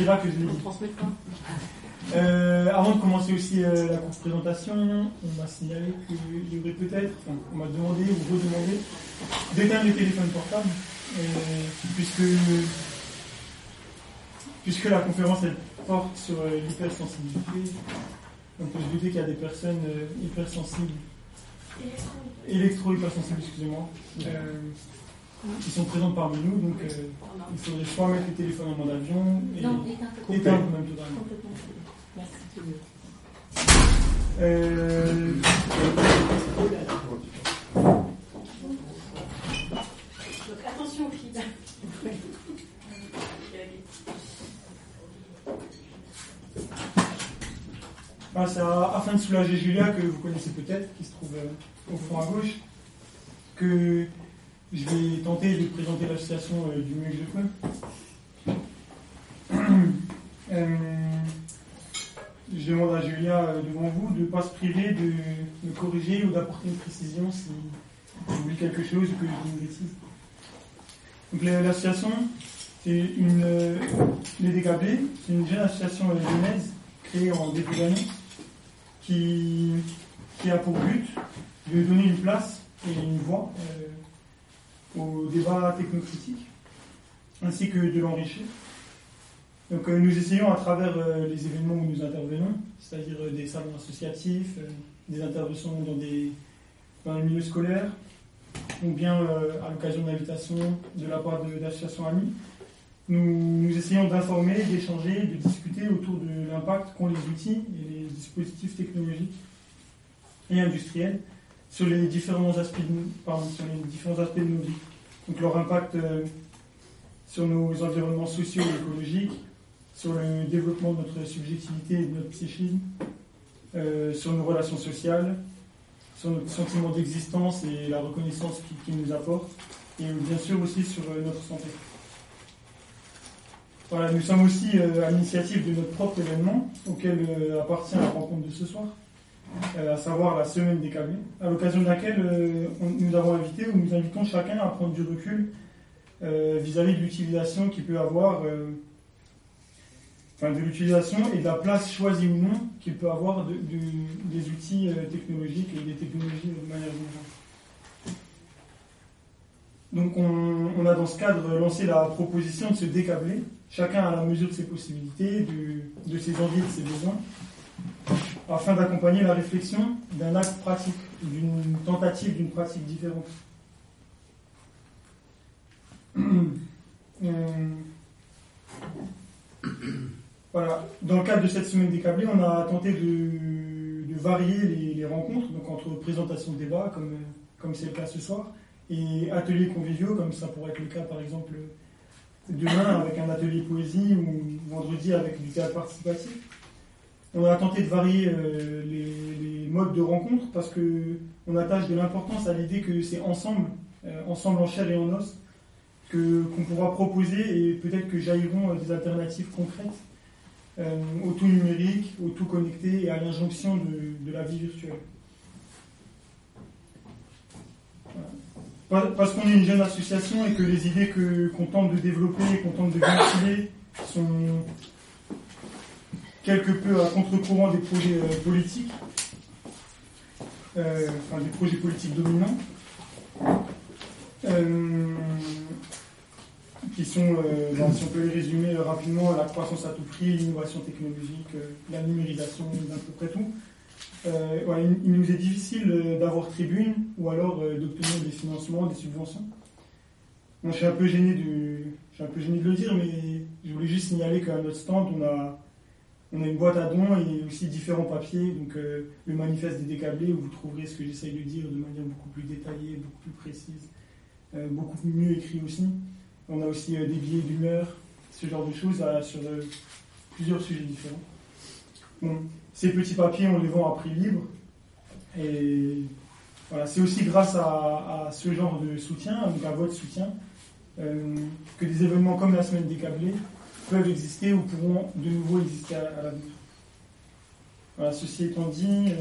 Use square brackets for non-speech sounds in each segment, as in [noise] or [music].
dira que je. Euh, avant de commencer aussi euh, la courte présentation, on m'a signalé qu'il y aurait peut-être, enfin, on m'a demandé ou redemandé d'éteindre les téléphones portables, euh, puisque, puisque la conférence elle porte sur l'hypersensibilité. On peut se douter qu'il y a des personnes hypersensibles, électro-hypersensibles, excusez-moi, qui sont présentes parmi nous. Donc il faudrait soit mettre les téléphones en mode avion et éteindre même totalement. Euh... attention aux filles. Ah, c'est afin de soulager Julia, que vous connaissez peut-être, qui se trouve euh, au fond à gauche, que je vais tenter de présenter l'association euh, du mieux que je peux. [clears throat] euh, je demande à Julia euh, devant vous de ne pas se priver de me corriger ou d'apporter une précision si j'oublie quelque chose ou que je dis une. Donc l'association, c'est une les c'est une jeune association euh, créée en début d'année qui, qui a pour but de donner une place et une voix au débat technocritique ainsi que de l'enrichir. Donc euh, nous essayons à travers euh, les événements où nous intervenons, c'est-à-dire euh, des salons associatifs, des interventions dans, des, les milieux scolaires, ou bien à l'occasion d'invitations de la part d'associations amies, nous essayons d'informer, d'échanger, de discuter autour de l'impact qu'ont les outils et les dispositifs technologiques et industriels sur les différents aspects de, sur les différents aspects de nos vies. Donc leur impact sur nos environnements sociaux et écologiques, sur le développement de notre subjectivité et de notre psychisme, euh, sur nos relations sociales, sur notre sentiment d'existence et la reconnaissance qu'il nous apporte, et bien sûr aussi sur euh, notre santé. Voilà, nous sommes aussi euh, à l'initiative de notre propre événement, auquel appartient la rencontre de ce soir, à savoir la semaine des câblés, à l'occasion de laquelle nous avons invité ou nous invitons chacun à prendre du recul vis-à-vis de l'utilisation qu'il peut avoir de l'utilisation et de la place choisie ou non qu'il peut avoir de, des outils euh, technologiques et des technologies de manière générale. Donc on, a dans ce cadre lancé la proposition de se décabler, chacun à la mesure de ses possibilités, de, de ses envies et de ses besoins, afin d'accompagner la réflexion d'un acte pratique, d'une tentative d'une pratique différente. [clears throat] Euh, voilà. Dans le cadre de cette semaine décablée, on a tenté de, varier les, rencontres, donc entre présentation de débat, comme comme c'est le cas ce soir, et ateliers conviviaux, comme ça pourrait être le cas par exemple demain avec un atelier poésie ou vendredi avec du théâtre participatif. On a tenté de varier euh, les, modes de rencontre parce que on attache de l'importance à l'idée que c'est ensemble, euh, ensemble en chair et en os, que qu'on pourra proposer et peut-être que jailliront euh, des alternatives concrètes au tout numérique, au tout connecté et à l'injonction de, la vie virtuelle. Parce qu'on est une jeune association et que les idées qu'on tente de développer et qu'on tente de ventiler sont quelque peu à contre-courant des projets euh, politiques, euh, enfin des projets politiques dominants qui sont, euh, si on peut les résumer euh, rapidement, la croissance à tout prix, l'innovation technologique, euh, la numérisation d'un peu près tout. il, nous est difficile d'avoir tribune ou alors d'obtenir des financements, des subventions. je suis un peu gêné de, je suis un peu gêné de le dire, mais je voulais juste signaler qu'à notre stand, on a, on a une boîte à dons et aussi différents papiers, donc le manifeste des décablés où vous trouverez ce que j'essaye de dire de manière beaucoup plus détaillée, beaucoup plus précise, beaucoup mieux écrit aussi. On a aussi euh, des billets d'humeur, ce genre de choses sur euh, plusieurs sujets différents. Ces petits papiers, on les vend à prix libre. Et c'est aussi grâce à, ce genre de soutien, donc à votre soutien, euh, que des événements comme la semaine des câblés peuvent exister ou pourront de nouveau exister à, l'avenir. Voilà, ceci étant dit,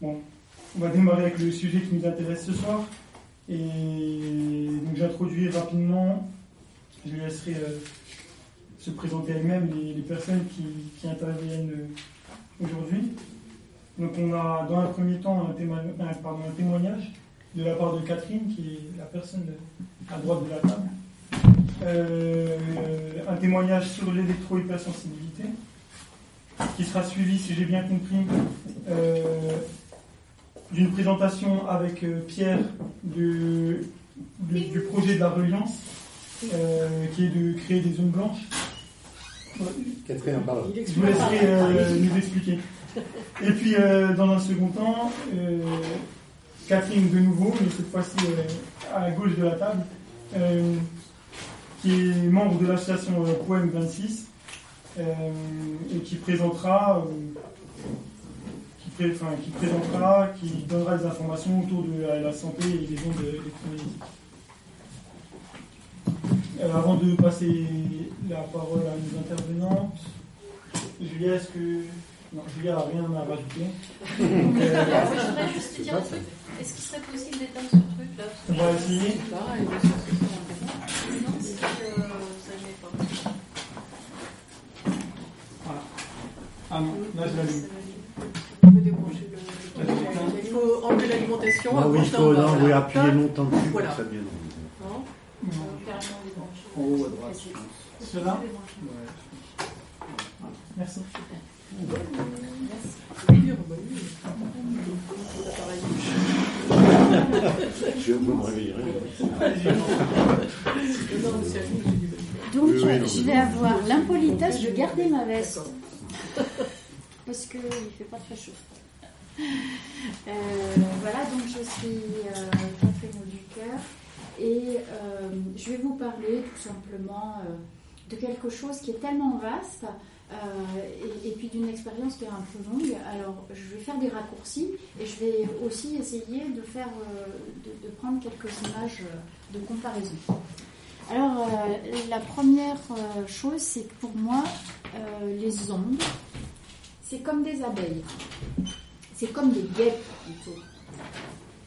bon, on va démarrer avec le sujet qui nous intéresse ce soir. Et donc j'introduis rapidement, je laisserai euh, se présenter elles-mêmes, les, personnes qui, interviennent aujourd'hui. Donc on a dans un premier temps un, témoignage de la part de Catherine, qui est la personne à droite de la table. Euh, un témoignage sur l'électro-hypersensibilité, qui sera suivi, si j'ai bien compris, euh, d'une présentation avec euh, Pierre du, projet de la reliance, qui est de créer des zones blanches. Catherine, pardon. Je vous laisserai nous expliquer. Et puis, dans un second temps, Catherine de nouveau, mais cette fois-ci à la gauche de la table, qui est membre de l'association euh, Poème 26 euh, et qui présentera, euh, qui, qui, présentera, qui donnera des informations autour de la, santé et des ondes électromagnétiques. avant de passer la parole à nos intervenantes, Julia, est-ce que. Non, Julia n'a rien à rajouter. [laughs] je voudrais juste te dire un truc. Est-ce qu'il serait possible d'éteindre ce truc là? On va essayer. Ah non, là je l'allume. On peut débrancher le. Il faut enlever l'alimentation. Ah oui, il faut là, oui, appuyer longtemps dessus voilà. pour que ça vienne. Non. En haut à droite. Cela? Merci. Je vous me réveillerai. Donc, je vais avoir l'impolitesse de garder ma veste. Parce qu'il ne fait pas très chaud. Euh, voilà, donc je suis euh, Catherine Ducœur et euh, je vais vous parler tout simplement de quelque chose qui est tellement vaste et, puis d'une expérience qui est un peu longue. Alors, je vais faire des raccourcis et je vais aussi essayer de faire, de, prendre quelques images de comparaison. Alors, la première chose, c'est que pour moi, les ondes, c'est comme des abeilles. C'est comme des guêpes plutôt.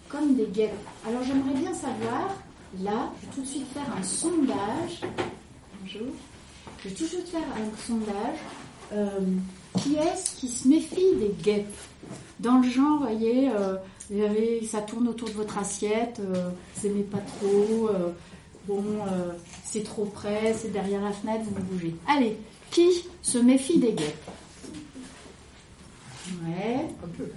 Comme des guêpes. Alors j'aimerais bien savoir, là, je vais tout de suite faire un sondage. Bonjour. Je vais tout de suite faire un sondage. Euh, qui est-ce qui se méfie des guêpes Dans le genre, vous voyez, euh, ça tourne autour de votre assiette, euh, vous n'aimez pas trop, euh, bon, c'est trop près, c'est derrière la fenêtre, vous bougez. Allez, qui se méfie des guêpes Ouais. Un peu.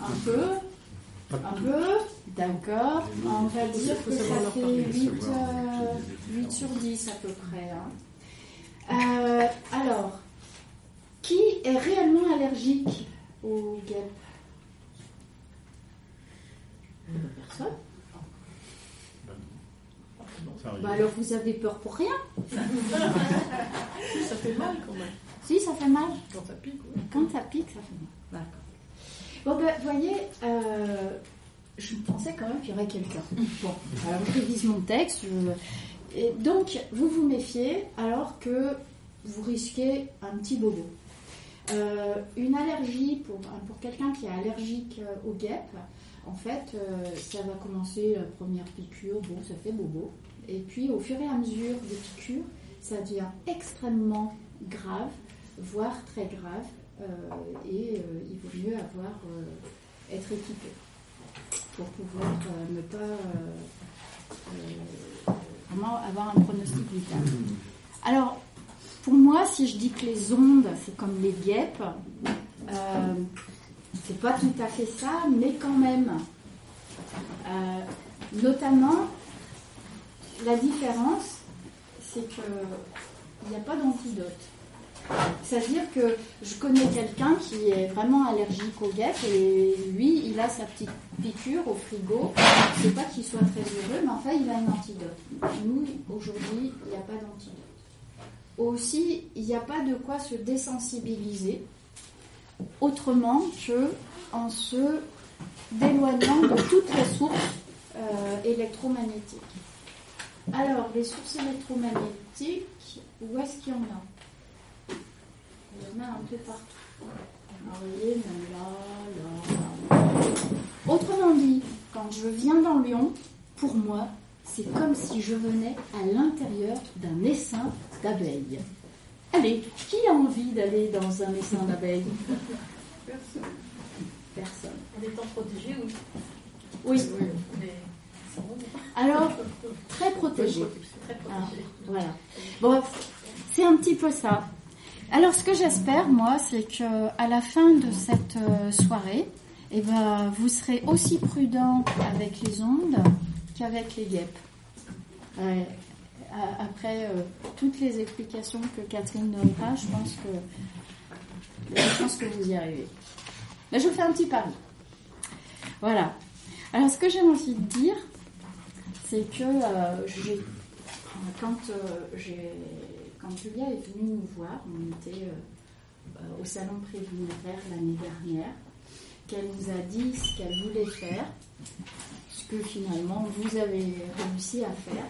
Un peu. Un peu. D'accord. On va dire que ça fait 8, euh, sur 10 à peu près. Hein. Euh, alors, qui est réellement allergique aux guêpes Personne. Bah alors vous avez peur pour rien. ça fait mal quand même. Si, ça fait mal. Quand ça pique, Quand ça pique, ça fait mal. Bon, ben, vous voyez, euh, je pensais quand même qu'il y aurait quelqu'un. Bon, alors je révise mon texte. Donc, vous vous méfiez alors que vous risquez un petit bobo. Euh, une allergie pour, pour quelqu'un qui est allergique euh, aux guêpes, en fait, ça va commencer la première piqûre, bon, ça fait bobo. Et puis, au fur et à mesure des piqûres, ça devient extrêmement grave, voire très grave. Euh, et euh, il vaut mieux avoir, euh, être équipé pour pouvoir ne pas avoir un pronostic vital. Alors, pour moi, si je dis que les ondes, c'est comme les guêpes, euh, c'est pas tout à fait ça, mais quand même. notamment, la différence, c'est qu'il n'y a pas d'antidote. C'est-à-dire que je connais quelqu'un qui est vraiment allergique aux guêpes et lui, il a sa petite piqûre au frigo. Sais pas qu'il soit très heureux, mais enfin, il a un antidote. Nous, aujourd'hui, il n'y a pas d'antidote. Aussi, il n'y a pas de quoi se désensibiliser autrement que en se déloignant de toutes les sources euh, électromagnétiques. Alors, les sources électromagnétiques, où est-ce qu'il y en a? Il y en a un peu partout. là, là, là. Autrement dit, quand je viens dans Lyon, pour moi, c'est comme si je venais à l'intérieur d'un essaim d'abeilles. Allez, qui a envie d'aller dans un essaim d'abeilles? Personne. Personne. En étant protégé, oui. Oui. Mais Alors, très protégé. très Ah, protégé. voilà. Bon, c'est un petit peu ça. Alors, ce que j'espère, moi, c'est que à la fin de cette euh, soirée, eh ben, vous serez aussi prudent avec les ondes qu'avec les guêpes. Après euh, toutes les explications que Catherine donnera, je pense que je pense que vous y arrivez. Mais je vous fais un petit pari. Voilà. Alors, ce que j'ai envie de dire, c'est que euh, j'ai quand, j'ai- quand Julia est venue nous voir, on était euh, euh, au salon préliminaire l'année dernière, qu'elle nous a dit ce qu'elle voulait faire, ce que finalement vous avez réussi à faire,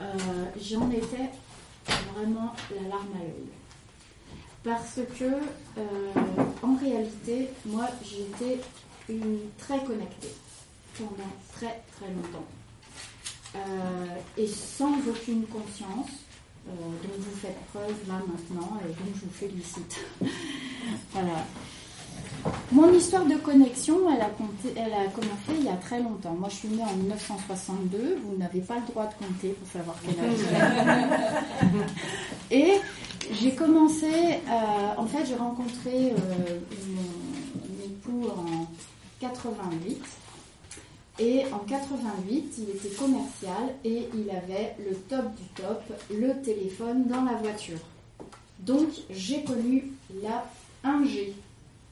euh, j'en étais vraiment la larme à l'œil. Parce que, euh, en réalité, moi, j'étais très connectée pendant très très longtemps. Et sans aucune conscience, euh, dont vous faites preuve là maintenant et donc je vous félicite. [laughs] voilà. Mon histoire de connexion, elle a, compté- elle a commencé il y a très longtemps. Moi, je suis née en 1962. Vous n'avez pas le droit de compter pour savoir quel âge j'ai. [laughs] Et j'ai commencé, euh, en fait, j'ai rencontré euh, mon, mon époux en 88. Et en 88, il était commercial et il avait le top du top, le téléphone dans la voiture. Donc j'ai connu la 1G.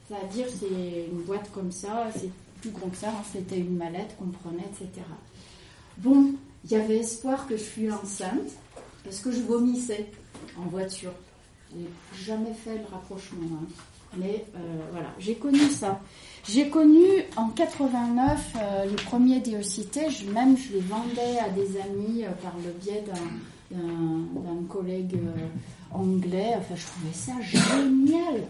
C'est-à-dire c'est une boîte comme ça, c'est plus grand que ça, hein, c'était une mallette qu'on prenait, etc. Bon, il y avait espoir que je fût enceinte parce que je vomissais en voiture. J'ai jamais fait le rapprochement. hein. Mais euh, voilà, j'ai connu ça. J'ai connu en 89 euh, les premiers je, même je les vendais à des amis euh, par le biais d'un- collègue euh, anglais. Enfin, je trouvais ça génial.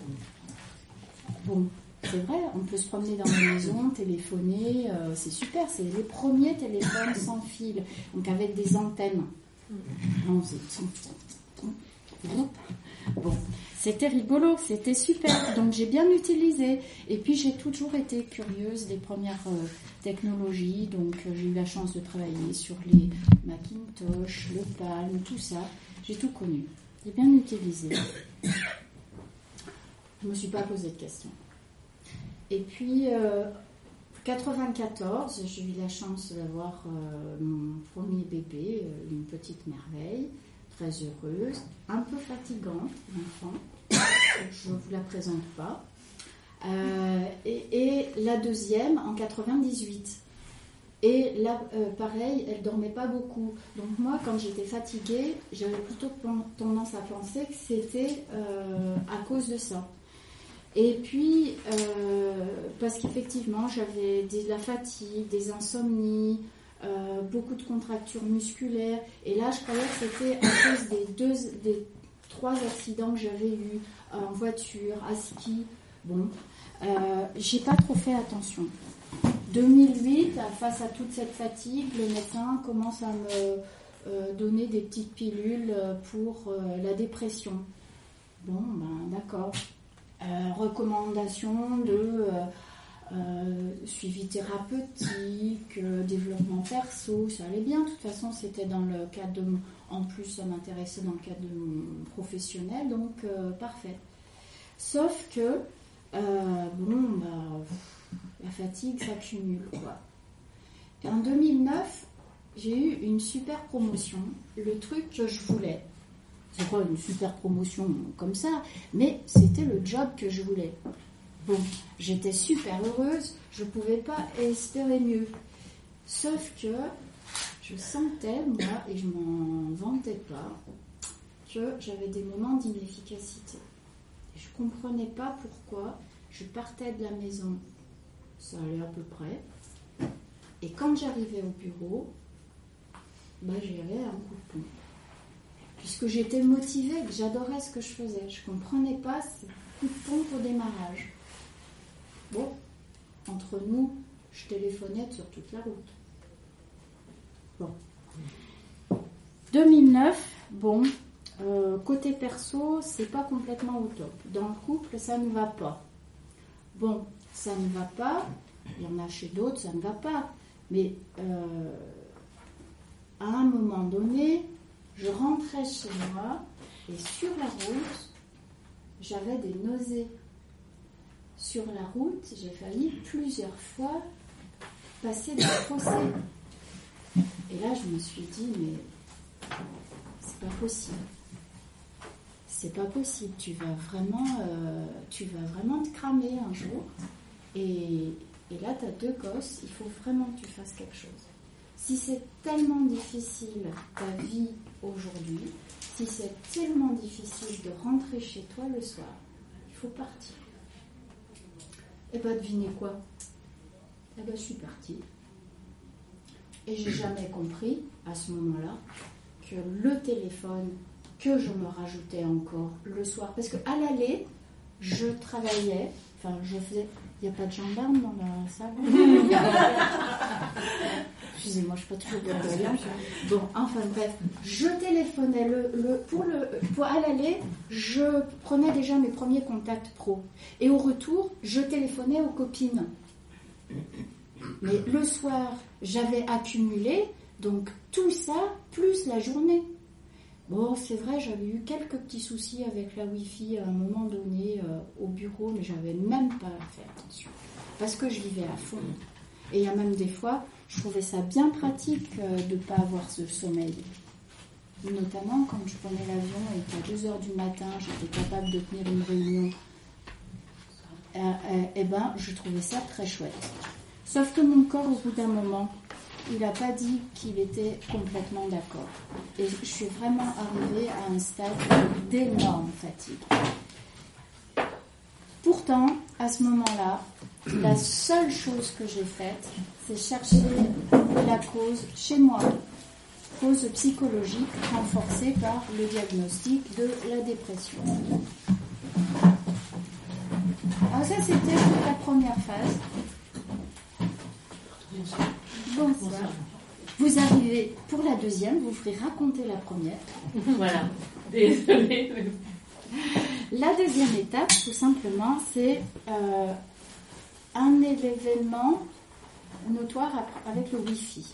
Bon, c'est vrai, on peut se promener dans la maison, téléphoner, euh, c'est super. C'est les premiers téléphones sans fil, donc avec des antennes. C'était rigolo, c'était super. Donc j'ai bien utilisé. Et puis j'ai toujours été curieuse des premières euh, technologies. Donc euh, j'ai eu la chance de travailler sur les Macintosh, le Palm, tout ça. J'ai tout connu. J'ai bien utilisé. Je me suis pas posé de questions. Et puis, euh, 94, j'ai eu la chance d'avoir euh, mon premier bébé, une petite merveille, très heureuse, un peu fatigante, l'enfant. Je vous la présente pas. Euh, et, la deuxième en 98. Et là, euh, pareil, elle dormait pas beaucoup. Donc moi, quand j'étais fatiguée, j'avais plutôt tendance à penser que c'était euh, à cause de ça. Et puis, parce qu'effectivement, j'avais de la fatigue, des insomnies, euh, beaucoup de contractures musculaires. Et là, je croyais que c'était à cause des deux, des trois accidents que j'avais eus en voiture, à ski. Bon, euh, j'ai pas trop fait attention. 2008, face à toute cette fatigue, le médecin commence à me euh, donner des petites pilules pour euh, la dépression. Bon, ben d'accord. Euh, recommandation de euh, suivi thérapeutique, euh, développement perso, ça allait bien. De toute façon, c'était dans le cadre de En plus, ça m'intéressait dans le cadre de mon professionnel, donc euh, parfait. Sauf que, bon, bah, la fatigue s'accumule, quoi. En 2009, j'ai eu une super promotion, le truc que je voulais. C'est pas une super promotion comme ça, mais c'était le job que je voulais. Bon, j'étais super heureuse, je pouvais pas espérer mieux. Sauf que je sentais, moi, et je m'en vantais pas, que j'avais des moments d'inefficacité. Je comprenais pas pourquoi je partais de la maison, ça allait à peu près, et quand j'arrivais au bureau, bah, j'avais un coup de pont puisque j'étais motivée, que j'adorais ce que je faisais. Je ne comprenais pas ce coup de pompe au démarrage. Bon, entre nous, je téléphonais sur toute la route. Bon. 2009, bon, euh, côté perso, c'est pas complètement au top. Dans le couple, ça ne va pas. Bon, ça ne va pas. Il y en a chez d'autres, ça ne va pas. Mais euh, à un moment donné, je rentrais chez moi et sur la route, j'avais des nausées. Sur la route, j'ai failli plusieurs fois passer le fossé. Et là, je me suis dit, mais c'est pas possible. C'est pas possible. Tu vas vraiment, euh, te cramer un jour. Et, et là, tu as deux gosses. Il faut vraiment que tu fasses quelque chose. Si c'est tellement difficile ta vie aujourd'hui, si c'est tellement difficile de rentrer chez toi le soir, il faut partir. Et pas devinez quoi? Eh ben, je suis partie. Et j'ai jamais compris à ce moment-là que le téléphone que je me rajoutais encore le soir, parce qu'à l'aller, je travaillais, enfin je faisais, il n'y a pas de gendarme dans la salle [laughs] Excusez-moi, je ne suis pas toujours bien Bon, enfin bref, je téléphonais le, le, pour, le, pour à l'aller, je prenais déjà mes premiers contacts pro. Et au retour, je téléphonais aux copines. Mais le soir, j'avais accumulé, donc tout ça, plus la journée. Bon, c'est vrai, j'avais eu quelques petits soucis avec la Wi-Fi à un moment donné euh, au bureau, mais j'avais même pas fait attention. Parce que je vivais à fond. Et il y a même des fois, je trouvais ça bien pratique euh, de ne pas avoir ce sommeil. Notamment quand je prenais l'avion et qu'à 2 heures du matin, j'étais capable de tenir une réunion. Eh, eh ben, je trouvais ça très chouette. Sauf que mon corps, au bout d'un moment, il n'a pas dit qu'il était complètement d'accord. Et je suis vraiment arrivée à un stade d'énorme fatigue. Pourtant, à ce moment-là, la seule chose que j'ai faite, c'est chercher la cause chez moi. Cause psychologique renforcée par le diagnostic de la dépression. Alors ça, c'était la première phase. Bonsoir. Vous arrivez pour la deuxième, vous ferez raconter la première. [laughs] Voilà. Désolée. La deuxième étape, tout simplement, c'est euh, un événement notoire avec le Wi-Fi.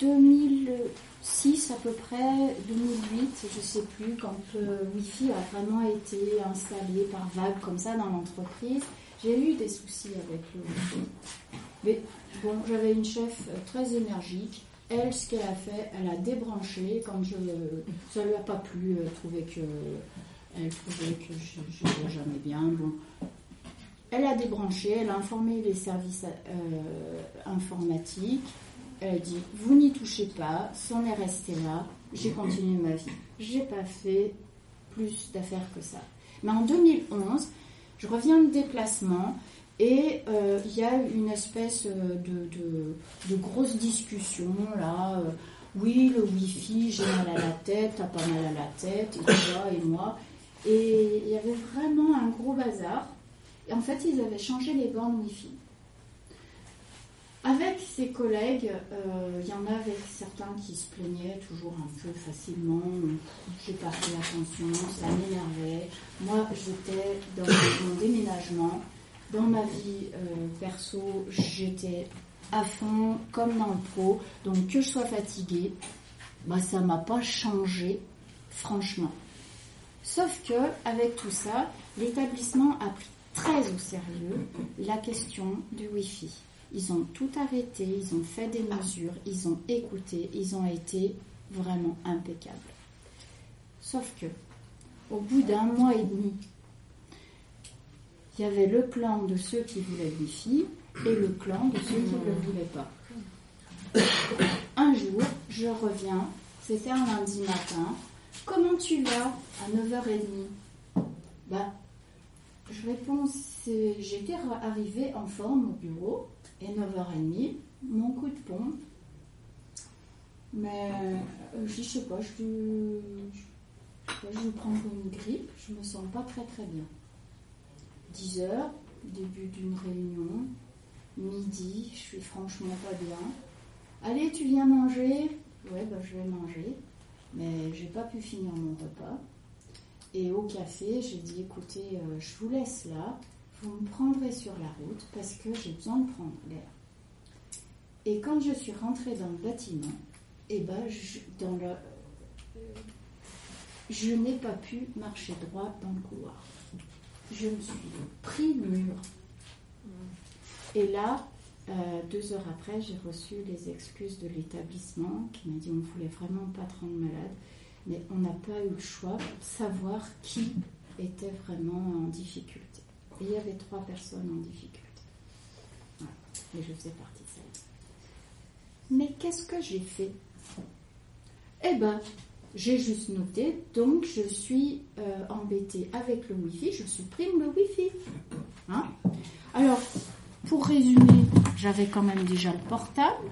2006 à peu près, 2008, je ne sais plus, quand le Wi-Fi a vraiment été installé par vague comme ça dans l'entreprise, j'ai eu des soucis avec le Wi-Fi. Bon, j'avais une chef très énergique. Elle, ce qu'elle a fait, elle a débranché quand je, ça lui a pas plu. Elle trouvait que, elle trouvait que je jamais bien. Bon, elle a débranché, elle a informé les services euh, informatiques. Elle a dit Vous n'y touchez pas, c'en est resté là, j'ai continué ma vie. J'ai pas fait plus d'affaires que ça. Mais en 2011, je reviens de déplacement et euh, il y a une espèce euh, de, grosse discussion là. oui, le Wi-Fi, j'ai mal à la tête, t'as pas mal à la tête, et toi et moi. Et il y avait vraiment un gros bazar. Et en fait, ils avaient changé les bornes Wi-Fi. Avec ses collègues, euh, il y en avait certains qui se plaignaient toujours un peu facilement. J'ai pas fait attention, ça m'énervait. Moi, j'étais dans mon déménagement. Dans ma vie euh, perso, j'étais à fond, comme dans le pro. Donc, que je sois fatiguée, bah, ça m'a pas changé, franchement. Sauf que, avec tout ça, l'établissement a pris très au sérieux la question du Wi-Fi. Ils ont tout arrêté, ils ont fait des mesures, ils ont écouté, ils ont été vraiment impeccables. Sauf que, au bout d'un mois et demi, il y avait le clan de ceux qui voulaient le Wi-Fi et le clan de ceux qui ne le voulaient pas. [coughs] Un jour, je reviens, c'était un lundi matin. Comment tu vas? À 9h30 Bah, je réponds, j'étais arrivée en forme au bureau, et 9h30, mon coup de pompe. Mais euh, je sais pas, je, je, je prends une grippe, je me sens pas très très bien. 10h, début d'une réunion, midi, je suis franchement pas bien. Allez, tu viens manger Ouais, bah, je vais manger. Mais j'ai pas pu finir mon repas. Et au café, j'ai dit écoutez, euh, je vous laisse là, vous me prendrez sur la route parce que j'ai besoin de prendre l'air. Et quand je suis rentrée dans le bâtiment, eh ben, euh, je n'ai pas pu marcher droit dans le couloir. Je me suis pris le mur. Et là, euh, deux heures après, j'ai reçu les excuses de l'établissement qui m'a dit on ne voulait vraiment pas te rendre malade, mais on n'a pas eu le choix pour savoir qui était vraiment en difficulté. Il y avait trois personnes en difficulté. Et je faisais partie de ça. Mais qu'est-ce que j'ai fait? Eh ben, j'ai juste noté, donc je suis euh, embêtée avec le Wi-Fi, je supprime le Wi-Fi. Hein? Alors, pour résumer, j'avais quand même déjà le portable.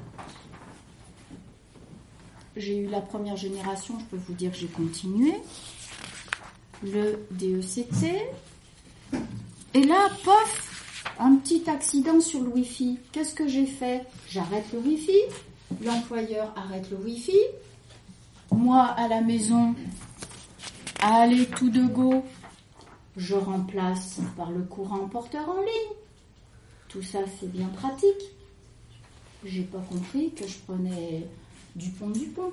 J'ai eu la première génération, je peux vous dire que j'ai continué. Le DECT. Et là, pof, un petit accident sur le Wi-Fi. Qu'est-ce que j'ai fait? J'arrête le Wi-Fi. L'employeur arrête le Wi-Fi. Moi, à la maison, à aller tout de go, je remplace par le courant porteur en ligne. Tout ça, c'est bien pratique. J'ai pas compris que je prenais du pont du pont.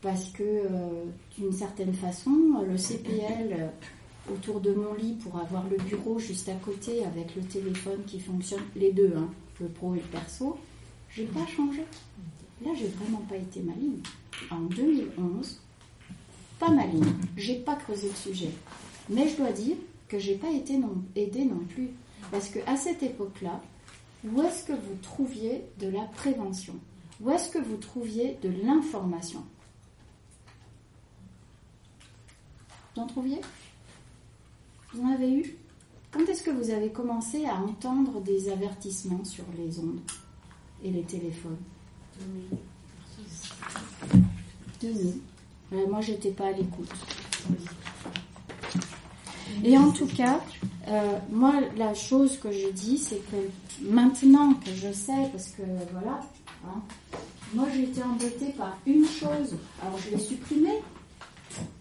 Parce que, euh, d'une certaine façon, le CPL euh, autour de mon lit pour avoir le bureau juste à côté avec le téléphone qui fonctionne, les deux, hein, le pro et le perso, j'ai pas changé. Là, j'ai vraiment pas été maligne. En 2011, pas maligne. J'ai pas creusé le sujet. Mais je dois dire que j'ai pas été aidée non plus. Parce qu'à cette époque-là, où est-ce que vous trouviez de la prévention? Où est-ce que vous trouviez de l'information? Vous en trouviez? Vous en avez eu? Quand est-ce que vous avez commencé à entendre des avertissements sur les ondes et les téléphones? 2000. Euh, moi, j'étais pas à l'écoute. Et en tout cas, euh, moi, la chose que je dis, c'est que maintenant que je sais, parce que voilà, hein, moi j'ai été embêtée par une chose, alors je l'ai supprimée,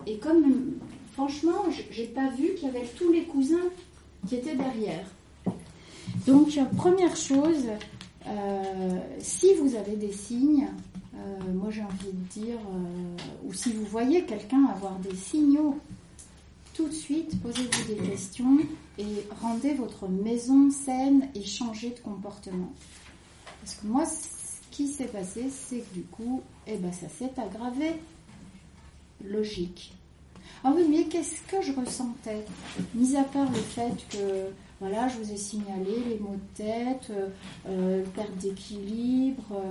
et comme franchement, j'ai pas vu qu'il y avait tous les cousins qui étaient derrière. Donc, première chose, si vous avez des signes, euh, moi j'ai envie de dire, ou si vous voyez quelqu'un avoir des signaux tout de suite, posez-vous des questions et rendez votre maison saine et changez de comportement. Parce que moi, ce qui s'est passé, c'est que du coup, eh ben, ça s'est aggravé. Logique. Ah oui, mais qu'est-ce que je ressentais? Mis à part le fait que, voilà, je vous ai signalé les maux de tête, euh, perte d'équilibre,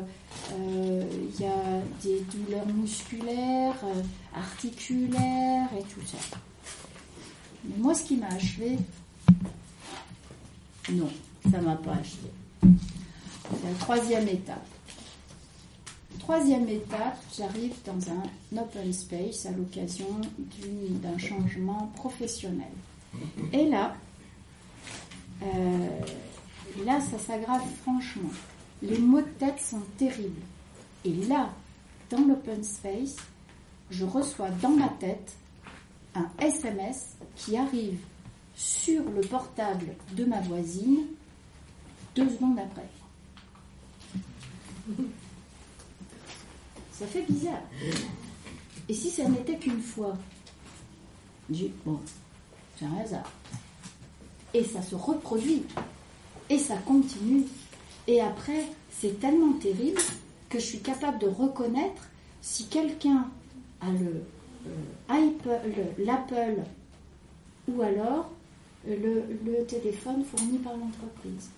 euh, il y a des douleurs musculaires, euh, articulaires et tout ça. Mais moi, ce qui m'a achevé, non, ça ne m'a pas achevé. La troisième étape. Troisième étape, j'arrive dans un open space à l'occasion d'un changement professionnel. Et là, euh, là, ça s'aggrave franchement. Les mots de tête sont terribles. Et là, dans l'open space, je reçois dans ma tête un SMS qui arrive sur le portable de ma voisine deux secondes après. Ça fait bizarre. Et si ça n'était qu'une fois? Je bon, c'est un hasard. Et ça se reproduit. Et ça continue. Et après, c'est tellement terrible que je suis capable de reconnaître si quelqu'un a le l'Apple ou alors le, le téléphone fourni par l'entreprise.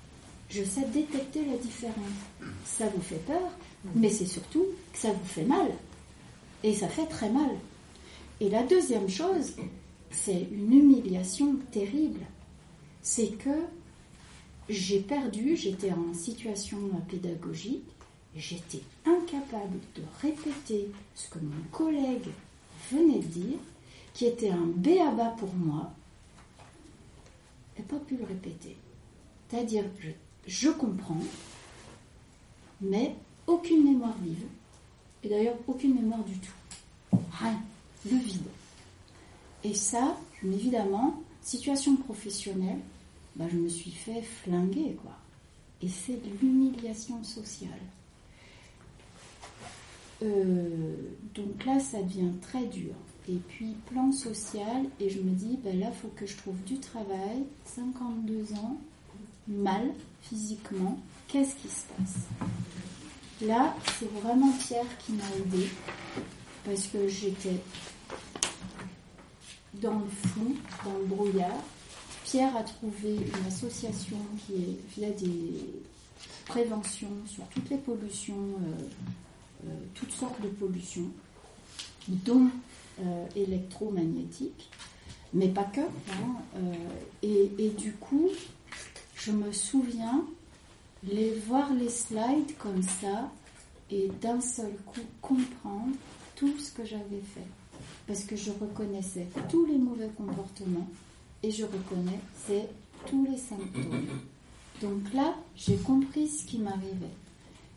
Je sais détecter la différence. Ça vous fait peur, mais c'est surtout que ça vous fait mal. Et ça fait très mal. Et la deuxième chose, c'est une humiliation terrible. C'est que j'ai perdu, j'étais en situation pédagogique, j'étais incapable de répéter ce que mon collègue venait de dire, qui était un béaba pour moi, et pas pu le répéter. C'est-à-dire que je, comprends, mais aucune mémoire vive, et d'ailleurs aucune mémoire du tout. Rien. Le vide. Et ça, évidemment, situation professionnelle, bah, je me suis fait flinguer, quoi. Et c'est de l'humiliation sociale. Euh, donc là, ça devient très dur. Et puis, plan social, et je me dis, ben là, il faut que je trouve du travail, 52 ans, mal, physiquement, qu'est-ce qui se passe? Là, c'est vraiment Pierre qui m'a aidé, parce que j'étais dans le flou, dans le brouillard. Pierre a trouvé une association qui est, via des préventions sur toutes les pollutions, euh, euh, toutes sortes de pollutions, dont euh, électromagnétiques, mais pas que. Hein, et, et, du coup, je me souviens les voir les slides comme ça et d'un seul coup comprendre tout ce que j'avais fait parce que je reconnaissais tous les mauvais comportements et je reconnaissais tous les symptômes. Donc là, j'ai compris ce qui m'arrivait.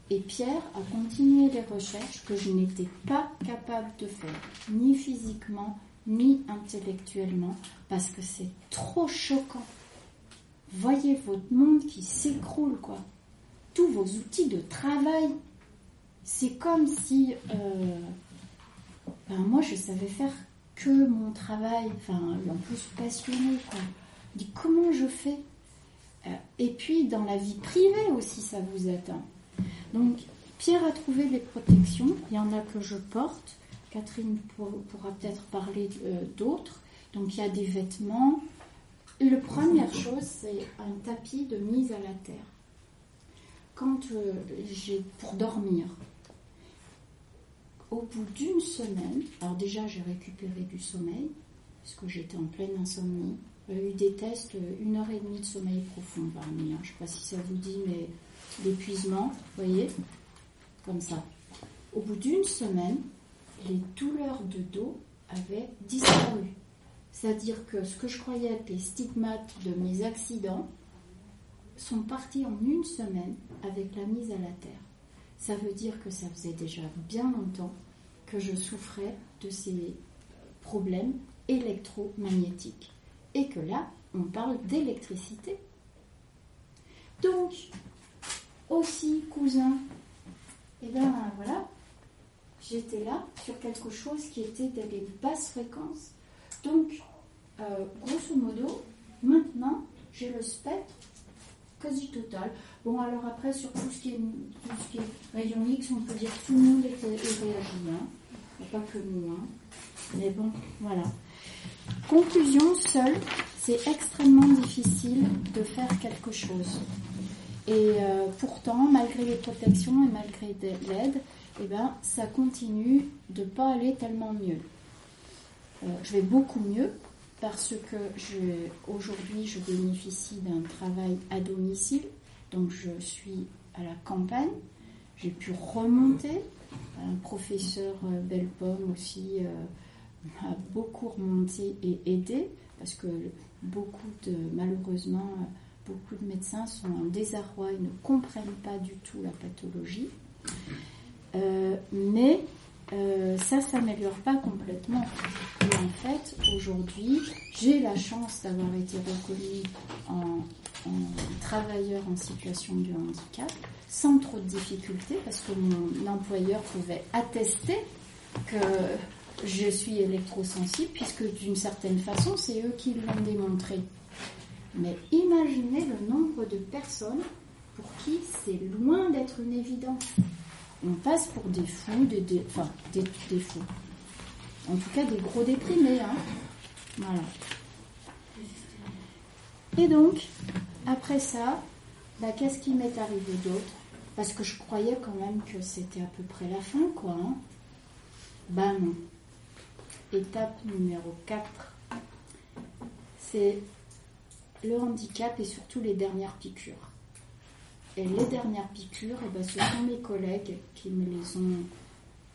Et Pierre a continué les recherches que je n'étais pas capable de faire, ni physiquement, ni intellectuellement, parce que c'est trop choquant. Voyez votre monde qui s'écroule, quoi. Tous vos outils de travail. C'est comme si euh, ben, moi je savais faire que mon travail, enfin en plus passionné quoi. Comment je fais? Euh, Et puis dans la vie privée aussi ça vous atteint. Donc Pierre a trouvé des protections, il y en a que je porte, Catherine pourra peut-être parler euh, d'autres. Donc il y a des vêtements. La première chose c'est un tapis de mise à la terre. Quand euh, j'ai pour dormir, au bout d'une semaine, alors déjà j'ai récupéré du sommeil, parce que j'étais en pleine insomnie. J'ai eu des tests, euh, une heure et demie de sommeil profond par nuit. Hein. Je ne sais pas si ça vous dit, mais l'épuisement, vous voyez, comme ça. Au bout d'une semaine, les douleurs de dos avaient disparu. C'est-à-dire que ce que je croyais être les stigmates de mes accidents sont partis en une semaine avec la mise à la terre ça veut dire que ça faisait déjà bien longtemps que je souffrais de ces problèmes électromagnétiques. Et que là, on parle d'électricité. Donc, aussi, cousin, et eh bien voilà, j'étais là sur quelque chose qui était des basses fréquences. Donc, euh, grosso modo, maintenant, j'ai le spectre quasi total. Bon, alors après, sur tout ce qui est, rayon X, on peut dire que tout le monde est, réagi, hein. pas que nous. Hein. Mais bon, voilà. Conclusion, seul, c'est extrêmement difficile de faire quelque chose. Et euh, pourtant, malgré les protections et malgré l'aide, eh ben, ça continue de ne pas aller tellement mieux. Euh, je vais beaucoup mieux, parce que aujourd'hui je bénéficie d'un travail à domicile, donc je suis à la campagne, j'ai pu remonter. Un professeur euh, Bellepomme aussi euh, m'a beaucoup remonté et aidé parce que beaucoup de malheureusement beaucoup de médecins sont en désarroi, ils ne comprennent pas du tout la pathologie. Euh, mais euh, ça s'améliore pas complètement. Et en fait, aujourd'hui, j'ai la chance d'avoir été reconnue en, travailleur en situation de handicap sans trop de difficultés parce que mon employeur pouvait attester que je suis électrosensible puisque d'une certaine façon, c'est eux qui l'ont démontré. Mais imaginez le nombre de personnes pour qui c'est loin d'être une évidence on passe pour des fous, des, enfin, des, fous. En tout cas, des gros déprimés. Hein. Voilà. Et donc, après ça, bah, qu'est-ce qui m'est arrivé d'autre? Parce que je croyais quand même que c'était à peu près la fin, quoi. Bah non. Étape numéro 4. C'est le handicap et surtout les dernières piqûres. Et les dernières piqûres, eh ben, ce sont mes collègues qui me les ont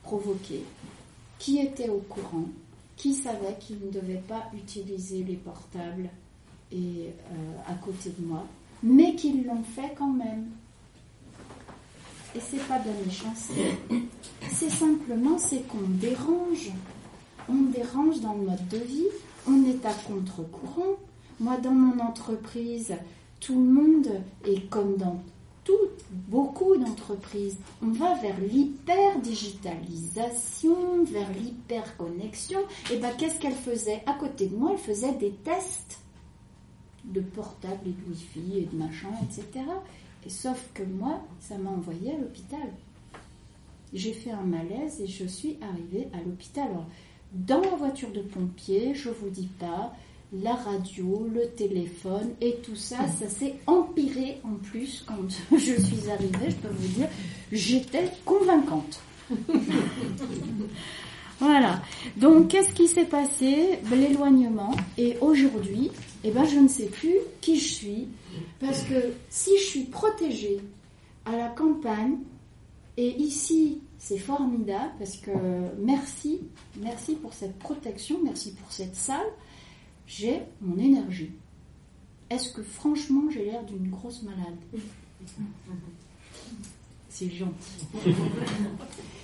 provoquées, qui étaient au courant, qui savaient qu'ils ne devaient pas utiliser les portables et, euh, à côté de moi, mais qu'ils l'ont fait quand même. Et c'est pas de la méchanceté, c'est simplement c'est qu'on dérange. on dérange dans le mode de vie, on est à contre-courant. Moi, dans mon entreprise, tout le monde, et comme dans toutes, beaucoup d'entreprises, on va vers l'hyper-digitalisation, vers l'hyper-connexion. Et bien, qu'est-ce qu'elle faisait? À côté de moi, elle faisait des tests de portable et de wifi et de machin, etc. Et sauf que moi, ça m'a envoyé à l'hôpital. J'ai fait un malaise et je suis arrivée à l'hôpital. Alors, dans la voiture de pompier, je vous dis pas, la radio, le téléphone et tout ça, ça s'est empiré en plus quand [laughs] je suis arrivée, je peux vous dire, j'étais convaincante. [laughs] voilà. Donc, qu'est-ce qui s'est passé? L'éloignement. Et aujourd'hui, eh ben, je ne sais plus qui je suis. Parce que si je suis protégée à la campagne, et ici, c'est formidable parce que merci, merci pour cette protection, merci pour cette salle j'ai mon énergie. Est-ce que franchement j'ai l'air d'une grosse malade? C'est gentil. [laughs]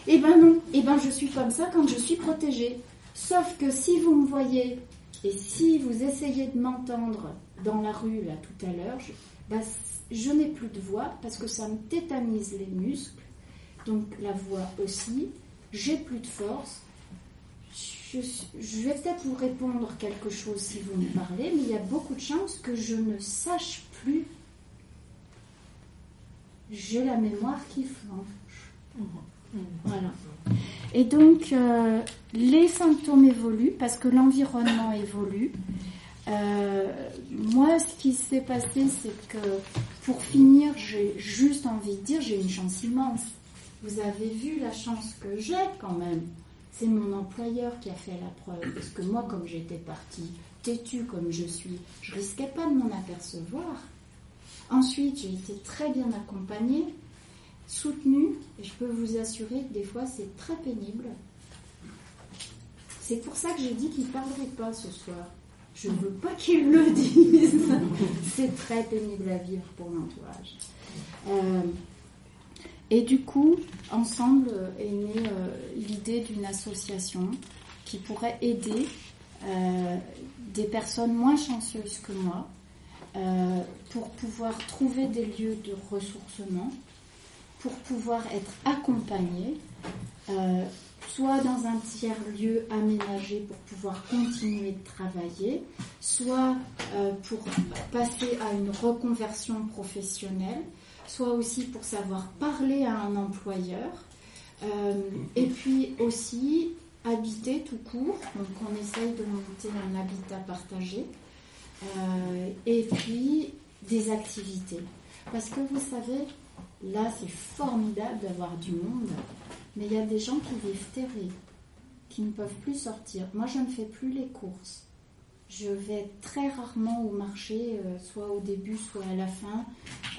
eh ben non, eh ben je suis comme ça quand je suis protégée. Sauf que si vous me voyez et si vous essayez de m'entendre dans la rue là tout à l'heure, je, bah, je n'ai plus de voix parce que ça me tétanise les muscles, donc la voix aussi. J'ai plus de force je, vais peut-être vous répondre quelque chose si vous me parlez, mais il y a beaucoup de chances que je ne sache plus. J'ai la mémoire qui flanche. Voilà. Et donc, euh, les symptômes évoluent parce que l'environnement évolue. Euh, moi, ce qui s'est passé, c'est que pour finir, j'ai juste envie de dire, j'ai une chance immense. Vous avez vu la chance que j'ai quand même c'est mon employeur qui a fait la preuve. Parce que moi, comme j'étais partie têtue comme je suis, je risquais pas de m'en apercevoir. Ensuite, j'ai été très bien accompagnée, soutenue, et je peux vous assurer que des fois, c'est très pénible. C'est pour ça que j'ai dit qu'il ne parlerait pas ce soir. Je ne veux pas qu'il le dise. [laughs] c'est très pénible à vivre pour l'entourage. Euh, et du coup, ensemble euh, est née euh, l'idée d'une association qui pourrait aider euh, des personnes moins chanceuses que moi pour pouvoir trouver des lieux de ressourcement, pour pouvoir être accompagnées, soit dans un tiers-lieu aménagé pour pouvoir continuer de travailler, soit pour passer à une reconversion professionnelle, soit aussi pour savoir parler à un employeur, euh, et puis aussi habiter tout court. Donc on essaye de monter un habitat partagé, euh, et puis des activités. Parce que vous savez, là c'est formidable d'avoir du monde, mais il y a des gens qui vivent terrés, qui ne peuvent plus sortir. Moi je ne fais plus les courses. Je vais très rarement au marché, euh, soit au début, soit à la fin,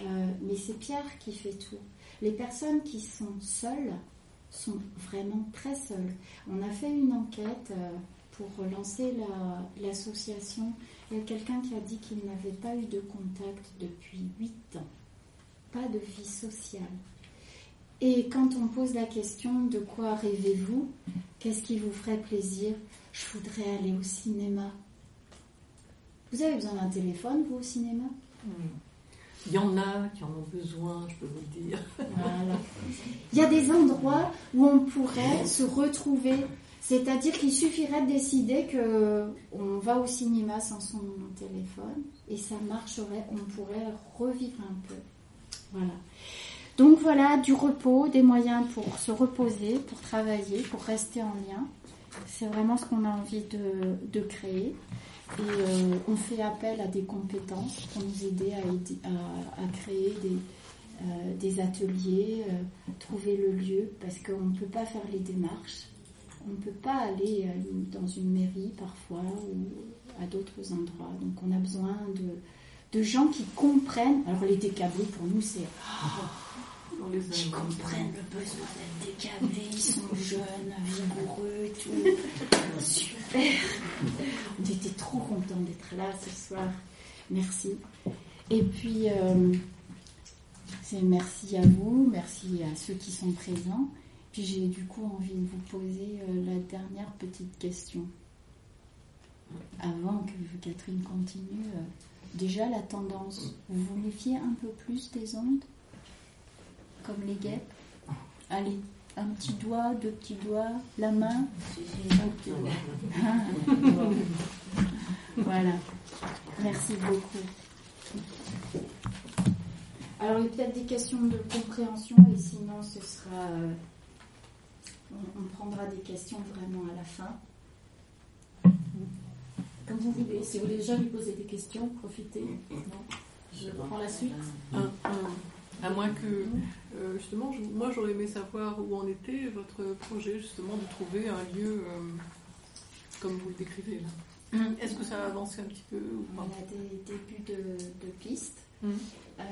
euh, mais c'est Pierre qui fait tout. Les personnes qui sont seules sont vraiment très seules. On a fait une enquête euh, pour lancer l'association. Il y a quelqu'un qui a dit qu'il n'avait pas eu de contact depuis 8 ans. Pas de vie sociale. Et quand on pose la question de quoi rêvez-vous? Qu'est-ce qui vous ferait plaisir? Je voudrais aller au cinéma. Vous avez besoin d'un téléphone, vous, au cinéma? Il y en a qui en ont besoin, je peux vous le dire. Voilà. Il y a des endroits où on pourrait se retrouver. C'est-à-dire qu'il suffirait de décider que on va au cinéma sans son téléphone et ça marcherait, on pourrait revivre un peu. Voilà. Donc voilà, du repos, des moyens pour se reposer, pour travailler, pour rester en lien. C'est vraiment ce qu'on a envie de, de créer. Et euh, on fait appel à des compétences pour nous aider à, créer des, euh, ateliers, euh, trouver le lieu, parce qu'on ne peut pas faire les démarches. On ne peut pas aller dans une mairie parfois ou à d'autres endroits. Donc on a besoin de gens qui comprennent. Alors les décablés pour nous c'est... Qui comprennent le besoin d'être décablés, ils sont [laughs] jeunes, vigoureux et tout. [laughs] Super. [laughs] On était trop contents d'être là ce soir. Merci. Et puis, euh, c'est merci à vous, merci à ceux qui sont présents. Puis j'ai du coup envie de vous poser euh, la dernière petite question. Avant que Catherine continue, euh, déjà la tendance, vous vous méfiez un peu plus des ondes? Comme les guêpes Allez, un petit doigt, deux petits doigts, la main Voilà. Merci beaucoup. Alors, il y a peut-être des questions de compréhension et sinon, ce sera. euh, on, on prendra des questions vraiment à la fin. Comme vous voulez. Si vous voulez déjà lui poser des questions, profitez. Non. Je prends la suite. Un- un- à moins que, euh, justement, je- moi j'aurais aimé savoir où en était votre projet, justement, de trouver un lieu euh, comme vous le décrivez là. Est-ce que ça a avancé un petit peu ou On a des débuts de, de pistes. Mhm. Euh,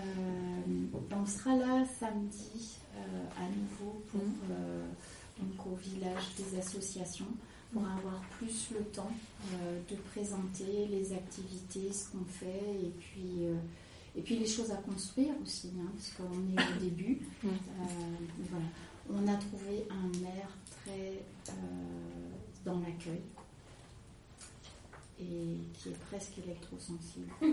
on sera là samedi euh, à nouveau pour, euh, donc au village des associations pour avoir plus le temps euh, de présenter les activités, ce qu'on fait et puis, euh, et puis les choses à construire aussi, hein, parce qu'on est au [laughs] début. Euh, voilà. On a trouvé un maire très euh, dans l'accueil et qui est presque électrosensible. [laughs]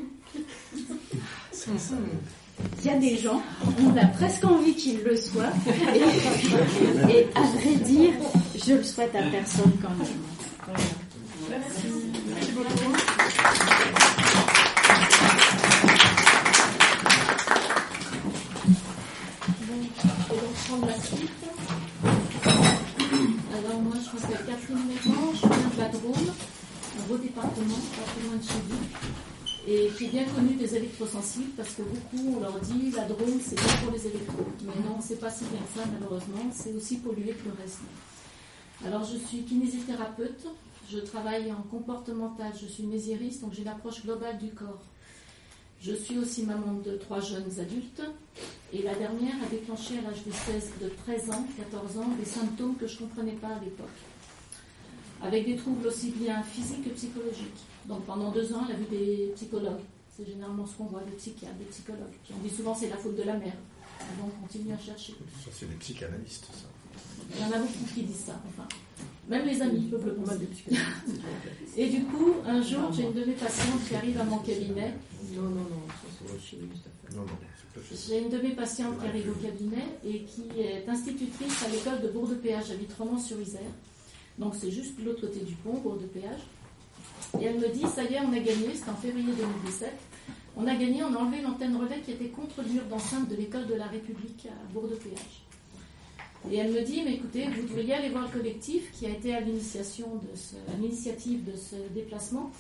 Il y a des gens, on a presque envie qu'ils le soient, et, et à vrai dire, je le souhaite à personne quand même. Voilà. Alors moi je m'appelle Catherine Méran, je viens de la Drôme, un beau département, pas très loin de chez vous, et qui est bien connu des électrosensibles parce que beaucoup on leur dit la Drôme c'est bien pour les électros. Mais non, c'est pas si bien que ça malheureusement, c'est aussi pollué que le reste. Alors je suis kinésithérapeute, je travaille en comportemental, je suis mésiriste, donc j'ai l'approche globale du corps. Je suis aussi maman de trois jeunes adultes et la dernière a déclenché à l'âge de, 16 de 13 ans, 14 ans, des symptômes que je ne comprenais pas à l'époque. Avec des troubles aussi bien physiques que psychologiques. Donc pendant deux ans, elle a vu des psychologues. C'est généralement ce qu'on voit, des psychiatres, des psychologues. Puis on dit souvent c'est la faute de la mère. Donc on continue à chercher. Ça, c'est des psychanalystes, ça. Il y en a beaucoup qui disent ça, enfin. Même les amis peuvent le penser. psychanalystes. Et du coup, un jour, j'ai une de mes patientes qui arrive à mon cabinet Non, non, non, ça c'est faire. Non, non. J'ai une de mes patientes qui arrive au cabinet et qui est institutrice à l'école de Bourg-de-Péage. J'habite Romans-sur-Isère. Donc c'est juste de l'autre côté du pont, Bourg-de-Péage. Et elle me dit, ça y est, on a gagné, c'était en février 2017. On a gagné, on a enlevé l'antenne relais qui était contre le mur d'enceinte de l'école de la République à Bourg-de-Péage. Et elle me dit, mais écoutez, vous devriez aller voir le collectif qui a été à l'initiation de l'initiative de ce déplacement,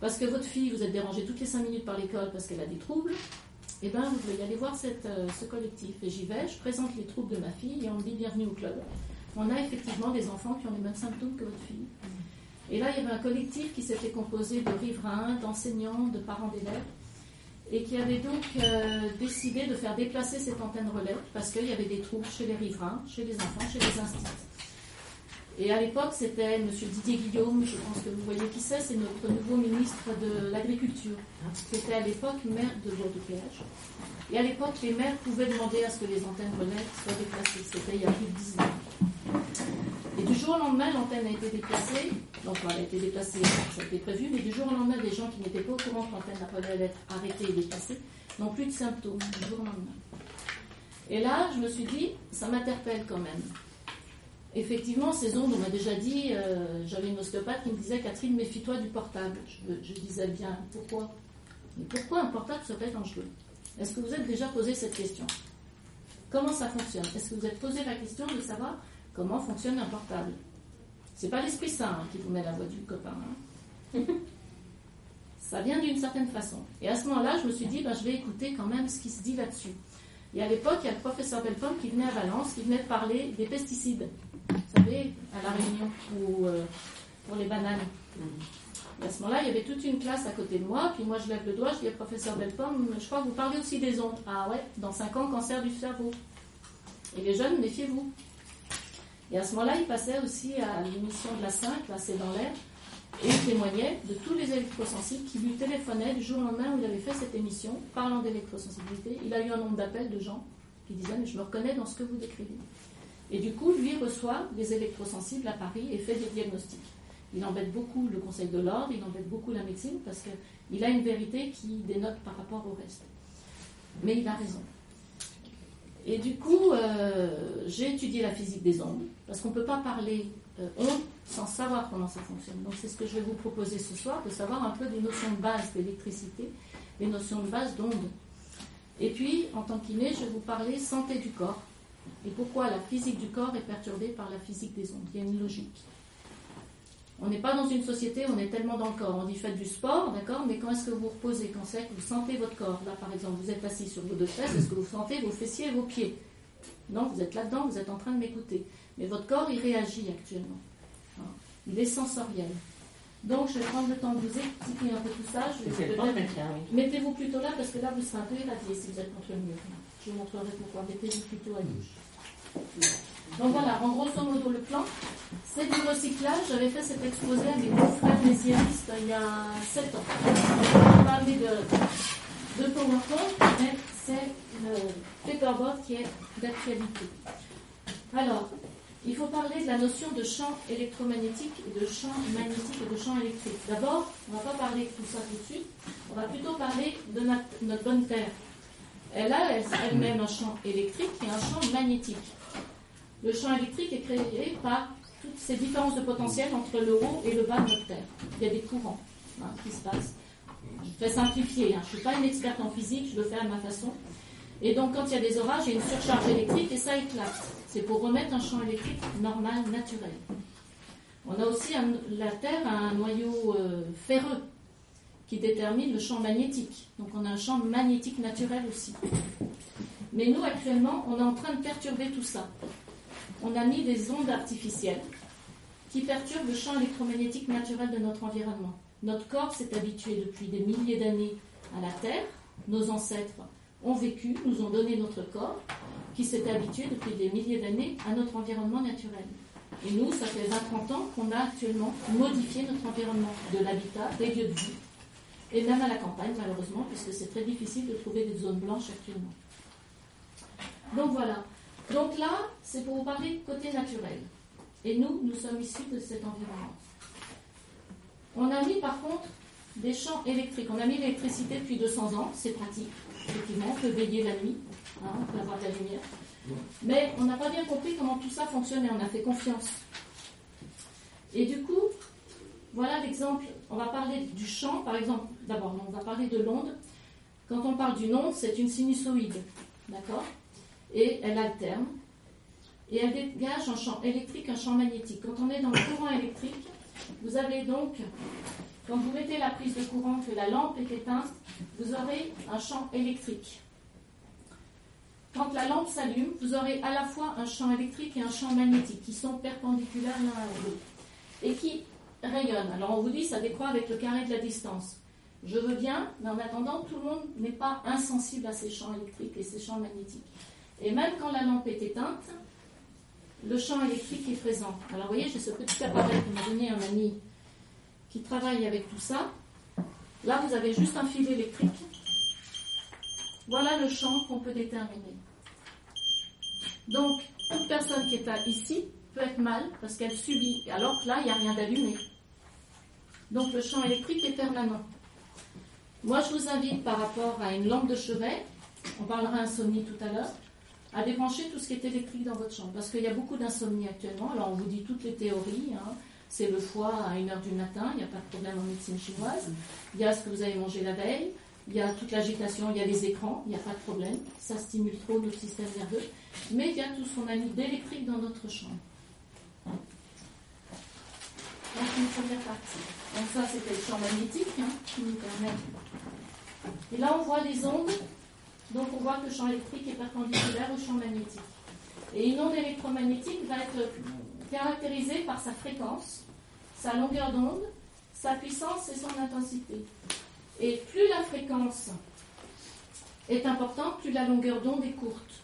parce que votre fille, vous êtes dérangée toutes les cinq minutes par l'école parce qu'elle a des troubles. Eh bien, vous devriez aller voir euh, ce collectif. Et j'y vais, je présente les troubles de ma fille et on me dit bienvenue au club. On a effectivement des enfants qui ont les mêmes symptômes que votre fille. Et là, il y avait un collectif qui s'était composé de riverains, d'enseignants, de parents d'élèves, et qui avait donc euh, décidé de faire déplacer cette antenne relais parce qu'il y avait des troubles chez les riverains, chez les enfants, chez les instituts. Et à l'époque, c'était M. Didier Guillaume, je pense que vous voyez qui c'est, c'est notre nouveau ministre de l'Agriculture, qui était à l'époque maire de Bourg-de-Péage. Et à l'époque, les maires pouvaient demander à ce que les antennes relais soient déplacées. C'était il y a plus de 10 ans. Et du jour au lendemain, l'antenne a été déplacée. Donc, elle a été déplacée, ça a été prévu, mais du jour au lendemain, des gens qui n'étaient pas au courant que l'antenne allait être arrêtée et déplacée n'ont plus de symptômes du jour au lendemain. Et là, je me suis dit, ça m'interpelle quand même. Effectivement, ces ondes, on m'a déjà dit, euh, j'avais une ostéopathe qui me disait, Catherine, méfie-toi du portable. Je, disais bien, pourquoi? Mais pourquoi un portable serait dangereux? Est-ce que vous êtes déjà posé cette question? Comment ça fonctionne? Est-ce que vous êtes posé la question de savoir comment fonctionne un portable? C'est pas l'Esprit Saint hein, qui vous met la voix du copain. hein. [laughs] ça vient d'une certaine façon. Et à ce moment-là, je me suis dit, ben, je vais écouter quand même ce qui se dit là-dessus. Et à l'époque, il y a le professeur Belpomme qui venait à Valence, qui venait de parler des pesticides. Vous savez, à La Réunion, ou euh, pour les bananes. Et à ce moment-là, il y avait toute une classe à côté de moi, puis moi je lève le doigt, je dis professeur Belpomme, je crois que vous parlez aussi des ondes. Ah ouais, dans 5 ans, cancer du cerveau. Et les jeunes, méfiez-vous. Et à ce moment-là, il passait aussi à l'émission de la 5, là c'est dans l'air, et il témoignait de tous les électrosensibles qui lui téléphonaient du jour au lendemain où il avait fait cette émission, parlant d'électrosensibilité. Il a eu un nombre d'appels de gens qui disaient Mais je me reconnais dans ce que vous décrivez. Et du coup, lui reçoit les électrosensibles à Paris et fait des diagnostics. Il embête beaucoup le Conseil de l'ordre, il embête beaucoup la médecine parce qu'il a une vérité qui dénote par rapport au reste. Mais il a raison. Et du coup, euh, j'ai étudié la physique des ondes, parce qu'on ne peut pas parler euh, ondes sans savoir comment ça fonctionne. Donc c'est ce que je vais vous proposer ce soir, de savoir un peu des notions de base d'électricité, des notions de base d'ondes. Et puis, en tant qu'inné, je vais vous parler santé du corps, et pourquoi la physique du corps est perturbée par la physique des ondes. Il y a une logique. On n'est pas dans une société on est tellement dans le corps. On dit faites du sport, d'accord, mais quand est-ce que vous reposez? Quand c'est que vous sentez votre corps? Là, par exemple, vous êtes assis sur vos deux fesses, est-ce que vous sentez vos fessiers et vos pieds? Non, vous êtes là-dedans, vous êtes en train de m'écouter. Mais votre corps, il réagit actuellement. Hein. Il est sensoriel. Donc, je vais prendre le temps de vous expliquer un peu tout ça. Mettez-vous plutôt là, parce que là, vous serez un peu irradié si vous êtes contre le mur. Je vous montrerai pourquoi. Mettez-vous plutôt à gauche. Donc voilà, en grosso modo, le plan, c'est du recyclage. J'avais fait cet exposé à mes frères messianistes il y a 7 ans. On parler de, de PowerPoint, mais c'est le paperboard qui est d'actualité. Alors, il faut parler de la notion de champ électromagnétique de champ magnétique et de champ électrique. D'abord, on ne va pas parler de tout ça tout de suite, on va plutôt parler de notre, bonne Terre. Elle a elle-même un champ électrique et un champ magnétique. Le champ électrique est créé par toutes ces différences de potentiel entre le haut et le bas de notre Terre. Il y a des courants hein, qui se passent. Je vais simplifier, hein. je ne suis pas une experte en physique, je le fais à ma façon. Et donc quand il y a des orages, il y a une surcharge électrique et ça éclate. C'est pour remettre un champ électrique normal, naturel. On a aussi la Terre a un noyau euh, ferreux qui détermine le champ magnétique. Donc on a un champ magnétique naturel aussi. Mais nous, actuellement, on est en train de perturber tout ça on a mis des ondes artificielles qui perturbent le champ électromagnétique naturel de notre environnement. Notre corps s'est habitué depuis des milliers d'années à la Terre. Nos ancêtres ont vécu, nous ont donné notre corps, qui s'est habitué depuis des milliers d'années à notre environnement naturel. Et nous, ça fait 20-30 ans qu'on a actuellement modifié notre environnement, de l'habitat, des lieux de vie, et même à la campagne, malheureusement, puisque c'est très difficile de trouver des zones blanches actuellement. Donc voilà, donc là, c'est pour vous parler côté naturel. Et nous, nous sommes issus de cet environnement. On a mis par contre des champs électriques. On a mis l'électricité depuis 200 ans, c'est pratique. Effectivement, on peut veiller la nuit, hein, on peut avoir de la lumière. Mais on n'a pas bien compris comment tout ça fonctionnait, on a fait confiance. Et du coup, voilà l'exemple. On va parler du champ, par exemple. D'abord, on va parler de l'onde. Quand on parle d'une onde, c'est une sinusoïde. D'accord? Et elle alterne. Et elle dégage un champ électrique, un champ magnétique. Quand on est dans le courant électrique, vous avez donc, quand vous mettez la prise de courant, que la lampe est éteinte, vous aurez un champ électrique. Quand la lampe s'allume, vous aurez à la fois un champ électrique et un champ magnétique qui sont perpendiculaires l'un à l'autre et qui rayonnent. Alors on vous dit ça décroît avec le carré de la distance. Je veux bien, mais en attendant, tout le monde n'est pas insensible à ces champs électriques et ces champs magnétiques. Et même quand la lampe est éteinte, le champ électrique est présent. Alors vous voyez, j'ai ce petit appareil que m'a donné un ami qui travaille avec tout ça. Là, vous avez juste un fil électrique. Voilà le champ qu'on peut déterminer. Donc, toute personne qui est ici peut être mal parce qu'elle subit, alors que là, il n'y a rien d'allumé. Donc, le champ électrique est permanent. Moi, je vous invite par rapport à une lampe de chevet, on parlera insomnie tout à l'heure, à débrancher tout ce qui est électrique dans votre chambre. Parce qu'il y a beaucoup d'insomnie actuellement. Alors on vous dit toutes les théories. Hein. C'est le foie à 1h du matin, il n'y a pas de problème en médecine chinoise. Il y a ce que vous avez mangé la veille. Il y a toute l'agitation, il y a les écrans, il n'y a pas de problème. Ça stimule trop notre système nerveux. Mais il y a tout ce qu'on a mis d'électrique dans notre chambre. Donc une première partie. Donc ça c'était le champ magnétique hein, qui nous permet. Et là on voit les ondes donc on voit que le champ électrique est perpendiculaire au champ magnétique. Et une onde électromagnétique va être caractérisée par sa fréquence, sa longueur d'onde, sa puissance et son intensité. Et plus la fréquence est importante, plus la longueur d'onde est courte.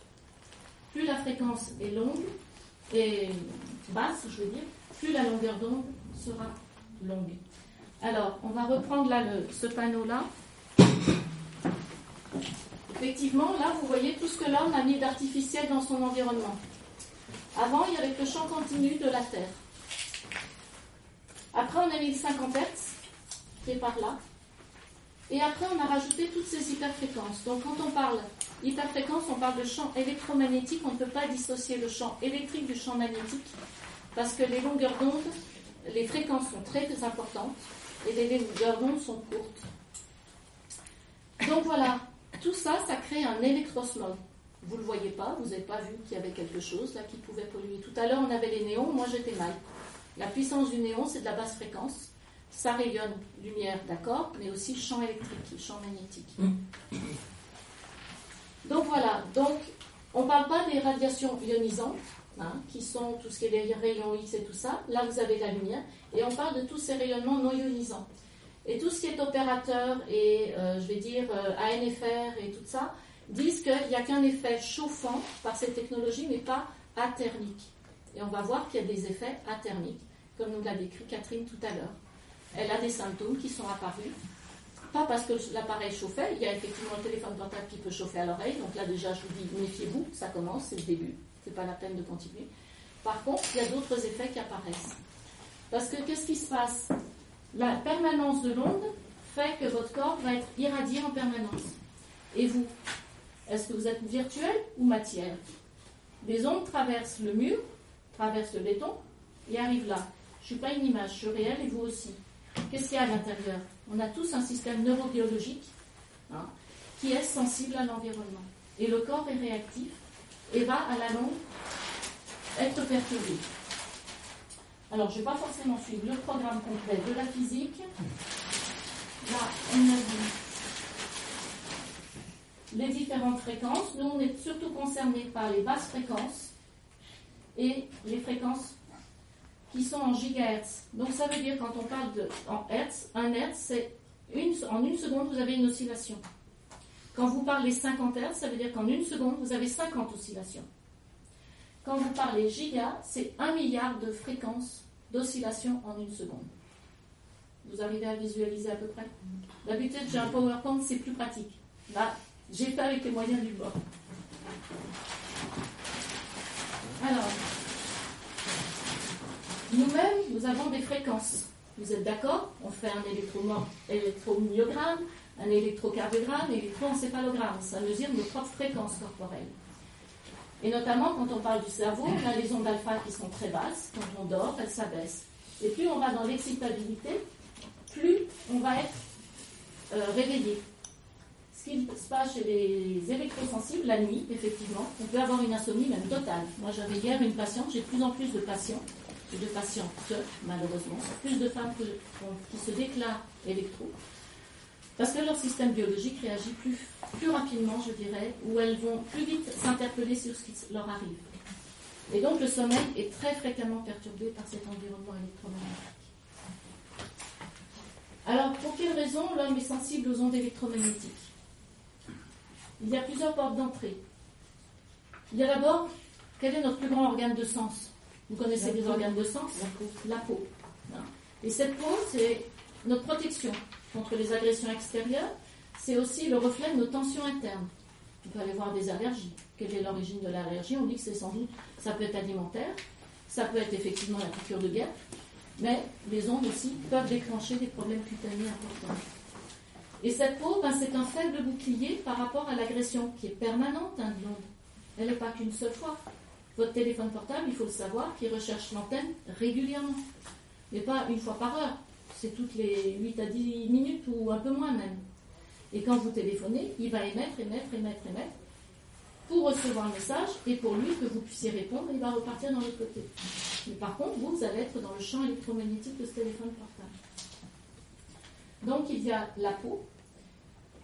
Plus la fréquence est longue et basse, je veux dire, plus la longueur d'onde sera longue. Alors, on va reprendre là ce panneau-là. Effectivement, là, vous voyez tout ce que l'homme a mis d'artificiel dans son environnement. Avant, il y avait le champ continu de la Terre. Après, on a mis le 50 Hz, qui est par là. Et après, on a rajouté toutes ces hyperfréquences. Donc, quand on parle hyperfréquence, on parle de champ électromagnétique. On ne peut pas dissocier le champ électrique du champ magnétique parce que les longueurs d'onde, les fréquences sont très importantes et les longueurs d'onde sont courtes. Donc voilà, tout ça, ça crée un électrosmog. Vous ne le voyez pas, vous n'avez pas vu qu'il y avait quelque chose là qui pouvait polluer. Tout à l'heure, on avait les néons, moi j'étais mal. La puissance du néon, c'est de la basse fréquence. Ça rayonne lumière, d'accord, mais aussi champ électrique, champ magnétique. Donc voilà, donc on ne parle pas des radiations ionisantes, hein, qui sont tout ce qui est les rayons X et tout ça. Là, vous avez la lumière. Et on parle de tous ces rayonnements non ionisants. Et tout ce qui est opérateur et, euh, je vais dire, euh, ANFR et tout ça, disent qu'il n'y a qu'un effet chauffant par cette technologie, mais pas athermique. Et on va voir qu'il y a des effets athermiques, comme nous l'a décrit Catherine tout à l'heure. Elle a des symptômes qui sont apparus. Pas parce que l'appareil chauffait, il y a effectivement le téléphone portable qui peut chauffer à l'oreille, donc là déjà je vous dis, méfiez-vous, ça commence, c'est le début, c'est pas la peine de continuer. Par contre, il y a d'autres effets qui apparaissent. Parce que qu'est-ce qui se passe? La permanence de l'onde fait que votre corps va être irradié en permanence. Et vous Est-ce que vous êtes virtuel ou matière? Les ondes traversent le mur, traversent le béton et arrivent là. Je ne suis pas une image, je suis réel et vous aussi. Qu'est-ce qu'il y a à l'intérieur? On a tous un système neurobiologique hein, qui est sensible à l'environnement. Et le corps est réactif et va à la longue être perturbé. Alors, je ne vais pas forcément suivre le programme complet de la physique. Là, on a vu les différentes fréquences. Nous, on est surtout concernés par les basses fréquences et les fréquences qui sont en gigahertz. Donc ça veut dire quand on parle de, en hertz, un hertz, c'est en une seconde, vous avez une oscillation. Quand vous parlez 50 hertz, ça veut dire qu'en une seconde, vous avez 50 oscillations. Quand vous parlez giga, c'est un milliard de fréquences d'oscillation en une seconde. Vous arrivez à visualiser à peu près? D'habitude, j'ai un PowerPoint, c'est plus pratique. Là, j'ai fait avec les moyens du bord. Alors, nous-mêmes, nous avons des fréquences. Vous êtes d'accord? On fait un électromyogramme, un électrocardiogramme, un électroencéphalogramme. Ça mesure nos propres fréquences corporelles. Et notamment, quand on parle du cerveau, on a les ondes alpha qui sont très basses. Quand on dort, elles s'abaissent. Et plus on va dans l'excitabilité, plus on va être euh, réveillé. Ce qui se passe chez les électrosensibles, la nuit, effectivement, on peut avoir une insomnie même totale. Moi, j'avais hier une patiente, j'ai de plus en plus de patients de patientes, malheureusement, plus de femmes qui se déclarent électro, parce que leur système biologique réagit plus, plus rapidement, je dirais, ou elles vont plus vite s'interpeller sur ce qui leur arrive. Et donc le sommeil est très fréquemment perturbé par cet environnement électromagnétique. Alors, pour quelle raison l'homme est sensible aux ondes électromagnétiques? Il y a plusieurs portes d'entrée. Il y a d'abord, quel est notre plus grand organe de sens? Vous connaissez les organes de sens? La peau. Hein. Et cette peau, c'est notre protection contre les agressions extérieures. C'est aussi le reflet de nos tensions internes. On peut aller voir des allergies. Quelle est l'origine de l'allergie? On dit que c'est sans doute, ça peut être alimentaire, ça peut être effectivement la piqûre de guerre, mais les ondes aussi peuvent déclencher des problèmes cutanés importants. Et cette peau, ben, c'est un faible bouclier par rapport à l'agression qui est permanente hein. Elle n'est pas qu'une seule fois. Votre téléphone portable, il faut le savoir, qui recherche l'antenne régulièrement. Mais pas une fois par heure. C'est toutes les 8 à 10 minutes ou un peu moins même. Et quand vous téléphonez, il va émettre, émettre, émettre, émettre pour recevoir le message et pour lui que vous puissiez répondre, il va repartir dans l'autre côté. Mais par contre, vous, vous allez être dans le champ électromagnétique de ce téléphone portable. Donc il y a la peau,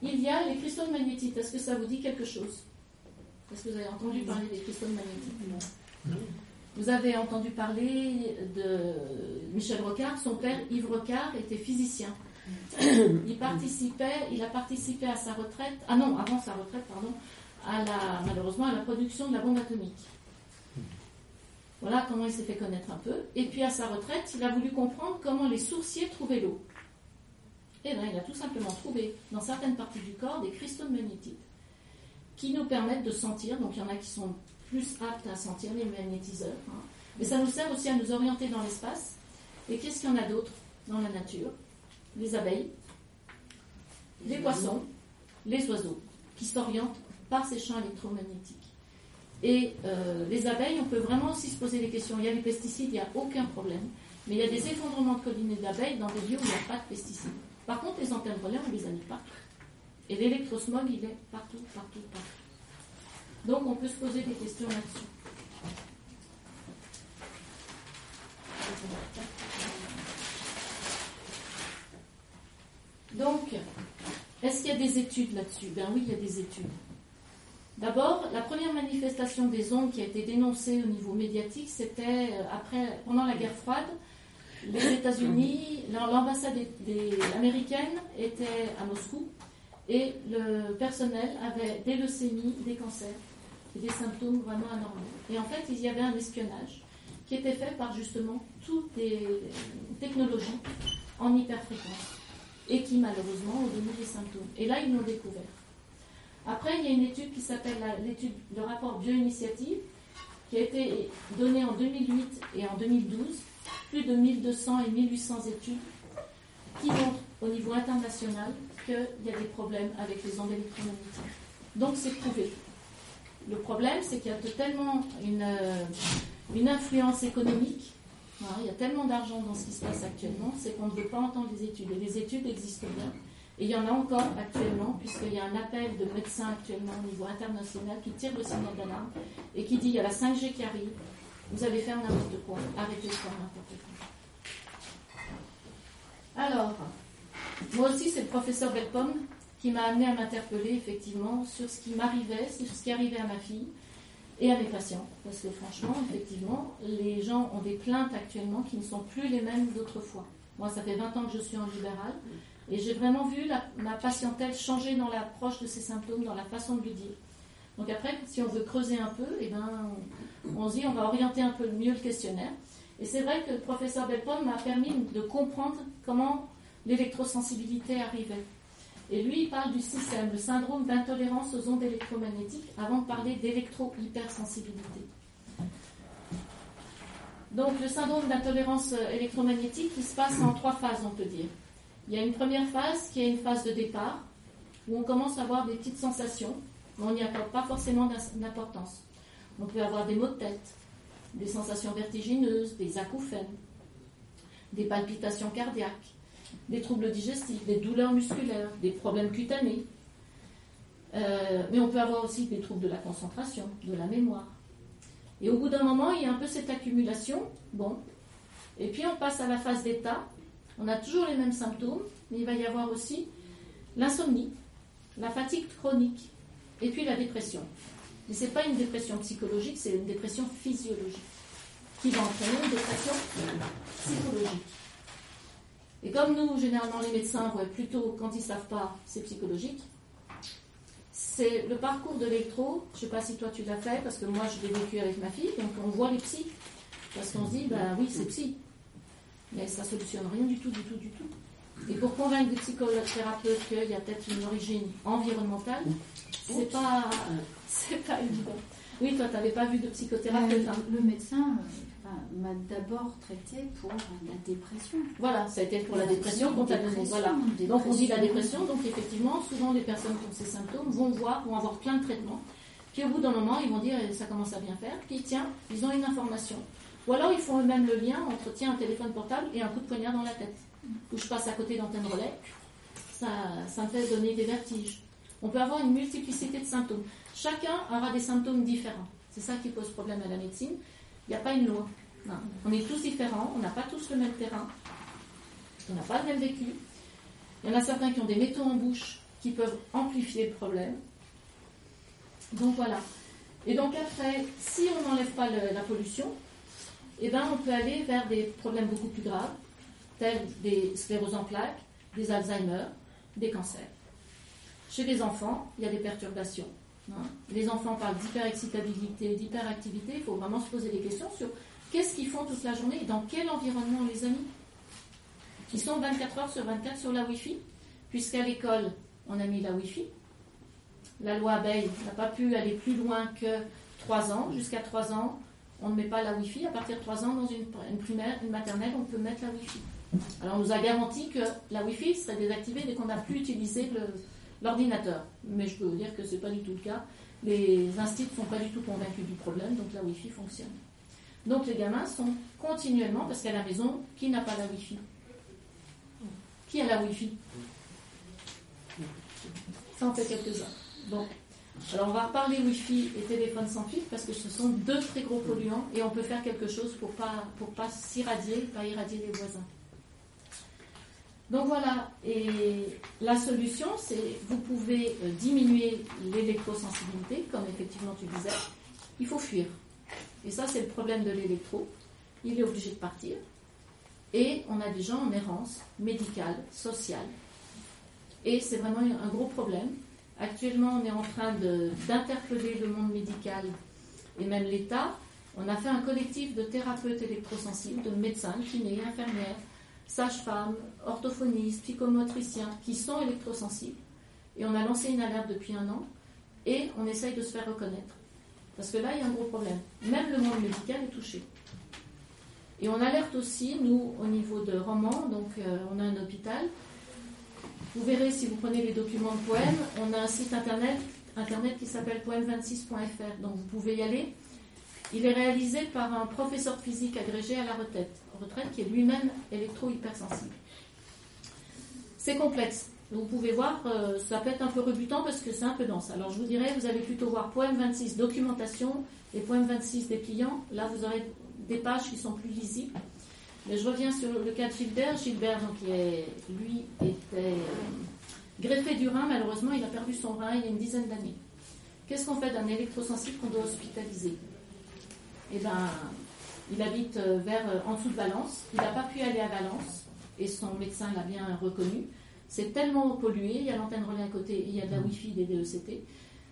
il y a les cristaux magnétiques. Est-ce que ça vous dit quelque chose? Est-ce que vous avez entendu parler des cristaux magnétiques? Vous avez entendu parler de Michel Rocard? Son père, Yves Rocard, était physicien. Il participait, il a participé à sa retraite, ah non, avant sa retraite, pardon, à la, malheureusement à la production de la bombe atomique. Voilà comment il s'est fait connaître un peu. Et puis à sa retraite, il a voulu comprendre comment les sourciers trouvaient l'eau. Eh bien, il a tout simplement trouvé dans certaines parties du corps des cristaux magnétiques qui nous permettent de sentir. Donc il y en a qui sont plus aptes à sentir les magnétiseurs. hein. Mais ça nous sert aussi à nous orienter dans l'espace. Et qu'est-ce qu'il y en a d'autre dans la nature? Les abeilles, les poissons, les oiseaux, qui s'orientent par ces champs électromagnétiques. Et euh, les abeilles, on peut vraiment aussi se poser des questions. Il y a les pesticides, il n'y a aucun problème. Mais il y a des effondrements de collines d'abeilles dans des lieux où il n'y a pas de pesticides. Par contre, les antennes relais, on les a partout. Et l'électrosmog, il est partout, partout, partout. Donc, on peut se poser des questions là-dessus. Donc, est-ce qu'il y a des études là-dessus? Ben oui, il y a des études. D'abord, la première manifestation des ondes qui a été dénoncée au niveau médiatique, c'était euh, après, pendant la guerre froide. Les États-Unis, l'ambassade américaine était à Moscou et le personnel avait des leucémies, des cancers et des symptômes vraiment anormaux. Et en fait, il y avait un espionnage qui était fait par justement toutes des technologies en hyperfréquence et qui malheureusement ont donné des symptômes. Et là, ils l'ont découvert. Après, il y a une étude qui s'appelle l'étude, le rapport Bioinitiative, qui a été donné en 2008 et en 2012, plus de 1200 et 1800 études qui montrent au niveau international qu'il y a des problèmes avec les ondes électromagnétiques. Donc c'est prouvé. Le problème, c'est qu'il y a tellement une, euh, une influence économique, hein, il y a tellement d'argent dans ce qui se passe actuellement, c'est qu'on ne veut pas entendre les études. Et les études existent bien. Et il y en a encore actuellement, puisqu'il y a un appel de médecins actuellement au niveau international qui tire le signal d'alarme et qui dit il y a la 5G qui arrive, vous allez faire n'importe quoi, arrêtez de faire n'importe quoi. Alors, moi aussi, c'est le professeur Belpom qui m'a amené à m'interpeller effectivement sur ce qui m'arrivait, sur ce qui arrivait à ma fille et à mes patients. Parce que franchement, effectivement, les gens ont des plaintes actuellement qui ne sont plus les mêmes d'autrefois. Moi, ça fait 20 ans que je suis en libéral et j'ai vraiment vu ma patientèle changer dans l'approche de ces symptômes, dans la façon de lui dire. Donc après, si on veut creuser un peu, eh ben, on se dit on va orienter un peu mieux le questionnaire. Et c'est vrai que le professeur Belpom m'a permis de comprendre comment l'électrosensibilité arrivait. Et lui, il parle du système, le syndrome d'intolérance aux ondes électromagnétiques, avant de parler d'électro-hypersensibilité. Donc le syndrome d'intolérance électromagnétique qui se passe en trois phases, on peut dire. Il y a une première phase qui est une phase de départ, où on commence à avoir des petites sensations, mais on n'y accorde pas forcément d'im- d'importance. On peut avoir des maux de tête, des sensations vertigineuses, des acouphènes, des palpitations cardiaques, des troubles digestifs, des douleurs musculaires, des problèmes cutanés. Euh, mais on peut avoir aussi des troubles de la concentration, de la mémoire. Et au bout d'un moment, il y a un peu cette accumulation. Bon. Et puis on passe à la phase d'état. On a toujours les mêmes symptômes, mais il va y avoir aussi l'insomnie, la fatigue chronique, et puis la dépression. Mais ce n'est pas une dépression psychologique, c'est une dépression physiologique, qui va entraîner une dépression psychologique. Et comme nous, généralement, les médecins voient plutôt, quand ils ne savent pas, c'est psychologique, c'est le parcours de l'électro. Je ne sais pas si toi tu l'as fait, parce que moi je l'ai vécu avec ma fille, donc on voit les psys, parce qu'on se dit, ben oui, c'est psy. Mais ça ne solutionne rien du tout, du tout, du tout. Et pour convaincre des psychothérapeutes qu'il y a peut-être une origine environnementale, c'est pas, c'est pas évident. Oui, toi, tu n'avais pas vu de psychothérapeute. hein. Euh, le médecin euh, m'a d'abord traité pour la dépression. Voilà, ça a été pour la dépression qu'on t'a donné. Dépression, Voilà. Donc on dit la dépression. dépression, donc effectivement, souvent les personnes qui ont ces symptômes vont voir, vont avoir plein de traitements. Puis au bout d'un moment, ils vont dire eh, ça commence à bien faire. Puis tiens, ils ont une information. Ou alors ils font eux-mêmes le lien entre tiens un téléphone portable et un coup de poignard dans la tête. Ou je passe à côté d'antenne relais, ça, ça me fait donner des vertiges. On peut avoir une multiplicité de symptômes. Chacun aura des symptômes différents. C'est ça qui pose problème à la médecine. Il n'y a pas une loi. On est tous différents, on n'a pas tous le même terrain, on n'a pas le même vécu. Il y en a certains qui ont des métaux en bouche qui peuvent amplifier le problème. Donc voilà. Et donc après, si on n'enlève pas la pollution, eh ben, on peut aller vers des problèmes beaucoup plus graves, tels des scléroses en plaques, des Alzheimer, des cancers. Chez les enfants, il y a des perturbations. Les enfants parlent d'hyperexcitabilité, d'hyperactivité. Il faut vraiment se poser des questions sur qu'est-ce qu'ils font toute la journée et dans quel environnement on les a mis. Ils sont 24 heures sur 24 sur la Wi-Fi, puisqu'à l'école, on a mis la Wi-Fi. La loi Abeille n'a pas pu aller plus loin que 3 ans. Jusqu'à 3 ans, on ne met pas la Wi-Fi. À partir de 3 ans, dans une, primaire, une maternelle, on peut mettre la Wi-Fi. Alors, on nous a garanti que la Wi-Fi serait désactivée dès qu'on n'a plus utilisé l'ordinateur. Mais je peux vous dire que ce n'est pas du tout le cas. Les instituts ne sont pas du tout convaincus du problème, donc la Wi-Fi fonctionne. Donc les gamins sont continuellement, parce qu'à la maison, qui n'a pas la Wi-Fi? Qui a la Wi-Fi? Ça en fait quelques-uns. Bon. Alors on va reparler Wi-Fi et téléphone sans fil parce que ce sont deux très gros polluants et on peut faire quelque chose pour pas pour pas s'irradier, pas irradier les voisins. Donc voilà, et la solution, c'est vous pouvez euh, diminuer l'électrosensibilité, comme effectivement tu disais. Il faut fuir. Et ça, c'est le problème de l'électro. Il est obligé de partir. Et on a des gens en errance médicale, sociale. Et c'est vraiment un gros problème. Actuellement, on est en train d'interpeller le monde médical et même l'État. On a fait un collectif de thérapeutes électrosensibles, de médecins, kinés, infirmières, sages-femmes, orthophonistes, psychomotriciens qui sont électrosensibles. Et on a lancé une alerte depuis un an et on essaye de se faire reconnaître. Parce que là, il y a un gros problème. Même le monde médical est touché. Et on alerte aussi, nous, au niveau de Romans, donc euh, on a un hôpital. Vous verrez, si vous prenez les documents de poèmes, on a un site internet, qui s'appelle poème26.fr. Donc vous pouvez y aller. Il est réalisé par un professeur physique agrégé à la retraite, retraite qui est lui-même électro-hypersensible. C'est complexe. Vous pouvez voir, euh, ça peut être un peu rebutant parce que c'est un peu dense. Alors je vous dirais, vous allez plutôt voir poème 26 documentation et poème 26 des clients. Là, vous aurez des pages qui sont plus lisibles. Mais je reviens sur le cas de Gilbert. Gilbert, donc, qui est, lui, était euh, greffé du rein. Malheureusement, il a perdu son rein il y a une dizaine d'années. Qu'est-ce qu'on fait d'un électrosensible qu'on doit hospitaliser? Eh bien, il habite euh, vers en dessous de Valence. Il n'a pas pu aller à Valence et son médecin l'a bien reconnu. C'est tellement pollué, il y a l'antenne relais à côté, il y a de la Wi-Fi, des DECT.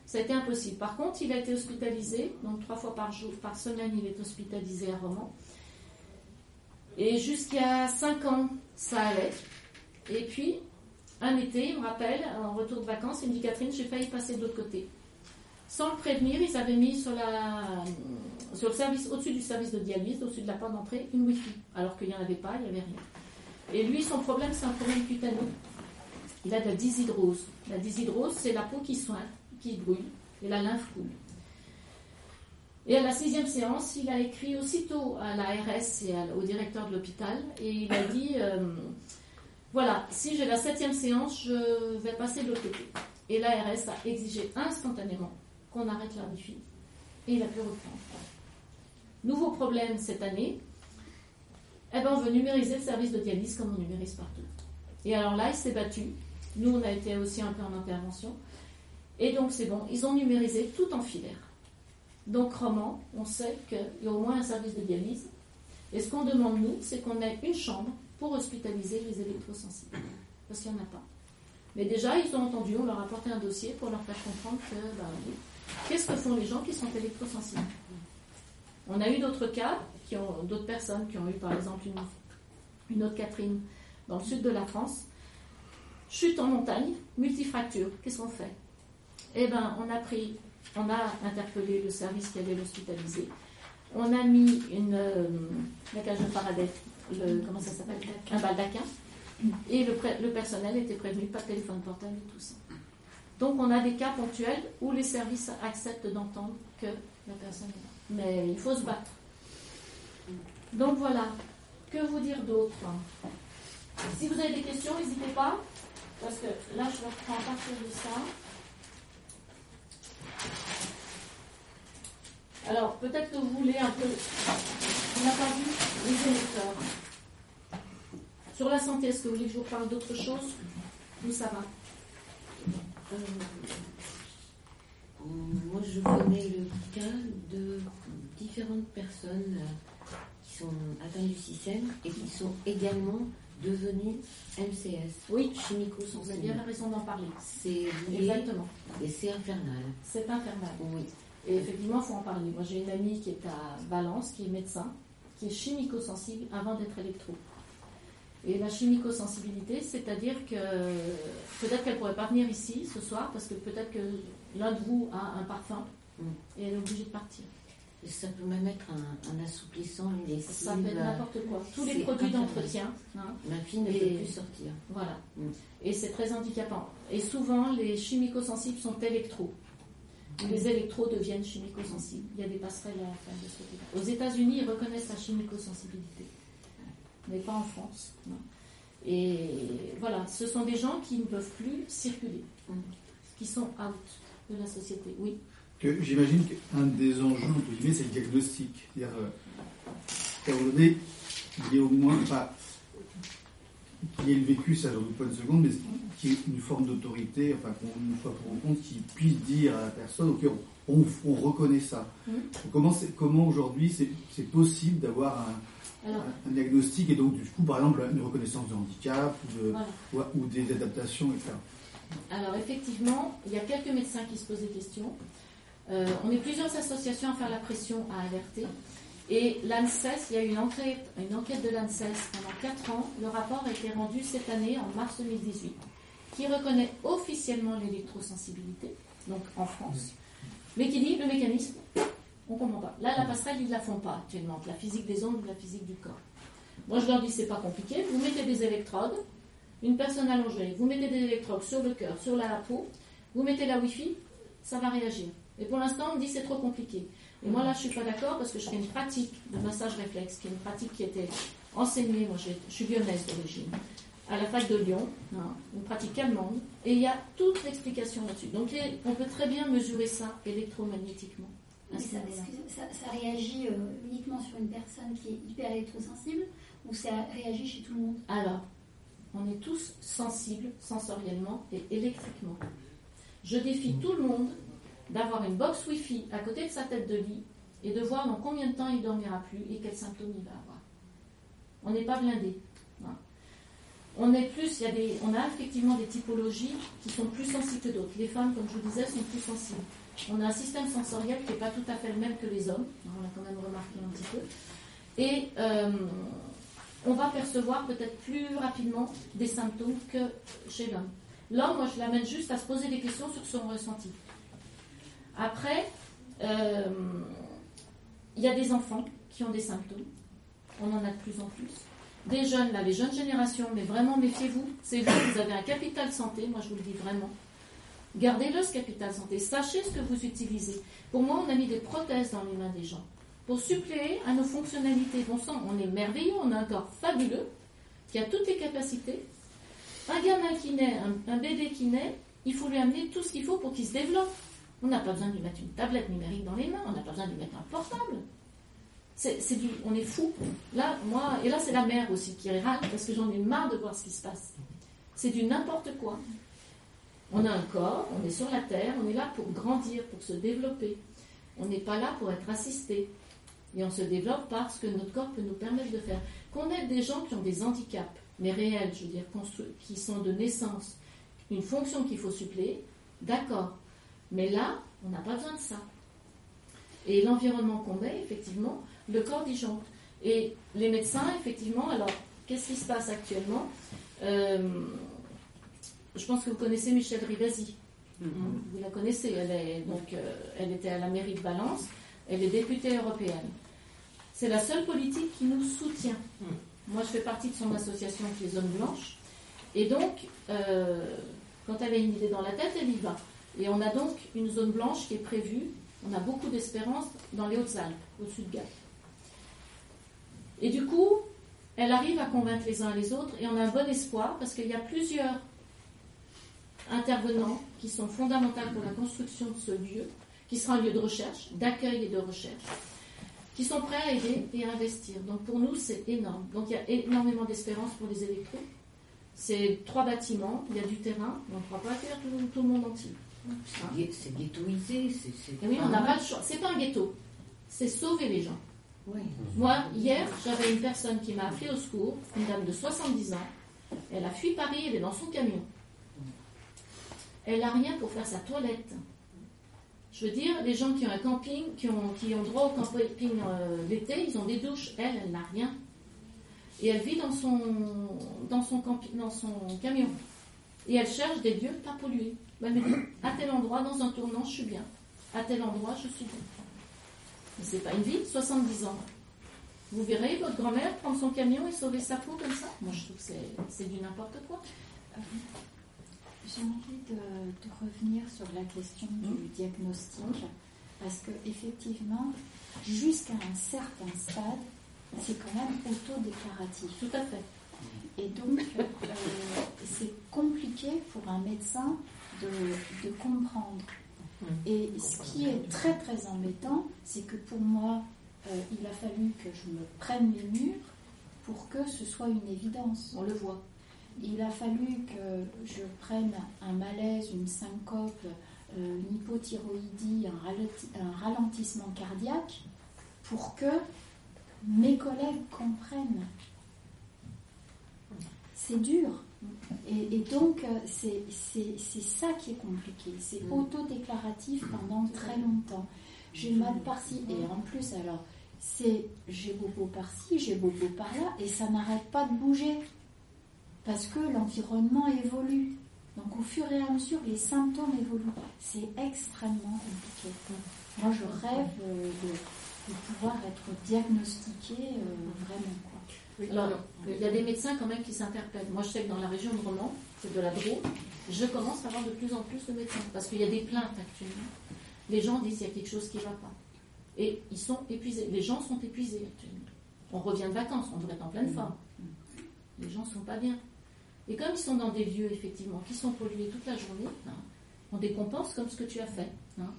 Ça a été impossible. Par contre, il a été hospitalisé, donc trois fois par jour, par semaine, il est hospitalisé à Romans. Et jusqu'à cinq ans, ça allait. Et puis, un été, il me rappelle, en retour de vacances, il me dit Catherine, j'ai failli passer de l'autre côté. Sans le prévenir, ils avaient mis sur, la, sur le service, au-dessus du service de dialyse, au-dessus de la porte d'entrée, une Wi-Fi. Alors qu'il n'y en avait pas, il n'y avait rien. Et lui, son problème, c'est un problème cutané il a de la dyshydrose. La dyshydrose, c'est la peau qui soigne, qui brûle, et la lymphe coule. Et à la sixième séance, il a écrit aussitôt à l'ARS et au directeur de l'hôpital, et il a dit euh, Voilà, si j'ai la septième séance, je vais passer de l'autre côté. Et l'ARS a exigé instantanément qu'on arrête la wifi, et il a pu reprendre. Nouveau problème cette année, eh ben, on veut numériser le service de dialyse comme on numérise partout. Et alors là, il s'est battu nous, on a été aussi un peu en intervention. Et donc, c'est bon, ils ont numérisé tout en filaire. Donc, roman, on sait qu'il y a au moins un service de dialyse. Et ce qu'on demande, nous, c'est qu'on ait une chambre pour hospitaliser les électrosensibles. Parce qu'il n'y en a pas. Mais déjà, ils ont entendu, on leur a apporté un dossier pour leur faire comprendre que, bah, qu'est-ce que font les gens qui sont électrosensibles? On a eu d'autres cas, qui ont, d'autres personnes qui ont eu, par exemple, une, une autre Catherine dans le sud de la France, Chute en montagne, multifracture, qu'est-ce qu'on fait? Eh bien, on a pris, on a interpellé le service qui allait l'hospitaliser. On a mis une, euh, la cage de Faraday, le, comment ça s'appelle? Un baldaquin. Et le, le, personnel était prévenu, pas de téléphone portable et tout ça. Donc on a des cas ponctuels où les services acceptent d'entendre que la personne est là. Mais il faut se battre. Donc voilà. Que vous dire d'autre? Si vous avez des questions, n'hésitez pas. Parce que là, je reprends à partir de ça. Alors, peut-être que vous voulez un peu. On n'a pas vu les électeurs. Sur la santé, est-ce que vous voulez que je vous parle d'autre chose? Ou ça va? Euh, Moi, je connais le cas de différentes personnes euh, qui sont atteintes du système et qui sont également devenu MCS. Oui, chimico Vous avez bien raison d'en parler. C'est Exactement. Et c'est infernal. C'est infernal. Oui. Et effectivement, il faut en parler. Moi, j'ai une amie qui est à Valence, qui est médecin, qui est chimico-sensible avant d'être électro. Et la chimico-sensibilité, c'est-à-dire que peut-être qu'elle ne pourrait pas venir ici ce soir, parce que peut-être que l'un de vous a un parfum Et elle est obligée de partir. Et ça peut même être un, un assouplissant, une lessive. Ça peut être n'importe quoi. Tous les produits d'entretien. hein, Ma fille ne Et- peut plus sortir. Voilà. Mm. Et c'est très handicapant. Et souvent, les chimico-sensibles sont électros. Les électros deviennent chimico-sensibles. Il y a des passerelles à faire de ce côté-là. Aux États-Unis, ils reconnaissent la chimico-sensibilité, mais pas en France. non. Et voilà, ce sont des gens qui ne peuvent plus circuler, Mm. qui sont out de la société. Oui. que j'imagine qu'un des enjeux, entre guillemets, c'est le diagnostic. C'est-à-dire, qu'à un moment donné, il y ait au moins, pas qu'il y ait le vécu, ça j'en doute pas une seconde, mais qu'il y ait une forme d'autorité, enfin qu'on une fois pour en compte, qui puisse dire à la personne, ok, on, on, on reconnaît ça. Mhm. Comment, aujourd'hui c'est possible d'avoir un, un diagnostic et donc du coup, par exemple, une reconnaissance de handicap ou, de, voilà. ou, ou des adaptations, etc. Alors effectivement, il y a quelques médecins qui se posent des questions. Euh, on est plusieurs associations à faire la pression, à alerter. Et l'ANSES, il y a eu une enquête, de l'ANSES pendant 4 ans. Le rapport a été rendu cette année, en mars 2018, qui reconnaît officiellement l'électrosensibilité, donc en France, mais qui dit le mécanisme, on ne comprend pas. Là, la passerelle, ils ne la font pas actuellement, la physique des ondes ou la physique du corps. Moi, je leur dis, c'est pas compliqué, vous mettez des électrodes, une personne allongée, vous mettez des électrodes sur le cœur, sur la peau, vous mettez la Wi-Fi, ça va réagir. Et pour l'instant, on me dit c'est trop compliqué. Et moi là, je suis pas d'accord parce que je fais une pratique de massage réflexe, qui est une pratique qui était enseignée, moi je suis lyonnaise d'origine, à la fac de Lyon, hein, une pratique allemande, et il y a toute l'explication là-dessus. Donc on peut très bien mesurer ça électromagnétiquement. Mais ça réagit euh, uniquement sur une personne qui est hyper électrosensible ou ça réagit chez tout le monde? Alors, on est tous sensibles sensoriellement et électriquement. Je défie tout le monde d'avoir une box Wi-Fi à côté de sa tête de lit et de voir dans combien de temps il dormira plus et quels symptômes il va avoir. On n'est pas blindé. hein. On est plus, y a des, on a effectivement des typologies qui sont plus sensibles que d'autres. Les femmes, comme je vous disais, sont plus sensibles. On a un système sensoriel qui n'est pas tout à fait le même que les hommes. On l'a quand même remarqué un petit peu. Et euh, on va percevoir peut-être plus rapidement des symptômes que chez l'homme. L'homme, moi, je l'amène juste à se poser des questions sur son ressenti. Après, euh, il y a des enfants qui ont des symptômes. On en a de plus en plus. Des jeunes, là, les jeunes générations, mais vraiment méfiez-vous. C'est vous, vous avez un capital santé, moi je vous le dis vraiment. Gardez-le, ce capital santé. Sachez ce que vous utilisez. Pour moi, on a mis des prothèses dans les mains des gens pour suppléer à nos fonctionnalités. Bon sang, on est merveilleux, on a un corps fabuleux, qui a toutes les capacités. Un gamin qui naît, un, bébé qui naît, il faut lui amener tout ce qu'il faut pour qu'il se développe. On n'a pas besoin de lui mettre une tablette numérique dans les mains, on n'a pas besoin de lui mettre un portable. Du, on est fou. Là, moi, et là, c'est la mère aussi qui râle parce que j'en ai marre de voir ce qui se passe. C'est du n'importe quoi. On a un corps, on est sur la terre, on est là pour grandir, pour se développer. On n'est pas là pour être assisté. Et on se développe par ce que notre corps peut nous permettre de faire. Qu'on ait des gens qui ont des handicaps, mais réels, je veux dire, qui sont de naissance, une fonction qu'il faut suppléer, d'accord. Mais là, on n'a pas besoin de ça. Et l'environnement qu'on met, effectivement, le corps disjoncte. Et les médecins, effectivement, alors, qu'est-ce qui se passe actuellement? Euh, Je pense que vous connaissez Michel Rivasi. Vous la connaissez, elle, est, donc, euh, elle était à la mairie de Valence, elle est députée européenne. C'est la seule politique qui nous soutient. Moi, je fais partie de son association avec les zones blanches. Et donc, euh, quand elle a une idée dans la tête, elle y va. Et on a donc une zone blanche qui est prévue. On a beaucoup d'espérance dans les Hautes-Alpes, au-dessus de Gap. Et du coup, elle arrive à convaincre les uns et les autres. Et on a un bon espoir parce qu'il y a plusieurs intervenants qui sont fondamentaux pour la construction de ce lieu, qui sera un lieu de recherche, d'accueil et de recherche, qui sont prêts à aider et à investir. Donc pour nous, c'est énorme. Donc il y a énormément d'espérance pour les électros. C'est trois bâtiments, il y a du terrain, on ne pourra pas accueillir tout, tout le monde entier. C'est ghet- C'est ghettoisé. c'est- oui, on n'a pas le choix. C'est pas un ghetto. C'est sauver les gens. Moi, hier, j'avais une personne qui m'a appelé au secours, une dame de 70 ans. Elle a fui Paris, elle est dans son camion. Elle n'a rien pour faire sa toilette. Je veux dire, les gens qui ont un camping, qui ont, droit au camping euh, l'été, ils ont des douches. Elle, elle n'a rien. Et elle vit dans son camion. Et elle cherche des lieux pas pollués. Elle me dit, à tel endroit, dans un tournant, je suis bien. à tel endroit, je suis bien. Mais c'est pas une vie, 70 ans. Vous verrez votre grand-mère prendre son camion et sauver sa peau comme ça Moi, je trouve que c'est du n'importe quoi. Euh, j'ai envie de, revenir sur la question du mmh. diagnostic, parce que effectivement, jusqu'à un certain stade, c'est quand même autodéclaratif. Tout à fait. Et donc, euh, c'est compliqué pour un médecin de, comprendre. Mmh. Et ce qui est très très embêtant, c'est que pour moi, euh, il a fallu que je me prenne les murs pour que ce soit une évidence. On le voit. Il a fallu que je prenne un malaise, une syncope, euh, une hypothyroïdie, un, ralentissement cardiaque pour que mes collègues comprennent. C'est dur. Et, donc, euh, c'est ça qui est compliqué. C'est mm. autodéclaratif pendant très longtemps. J'ai mal par-ci. Et en plus, alors, c'est j'ai bobo par-ci, j'ai bobo par-là, et ça n'arrête pas de bouger parce que l'environnement évolue. Donc au fur et à mesure, les symptômes évoluent. C'est extrêmement compliqué. Moi, je rêve euh, de, pouvoir être diagnostiqué euh, vraiment. Alors, il y a des médecins quand même qui s'interpellent. Moi, je sais que dans la région de Romans, c'est de la Drôme, je commence à avoir de plus en plus de médecins parce qu'il y a des plaintes actuellement. Les gens disent qu'il y a quelque chose qui ne va pas. Et ils sont épuisés. Les gens sont épuisés actuellement. On revient de vacances, on devrait être en pleine forme. Les gens ne sont pas bien. Et comme ils sont dans des lieux, effectivement, qui sont pollués toute la journée, hein, on décompense comme ce que tu as fait. Hein.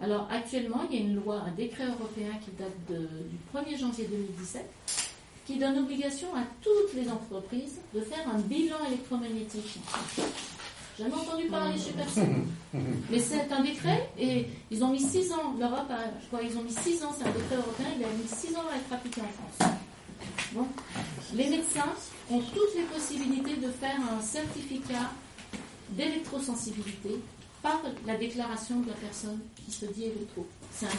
Alors actuellement, il y a une loi, un décret européen qui date du 1er janvier 2017, qui donne obligation à toutes les entreprises de faire un bilan électromagnétique. Jamais entendu parler chez personne. [laughs] Mais c'est un décret et ils ont mis six ans. L'Europe, je crois, ils ont mis six ans. C'est un décret européen. Il a mis six ans à être appliqué en France. Bon. Les médecins ont toutes les possibilités de faire un certificat d'électrosensibilité par la déclaration de la personne qui se dit électro. C'est un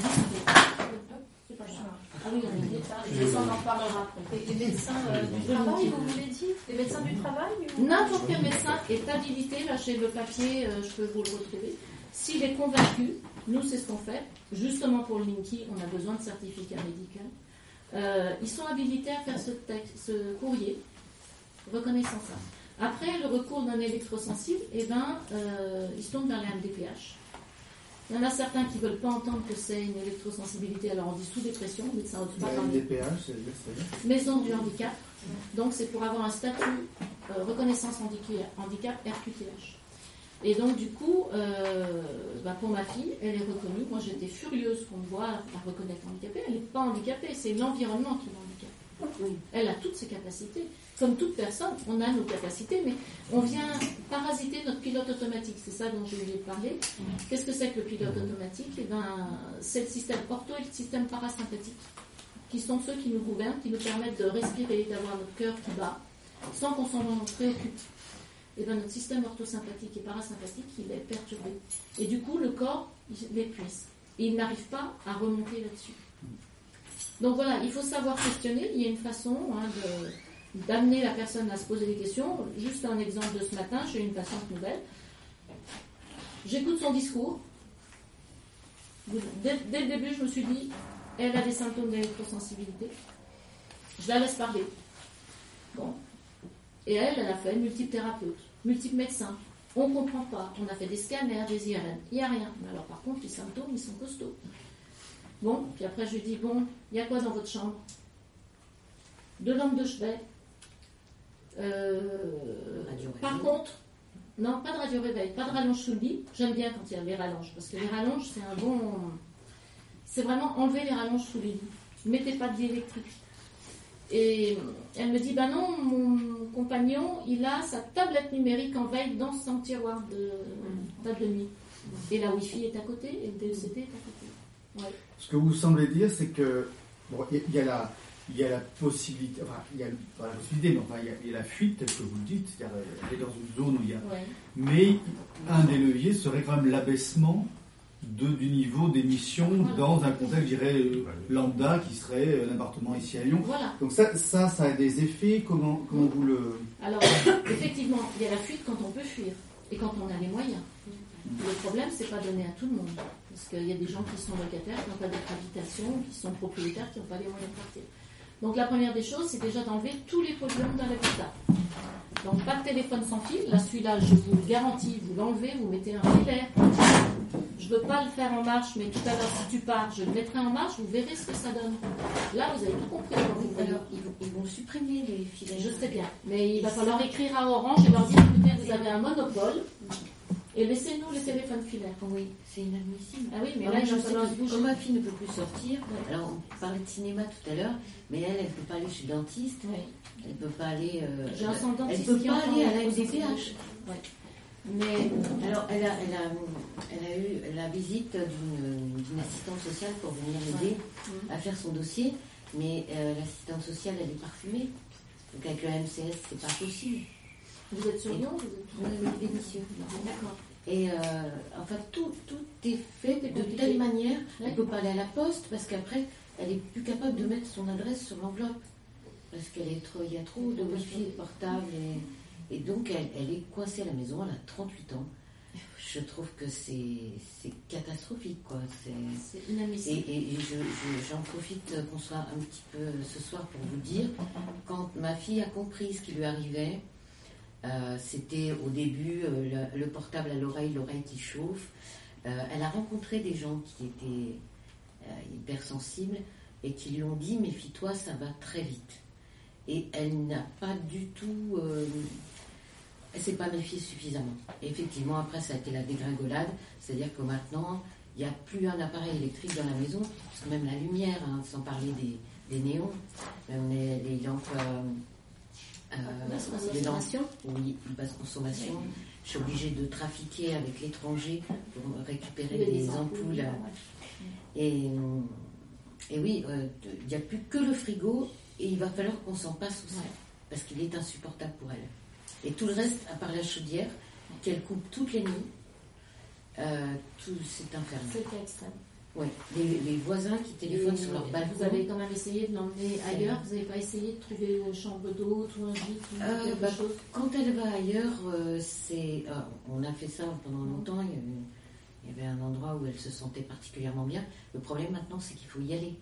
C'est pas Ah oui, on Les en parlera Les médecins euh, du travail, vous voulez dire Les médecins du travail N'importe quel médecin est habilité, là chez le papier, euh, je peux vous le retrouver. S'il est convaincu, nous c'est ce qu'on fait, justement pour le Linky, on a besoin de certificat médical. Euh, ils sont habilités à faire ce, texte, ce courrier reconnaissant ça. Après le recours d'un électrosensible, eh ben, euh, ils se tournent vers la MDPH. Il y en a certains qui ne veulent pas entendre que c'est une électrosensibilité, alors on dit sous dépression, médecin La MDPH, c'est Maison du handicap. Donc c'est pour avoir un statut euh, reconnaissance handicap RQTH. Et donc du coup, euh, bah, pour ma fille, elle est reconnue. Moi j'étais furieuse qu'on me voit la reconnaître handicapée. Elle n'est pas handicapée, c'est l'environnement qui l'handicape. Elle a toutes ses capacités comme toute personne, on a nos capacités, mais on vient parasiter notre pilote automatique. C'est ça dont je voulais parler. Qu'est-ce que c'est que le pilote automatique? Eh ben, C'est le système ortho et le système parasympathique, qui sont ceux qui nous gouvernent, qui nous permettent de respirer, d'avoir notre cœur qui bat, sans qu'on s'en préoccupe. Eh ben, notre système orthosympathique et parasympathique, il est perturbé. Et du coup, le corps, il l'épuise. Et il n'arrive pas à remonter là-dessus. Donc voilà, il faut savoir questionner. Il y a une façon hein, de d'amener la personne à se poser des questions. Juste un exemple de ce matin, j'ai une patiente nouvelle. J'écoute son discours. Dès, le début, je me suis dit, elle a des symptômes d'électrosensibilité. Je la laisse parler. Bon. Et elle, elle a fait multiple thérapeute, multiple médecin. On ne comprend pas. On a fait des scanners, des IRM. Il n'y a rien. Mais alors, par contre, les symptômes, ils sont costauds. Bon, puis après, je lui dis, bon, il y a quoi dans votre chambre? Deux lampes de chevet, par contre, non, pas de radio réveil, pas de rallonge sous le lit. J'aime bien quand il y a les rallonges, parce que les rallonges, c'est un bon. C'est vraiment enlever les rallonges sous le lit. Mettez pas de lit électrique. Et elle me dit bah non, mon compagnon, il a sa tablette numérique en veille dans son tiroir de table de nuit. Et la Wi-Fi est à côté et le DECT est à côté. Ce que vous semblez dire, c'est que bon, il y a la il y a la possibilité, enfin, il y a pas la possibilité, mais enfin, il y, a, la fuite, telle que vous le dites, c'est-à-dire aller dans une zone où il y a. Mais un des leviers serait quand même l'abaissement du niveau d'émission dans un contexte, je dirais, lambda, qui serait l'appartement ici à Lyon. Donc ça, ça, ça a des effets, comment, comment vous le... Alors, effectivement, il y a la fuite quand on peut fuir et quand on a les moyens. Le problème, c'est pas donné à tout le monde. Parce qu'il y a des gens qui sont locataires, qui n'ont pas d'autre habitation, qui sont propriétaires, qui n'ont pas les moyens de partir. Donc la première des choses, c'est déjà d'enlever tous les polluants dans l'habitat. Donc pas de téléphone sans fil. Là, celui-là, je vous le garantis, vous l'enlevez, vous mettez un filaire. Je ne veux pas le faire en marche, mais tout à l'heure, si tu pars, je le mettrai en marche, vous verrez ce que ça donne. Là, vous avez tout compris. vous. Alors, ils vont, ils vont supprimer les filets. Je sais bien. Mais il va falloir écrire à Orange et leur dire écoutez, vous avez un monopole et laissez-nous les téléphones filaires. Oui, c'est inadmissible. Ah oui, mais là, je sais. Comme ma fille ne peut plus sortir, alors on parlait de cinéma tout à l'heure, mais elle, elle ne peut pas aller chez le dentiste, Oui. elle ne peut pas aller. euh, J'ai un elle ne peut pas aller à la MDPH. Mais Alors, elle a, elle, a, elle a eu la visite d'une assistante sociale pour venir l'aider Mhm. à faire son dossier, mais euh, l'assistante sociale, elle est parfumée. Donc avec le MCS, c'est pas possible. vous êtes sur Lyon vous êtes... Oui. D'accord. Et euh, enfin, tout, tout est fait de compliqué. telle manière, Ouais. elle ne peut pas aller à la poste parce qu'après, elle est plus capable de mettre son adresse sur l'enveloppe. Parce qu'il y a trop de wifi portable et, et donc elle, elle est coincée à la maison, elle a 38 ans. Je trouve que c'est catastrophique quoi. C'est- Et, et je- je- j'en profite qu'on soit un petit peu ce soir pour vous dire, quand ma fille a compris ce qui lui arrivait, euh, c'était au début euh, le, le portable à l'oreille, l'oreille qui chauffe. Euh, elle a rencontré des gens qui étaient hypersensibles et qui lui ont dit méfie-toi, ça va très vite. Et elle n'a pas du tout. elle s'est pas méfiée suffisamment. Effectivement, après, ça a été la dégringolade, c'est-à-dire que maintenant, il n'y a plus un appareil électrique dans la maison, parce que même la lumière, hein, sans parler des, des néons, même les, lampes. Euh, Basse les oui, basse consommation. Je suis obligée de trafiquer avec l'étranger pour récupérer ampoules. ampoules, Et, et oui, euh, il n'y a plus que le frigo et il va falloir qu'on s'en passe aussi. Ouais. Parce qu'il est insupportable pour elle. Et tout le reste, à part la chaudière, qu'elle coupe toutes les nuits, euh, tout c'est infernal. Ouais. Les, les voisins qui téléphonent sur leur balcon. Vous avez quand même essayé de l'emmener ailleurs? Vous n'avez pas essayé de trouver une chambre d'hôte ou un gîte ou Euh, quelque bah, chose? Quand elle va ailleurs, euh, c'est, euh, on a fait ça pendant longtemps. Il y, avait, il y avait un endroit où elle se sentait particulièrement bien. Le problème maintenant, c'est qu'il faut y aller.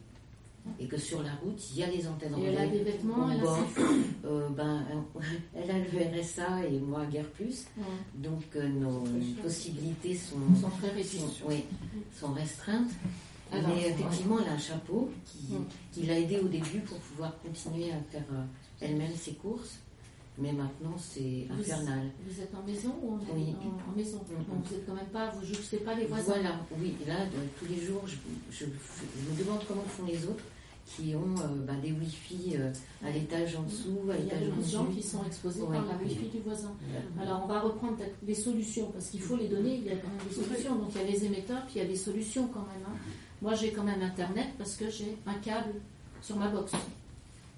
Et que sur la route, il y a les antennes elle a des vêtements, elle a boit. ses Euh, ben, euh, [laughs] elle a le RSA et moi, guère plus. Ouais. Donc, euh, nos possibilités sont, sont sont- oui, sont restreintes. Alors, Mais effectivement, elle a un chapeau qui, Mm. qui l'a aidée au début pour pouvoir continuer à faire euh, elle-même ses courses. Mais maintenant, c'est infernal. Vous êtes en maison ou en, Oui. en- en maison? Mhm. Donc vous êtes quand même pas, vous jouxtez pas les voisins. Voilà, oui, là, de- tous les jours, je, je- je me demande comment font les autres qui ont euh, bah, des Wi-Fi euh, à l'étage en dessous, à Il y a l'étage beaucoup en de gens qui sont exposés Ouais. par la wifi du voisin. Alors on va reprendre peut-être les solutions parce qu'il faut les donner, il y a quand même des solutions. Donc il y a les émetteurs, puis il y a des solutions quand même. hein. Moi j'ai quand même internet parce que j'ai un câble sur ma box.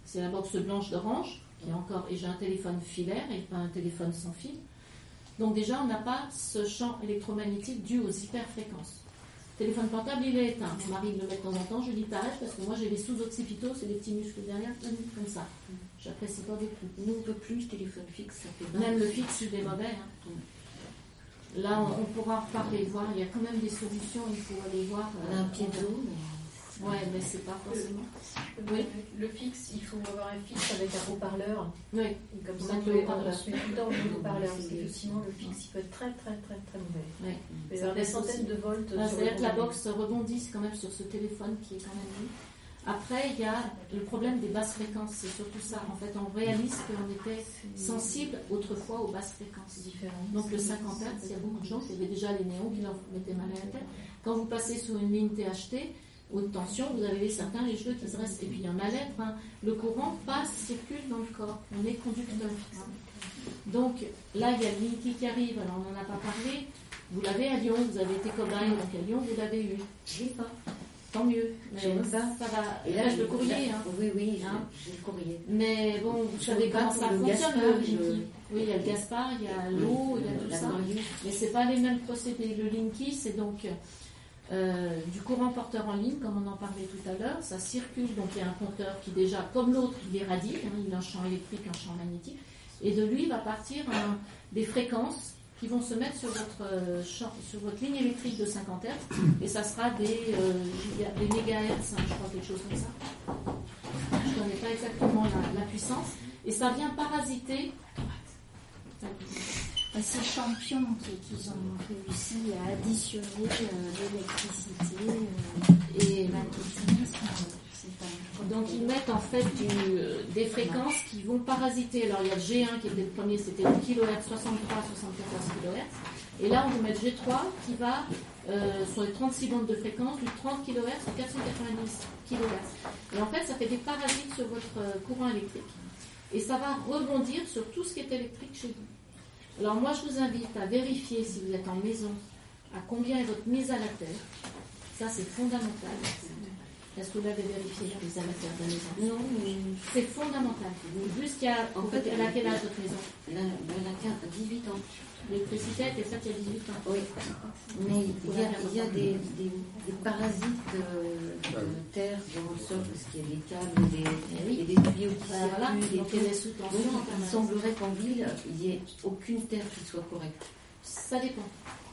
C'est la box blanche d'Orange qui est encore et j'ai un téléphone filaire et pas un téléphone sans fil. Donc déjà on n'a pas ce champ électromagnétique dû aux hyperfréquences. Téléphone portable, il est éteint. Mon mari le met de temps en temps, je dis t'arrêtes parce que moi j'ai les sous-occipitaux, c'est des petits muscles derrière, comme ça. J'apprécie pas beaucoup. Nous, on ne peut plus, le téléphone fixe, ça fait Même le fixe, il est mauvais. hein. Là, on, on pourra reparler, voir. Il y a quand même des solutions, il faut aller voir. Un pied de Ouais, mais c'est pas forcément. Oui. Le fixe, il faut avoir un fixe avec un haut-parleur. Oui, Et Comme ça, le haut-parleur. tout le temps haut-parleur. [laughs] Parce que sinon, le fixe, il peut être très, très, très, très mauvais. oui. Ça des centaines de volts. Ah, C'est-à-dire que la box rebondisse quand même sur ce téléphone qui est quand même mis. Après, il y a le problème des basses fréquences. C'est surtout ça. En fait, on réalise qu'on était sensible autrefois aux basses fréquences. C'est différent. Donc le 50 Hz, il y a beaucoup de gens qui avaient déjà les néons qui leur mettaient mal à la tête. Quand vous passez sur une ligne THT, haute tension, vous avez certains les cheveux qui se restent. Et puis il y en a l'être. hein. Le courant passe, circule dans le corps. On est conducteur. hein. Donc là, il y a le Linky qui arrive. Alors on n'en a pas parlé. Vous l'avez à Lyon, vous avez été cobaye, donc à Lyon, vous l'avez eu. Je l'ai pas. Tant mieux. Mais sais ça, ça va. Et là, là, je le courrier. Hein. Oui, oui, j'ai- Hein. j'ai le courrier. Mais bon, vous savez comment ça fonctionne, Gaspard, le je- Linky. Oui, il y a le Gaspard, il y a l'eau, il y a tout ça. Mais ce n'est pas les mêmes procédés. Le Linky, c'est donc euh, du courant porteur en ligne, comme on en parlait tout à l'heure. Ça circule, donc il y a un compteur qui déjà, comme l'autre, il irradie, hein, il a un champ électrique, un champ magnétique. Et de lui va partir des fréquences qui vont se mettre sur votre, euh, sur votre ligne électrique de 50 Hz et ça sera des, euh, des mégahertz, hein, je crois, quelque chose comme ça. Je ne connais pas exactement la, la puissance. Et ça vient parasiter. Bah, Ces champions qui, qu'ils ont réussi à additionner euh, l'électricité euh, et magnétisme, euh, pas Donc ils mettent en fait des fréquences qui vont parasiter. Alors il y a le G1 qui était le premier, c'était le kHz 63 à 74 kHz. Et là on va mettre G3 qui va sur les 36 bandes de fréquence du 30 kHz au 490 kHz. Et en fait ça fait des parasites sur votre courant électrique. Et ça va rebondir sur tout ce qui est électrique chez vous. Alors moi je vous invite à vérifier si vous êtes en maison à combien est votre mise à la terre. Ça c'est fondamental. Est-ce que vous l'avez vérifié la mise à la terre de la maison? Non, mais c'est fondamental. A, en fait, elle a quel âge votre maison? elle a 15 18 ans. L'électricité il y a 18 ans. Oui, mais il y a, il y a des, des, des parasites euh, de terre dans le sol parce qu'il y a des câbles et des, et des tuyaux qui Voilà, circulent. Des sous-tensions Donc, il semblerait qu'en ville, il n'y ait aucune terre qui soit correcte. Ça dépend.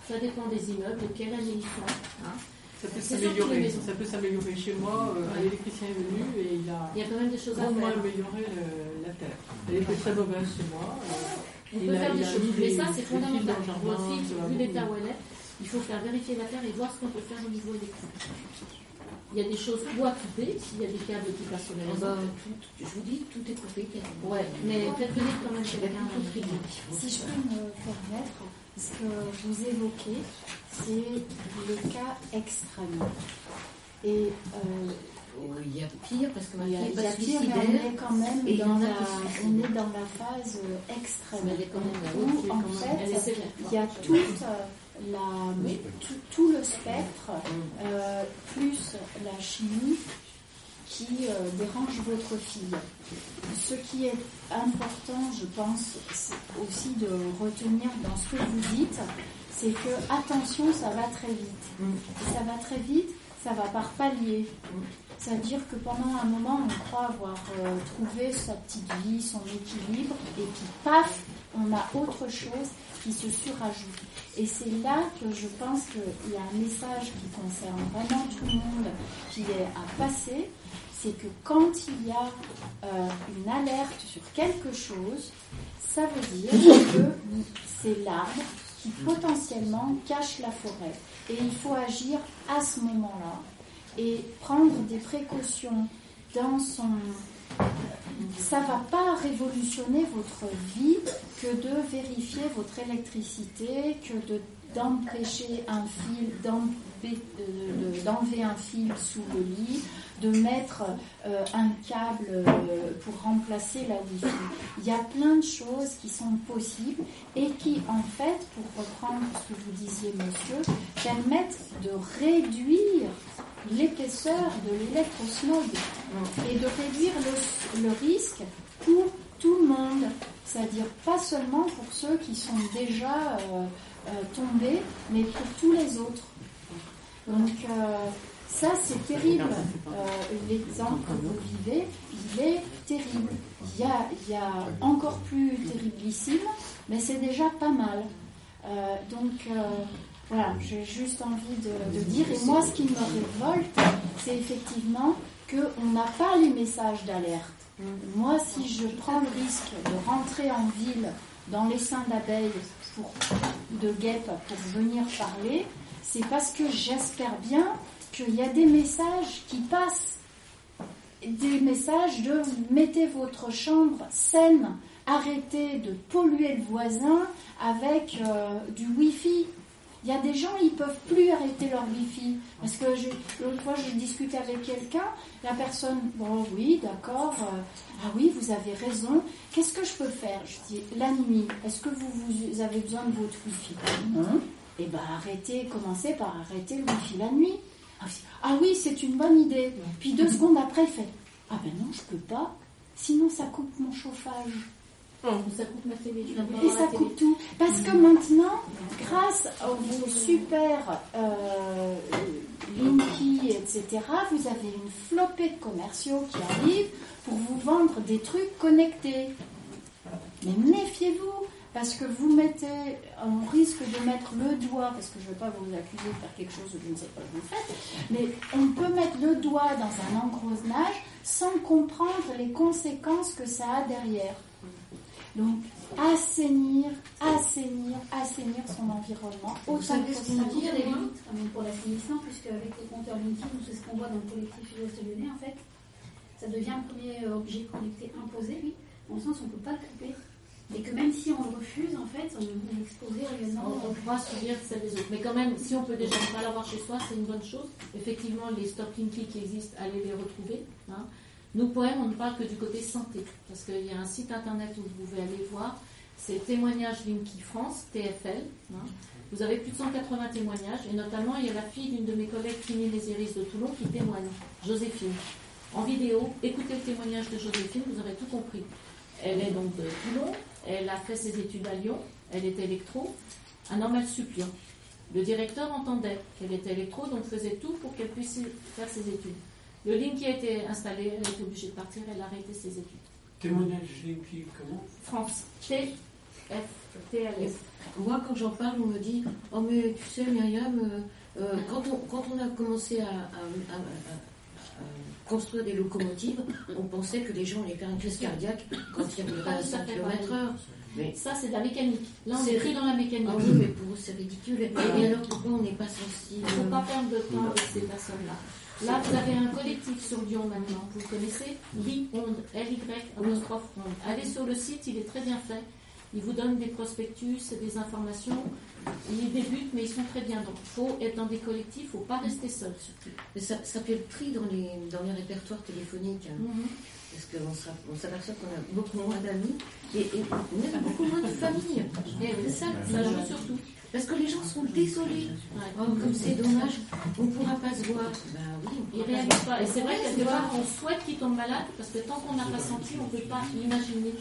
Ça dépend des immeubles, de quelle année ils sont. hein. Ça peut s'améliorer. maisons. Ça peut s'améliorer. Chez moi, euh, un électricien est venu et il a Il y a quand même des choses à grandement faire. amélioré le- la terre. Elle était très mauvaise chez moi. euh, On peut faire des choses. Mais ça, c'est fondamental. dans Votre vu l'état où elle est, il faut faire vérifier la terre et voir ce qu'on peut faire au niveau électrique. Il y a des choses ou à couper, s'il y a des câbles qui passent sur les réseaux. ben, tout- je vous dis, tout est coupé. Ouais, mais faites venir quand même quelqu'un. Si je peux me permettre, ce que vous évoquez, c'est le cas extrême. Et euh, Il y a pire parce que ma fille est pire, mais on suicidaire. est quand même Et dans la, on est dans la phase euh, extrême. Mais elle est quand même Où, en fait, il y a toute euh, la, tout, tout le spectre, euh, plus la chimie qui euh, dérange votre fille. Ce qui est important, je pense, aussi de retenir dans ce que vous dites, c'est que attention, ça va très vite. Et ça va très vite, ça va par palier. C'est-à-dire que pendant un moment, on croit avoir euh, trouvé sa petite vie, son équilibre, et puis paf, on a autre chose qui se surajoute. Et c'est là que je pense qu'il y a un message qui concerne vraiment tout le monde qui est à passer, c'est que quand il y a euh, une alerte sur quelque chose, ça veut dire que c'est l'arbre qui potentiellement cache la forêt. Et il faut agir à ce moment-là et prendre des précautions dans son... Ça va pas révolutionner votre vie que de vérifier votre électricité, que de d'empêcher un fil, d'enlever de- de- d'enlever un fil sous le lit, de mettre euh, un câble euh, pour remplacer la Wi-Fi. Il y a plein de choses qui sont possibles et qui, en fait, pour reprendre ce que vous disiez, monsieur, permettent de réduire l'épaisseur de l'électrosmog et de réduire le, risque pour tout le monde. C'est-à-dire pas seulement pour ceux qui sont déjà euh, euh, tombés, mais pour tous les autres. Donc euh, ça c'est terrible. L'exemple que vous vivez, il est terrible. Il y a, il y a encore plus terriblissime, mais c'est déjà pas mal. Donc voilà, j'ai juste envie de, dire. Et moi, ce qui me révolte, c'est effectivement qu'on n'a pas les messages d'alerte. Moi, si je prends le risque de rentrer en ville dans les seins d'abeilles de guêpes pour venir parler, c'est parce que j'espère bien qu'il y a des messages qui passent. Des messages de mettez votre chambre saine, arrêtez de polluer le voisin avec euh, du Wi-Fi. Il y a des gens, ils peuvent plus arrêter leur Wi-Fi. Parce que l'autre fois, je discutais avec quelqu'un, la personne, bon oui, d'accord, euh, ah oui, vous avez raison, qu'est-ce que je peux faire? Je dis, la nuit, est-ce que vous, vous avez besoin de votre Wi-Fi? Non. Eh bien, arrêtez, commencez par arrêter le Wi-Fi la nuit. Ah oui, Ah oui, c'est une bonne idée. Puis deux secondes après, il fait, ah ben non, je peux pas, sinon ça coupe mon chauffage. Ça coupe ma télé. Et ça télé. coupe tout. Parce que maintenant, grâce à vos super euh, Linky, etc., vous avez une flopée de commerciaux qui arrivent pour vous vendre des trucs connectés. Mais méfiez-vous, parce que vous mettez, on risque de mettre le doigt, parce que je ne veux pas vous accuser de faire quelque chose que je ne sais pas que vous faites, mais on peut mettre le doigt dans un engrenage sans comprendre les conséquences que ça a derrière. Donc, assainir, assainir, assainir son environnement. Vous savez ce qu'on dit, les limites quand même pour l'assainissement, puisque avec les compteurs nous c'est ce qu'on voit dans le collectif Sud-Ouest lyonnais en fait, ça devient un premier objet connecté imposé, oui, dans le sens où on ne peut pas le couper. Et que même si on le refuse, en fait, on est exposé réellement. On pourra subir celle des autres. Mais quand même, si on peut déjà ne pas l'avoir chez soi, c'est une bonne chose. Effectivement, les stop Linky qui existent, allez les retrouver. Hein. Nous, poèmes, on ne parle que du côté santé, parce qu'il y a un site internet où vous pouvez aller voir, c'est Témoignages Linky France, TFL. Hein. Vous avez plus de 180 témoignages, et notamment, il y a la fille d'une de mes collègues, Fini Les Iris de Toulon, qui témoigne, Joséphine. En vidéo, écoutez le témoignage de Joséphine, vous aurez tout compris. Elle est donc de Toulon, elle a fait ses études à Lyon, elle était électro, un normal suppliant. Le directeur entendait qu'elle était électro, donc faisait tout pour qu'elle puisse faire ses études. Le link qui a été installé, elle était obligée de partir, elle a arrêté ses études. Témoignage Linky, comment? France, T, F, T, L, F. Moi, quand j'en parle, on me dit Oh, mais tu sais, Myriam, euh, euh, quand, on, quand on a commencé à, à- à- à- à construire des locomotives, on pensait que les gens allaient faire une crise cardiaque quand il y avait pas à tout à 100 fait km/h. Mais Ça, c'est de la mécanique. Là, on C'est- est pris dans la mécanique. ah oui, mais pour eux, c'est ridicule. Et, et alors, pourquoi on n'est pas sensible? Il ne faut pas perdre de temps avec ces personnes-là. Là, vous avez un collectif sur Lyon maintenant. Vous le connaissez? Li-Onde, L-Y, apostrophe Onde. Allez sur le site, il est très bien fait. Il vous donne des prospectus, des informations. Ils débutent, mais ils sont très bien. Donc, il faut être dans des collectifs, il ne faut pas rester seul surtout. Mais ça, ça fait le tri dans les, dans les répertoires téléphoniques. hein. Mhm. Parce qu'on on s'aperçoit qu'on a beaucoup moins d'amis et, et même beaucoup moins de famille. Et C'est ça, ça joue surtout. Parce que les gens sont désolés. Oh, comme c'est dommage, on ne pourra pas se voir. Ben oui, on Ils réalisent se pas. Et c'est vrai, quelque c'est part, on souhaite qu'il tombe malade, parce que tant qu'on n'a pas senti, on ne peut pas imaginer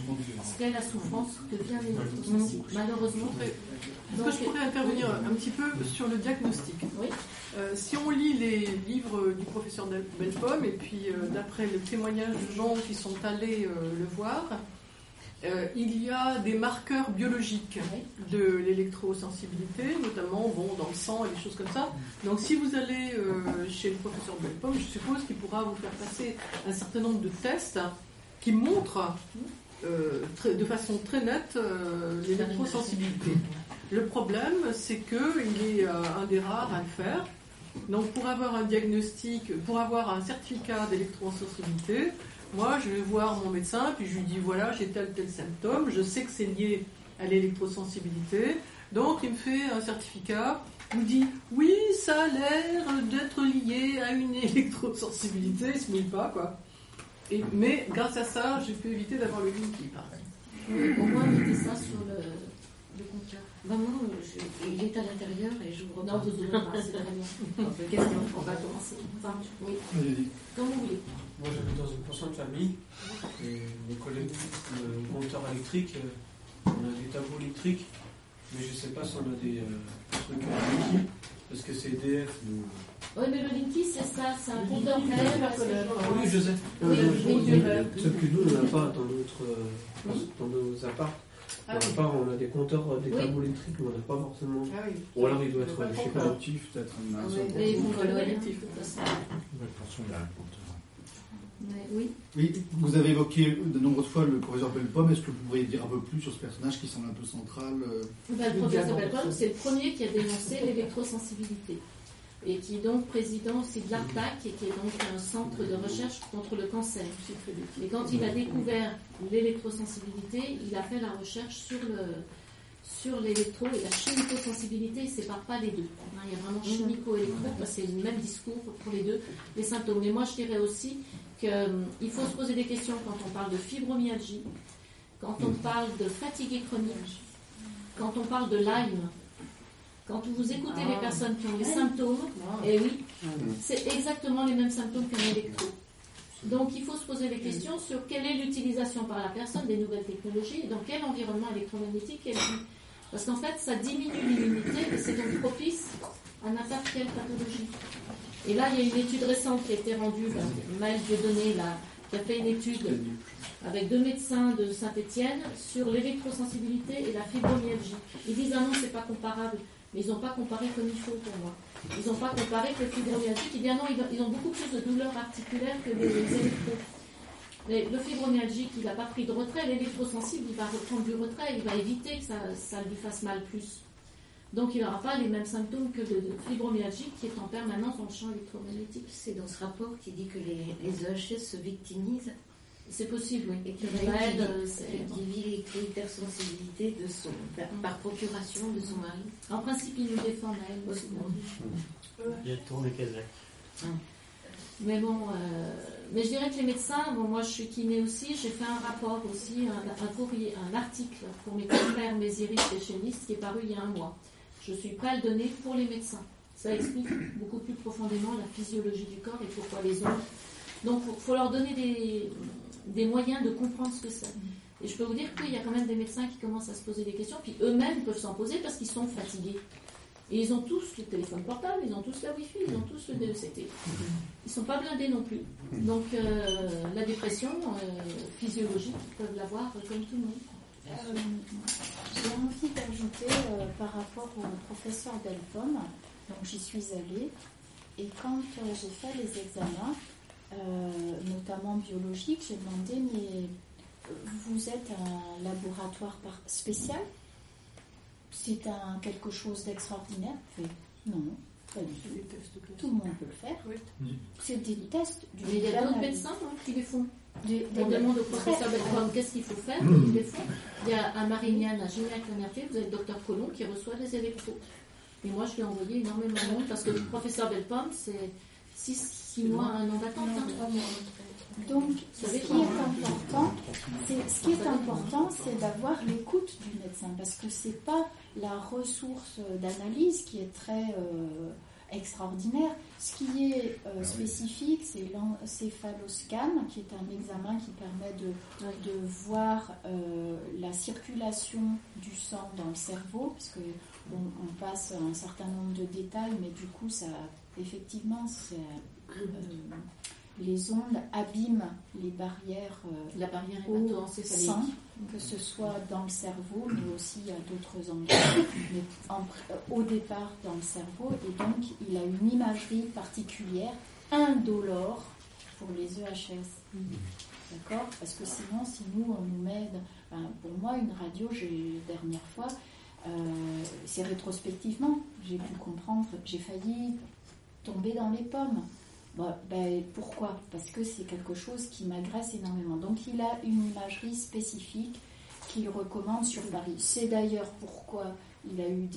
ce qu'est la souffrance que vient l'électrosensible. Malheureusement. Est-ce que je pourrais intervenir un petit peu sur le diagnostic? Oui. Euh, Si on lit les livres du professeur Belpomme, et puis euh, d'après le témoignage de gens qui sont allés euh, le voir, euh, il y a des marqueurs biologiques de l'électrosensibilité, notamment bon, dans le sang et des choses comme ça. Donc si vous allez euh, chez le professeur Belpomme, je suppose qu'il pourra vous faire passer un certain nombre de tests qui montrent euh, très- de façon très nette l'électrosensibilité. Le problème, c'est qu'il est un des rares à le faire. Donc, pour avoir un diagnostic, pour avoir un certificat d'électrosensibilité, moi, je vais voir mon médecin, puis je lui dis voilà, j'ai tel tel symptôme, je sais que c'est lié à l'électrosensibilité. Donc, il me fait un certificat. Il me dit oui, ça a l'air d'être lié à une [laughs] électrosensibilité. Il se mouille pas, quoi. Et, mais grâce à ça, j'ai pu éviter d'avoir le Linky, par exemple. Au moins, mettez ça sur le, le compteur. Maman, je- il est à l'intérieur et j'ouvre Non, pas. vous ouvrez pas, c'est très bien. Question. On va commencer? Enfin, oui, Vas-y. comme vous voulez. Moi, j'habite dans une pension de famille. Et les collègues, le compteur électrique, euh, on a des tableaux électriques. Mais je sais pas si on a des euh, trucs à Linky. Parce que c'est EDF. nous. Oui, mais le Linky, c'est ça, c'est un compteur que- Ah oui, je sais. Oui, oui, Sauf que nous, on n'a pas dans notre, euh, dans nos apparts. Ah Dans oui. l'appart, on a des compteurs, des Oui. tableaux électriques, mais on n'a pas forcément. Ah oui. Ou alors il doit être, je sais pas. Collectif, peut-être. Mais vous Faut le collectif. de toute façon. Il a un compteur. Oui. Oui, vous avez évoqué de nombreuses fois le professeur Belpomme. Est-ce que vous pourriez dire un peu plus sur ce personnage qui semble un peu central euh, Ben, le professeur. Belton, c'est le premier qui a dénoncé l'électrosensibilité. Et qui est donc président aussi de l'ARPAC, et qui est donc un centre de recherche contre le cancer. Et quand il a découvert l'électrosensibilité, il a fait la recherche sur le sur l'électro et la chimico-sensibilité, il ne sépare pas les deux. Hein, Il y a vraiment chimico-électro, parce que c'est le même discours pour les deux, les symptômes. Mais moi, je dirais aussi qu'il faut se poser des questions quand on parle de fibromyalgie, quand on parle de fatigue chronique, quand on parle de Lyme, quand vous écoutez les personnes qui ont les symptômes, et oui, c'est exactement les mêmes symptômes qu'un électro. Donc il faut se poser des questions sur quelle est l'utilisation par la personne des nouvelles technologies et dans quel environnement électromagnétique elle vit. Parce qu'en fait, ça diminue l'immunité et c'est donc propice à n'importe quelle pathologie. Et là, il y a une étude récente qui a été rendue, ben, Maël Dieudonné, là, qui a fait une étude avec deux médecins de Saint-Étienne sur l'électrosensibilité et la fibromyalgie. Ils disent ah non, c'est pas comparable, mais ils n'ont pas comparé comme il faut pour moi. Ils n'ont pas comparé que le fibromyalgique. Ils disent ah non, ils ont beaucoup plus de douleurs articulaires que les électros. Mais le fibromyalgique, il n'a pas pris de retrait. L'électrosensible, il va reprendre du retrait. Il va éviter que ça, ça lui fasse mal plus. Donc il n'aura pas les mêmes symptômes que le fibromyalgique qui est en permanence dans le champ électromagnétique. C'est dans ce rapport qui dit que les, les EHS se victimisent. C'est possible, oui. Et qu'il vit l'hypersensibilité de son, par procuration de son mari. En principe, il nous défend elle aussi. Il a tourné Kazakh. Mais bon, euh, mais je dirais que les médecins, bon, moi je suis kiné aussi, j'ai fait un rapport aussi, un, un, courrier, un article pour mes confrères Mésiris spécialistes qui est paru il y a un mois. Je suis prêt à le donner pour les médecins. Ça explique beaucoup plus profondément la physiologie du corps et pourquoi les ondes. Donc il faut leur donner des, des moyens de comprendre ce que c'est. Et je peux vous dire qu'il y a quand même des médecins qui commencent à se poser des questions, puis eux-mêmes peuvent s'en poser parce qu'ils sont fatigués. Et ils ont tous le téléphone portable, ils ont tous la Wi-Fi, ils ont tous le DECT. Ils ne sont pas blindés non plus. Donc euh, la dépression euh, physiologique, ils peuvent l'avoir comme tout le monde. Euh, J'ai envie d'ajouter euh, par rapport au professeur Delpom, donc j'y suis allée, et quand euh, j'ai fait les examens, euh, notamment biologiques, j'ai demandé mais vous êtes un laboratoire par- spécial? C'est un quelque chose d'extraordinaire? Non, pas du tout. Tout le monde peut le faire. C'est des tests du Mais il y a d'autres médecins hein, qui les font. Des- On demande au professeur Beltrame qu'est-ce qu'il faut faire, ils les font. Il y a à Marignane, à Gignac-la-Merté, vous avez le docteur Colomb qui reçoit des électros. Et moi, je lui ai envoyé énormément de monde parce que le professeur Beltrame, c'est 6 mois, un an d'attente. hein. Donc, ce qui est important, c'est, ce qui est important, c'est d'avoir l'écoute du médecin, parce que c'est pas la ressource d'analyse qui est très euh, extraordinaire. Ce qui est euh, spécifique, c'est l'encéphaloscan, qui est un examen qui permet de, de voir euh, la circulation du sang dans le cerveau, parce que on, on passe un certain nombre de détails, mais du coup, ça, effectivement, c'est euh, les ondes abîment les barrières euh, La barrière sang, que ce soit dans le cerveau, mais aussi à d'autres endroits, [coughs] mais en- euh, au départ dans le cerveau, et donc il a une imagerie particulière, indolore, pour les EHS. D'accord? Parce que sinon, si nous, on nous met. pour moi, une radio, j'ai dernière fois, euh, c'est rétrospectivement, j'ai pu comprendre, j'ai failli tomber dans les pommes. Ben, pourquoi? Parce que c'est quelque chose qui m'agresse énormément. Donc il a une imagerie spécifique qu'il recommande sur Paris. C'est d'ailleurs pourquoi il a eu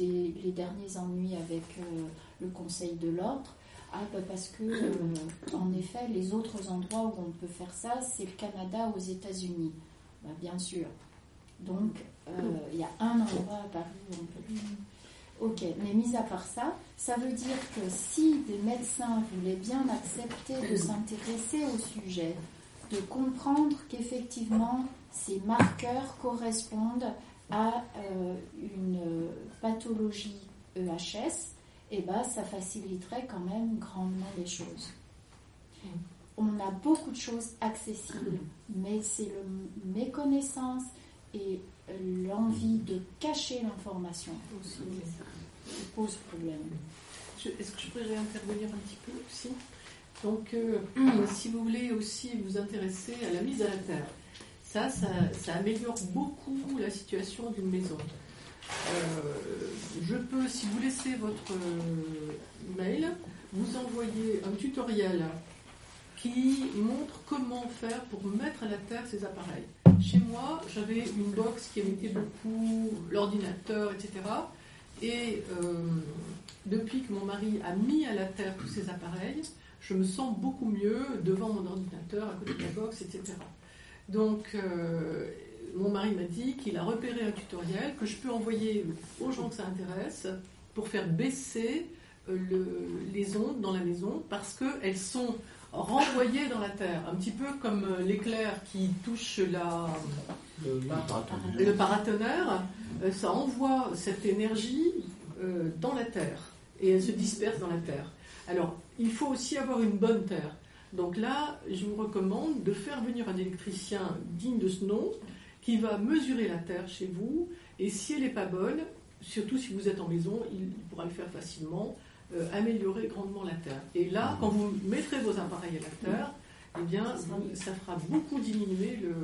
les derniers ennuis avec euh, le Conseil de l'ordre. Ah, ben, parce que, euh, en effet, les autres endroits où on peut faire ça, c'est le Canada aux États-Unis. Ben, bien sûr. Donc, euh, il y a un endroit à Paris où on peut. Ok, mais mis à part ça, ça veut dire que si des médecins voulaient bien accepter de s'intéresser au sujet, de comprendre qu'effectivement ces marqueurs correspondent à euh, une pathologie EHS, eh ben, ça faciliterait quand même grandement les choses. On a beaucoup de choses accessibles, mais c'est le méconnaissance et l'envie de cacher l'information aussi qui pose problème. Est-ce que je pourrais intervenir un petit peu aussi? Donc, euh, si vous voulez aussi vous intéresser à la mise à la terre, ça, ça, ça améliore beaucoup la situation d'une maison. Euh, je peux, si vous laissez votre euh, mail, vous envoyer un tutoriel qui montre comment faire pour mettre à la terre ces appareils. Chez moi, j'avais une box qui émettait beaucoup l'ordinateur, etc. Et euh, depuis que mon mari a mis à la terre tous ces appareils, je me sens beaucoup mieux devant mon ordinateur, à côté de la box, etc. Donc, euh, mon mari m'a dit qu'il a repéré un tutoriel que je peux envoyer aux gens que ça intéresse pour faire baisser euh, le- les ondes dans la maison parce qu'elles sont renvoyées dans la terre, un petit peu comme euh, l'éclair qui touche la, Le, le paratonnerre, euh, ça envoie cette énergie euh, dans la terre et elle se disperse dans la terre. Alors, il faut aussi avoir une bonne terre. Donc là, je vous recommande de faire venir un électricien digne de ce nom qui va mesurer la terre chez vous et si elle n'est pas bonne, surtout si vous êtes en maison, il pourra le faire facilement, euh, améliorer grandement la terre. Et là, quand vous mettrez vos appareils à la terre, eh bien, vous- ça fera beaucoup diminuer le-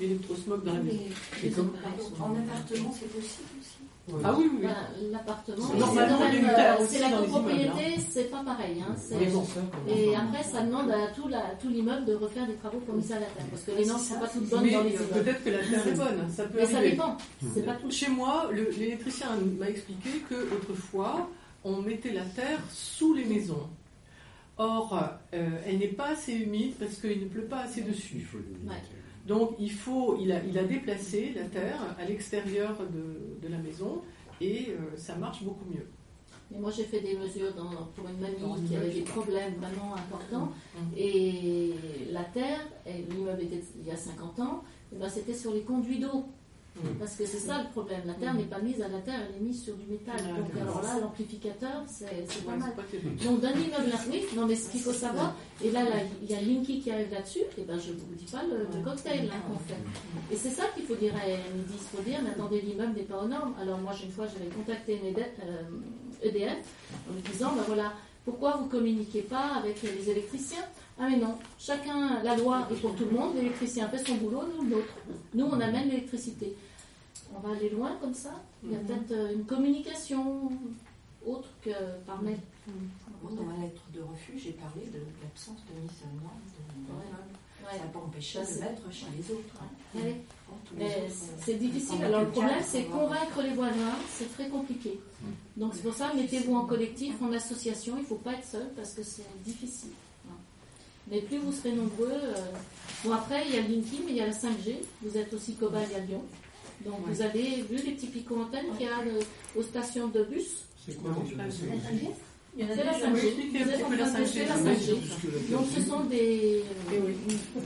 l'électrosmog dans la maison. Les En appartement, c'est possible aussi. Ah oui, oui, oui. Voilà, L'appartement, c'est euh, la copropriété, immeubles, c'est pas pareil. Hein, ça, et après, ça demande à tout, la- tout l'immeuble de refaire des travaux pour miser à la terre. Parce que les normes ne sont pas toutes bonnes Mais dans les immeubles. peut-être que la terre est bonne, ça peut Mais ça dépend. C'est pas tout. Chez moi, le- l'électricien m'a expliqué que autrefois, on mettait la terre sous les maisons. Or, euh, elle n'est pas assez humide parce qu'il ne pleut pas assez dessus. Ouais. Donc, il, faut, il, a, il a déplacé la terre à l'extérieur de, de la maison et euh, ça marche beaucoup mieux. Mais moi, j'ai fait des mesures dans- pour une mamie Dans qui avait des problèmes vraiment importants. Mhm. Et la terre, l'immeuble était il y a 50 ans, et ben, c'était sur les conduits d'eau. Parce que c'est ça le problème. La terre n'est pas mise à la terre, elle est mise sur du métal. Donc alors là, l'amplificateur, c'est pas mal. Donc d'un immeuble à oui, non mais ce qu'il faut savoir, et là, il y a Linky qui arrive là-dessus, et ben je vous dis pas le, le cocktail là, qu'on fait. Et c'est ça qu'il faut dire à midi, il faut dire, mais attendez, l'immeuble n'est pas aux normes. Alors moi, une fois, j'avais contacté une EDF, euh, EDF en lui disant, ben voilà, pourquoi vous communiquez pas avec les électriciens? Ah mais non, chacun, la loi est pour tout le monde, l'électricien fait son boulot, nous le nôtre. Nous, on amène l'électricité. On va aller loin comme ça Il y a Mhm. peut-être euh, une communication autre que par mail. Moi, dans ma lettre de refus, j'ai parlé de l'absence de mise en norme de Ouais. Ça n'a pas empêché Ça, de mettre chez les autres. hein. Ouais. Mais c'est- euh, c'est difficile. Alors le problème, c'est on va- convaincre les voisins, c'est très compliqué. Donc c'est pour ça, mettez-vous en collectif, en association. Il ne faut pas être seul parce que c'est difficile. Mais plus vous serez nombreux. euh, Bon après, il y a Linky, mais il y a la 5G. Vous êtes aussi cobaye à Lyon. Donc Ouais. vous avez vu les petits picots antennes qu'il y a euh, aux stations de bus? C'est quoi la déjà, 5G. oui, expliquez un Vous êtes petit en peu la train de 5G, tester la oui. 5G. Jusque-là, Donc ce sont des, Eh oui.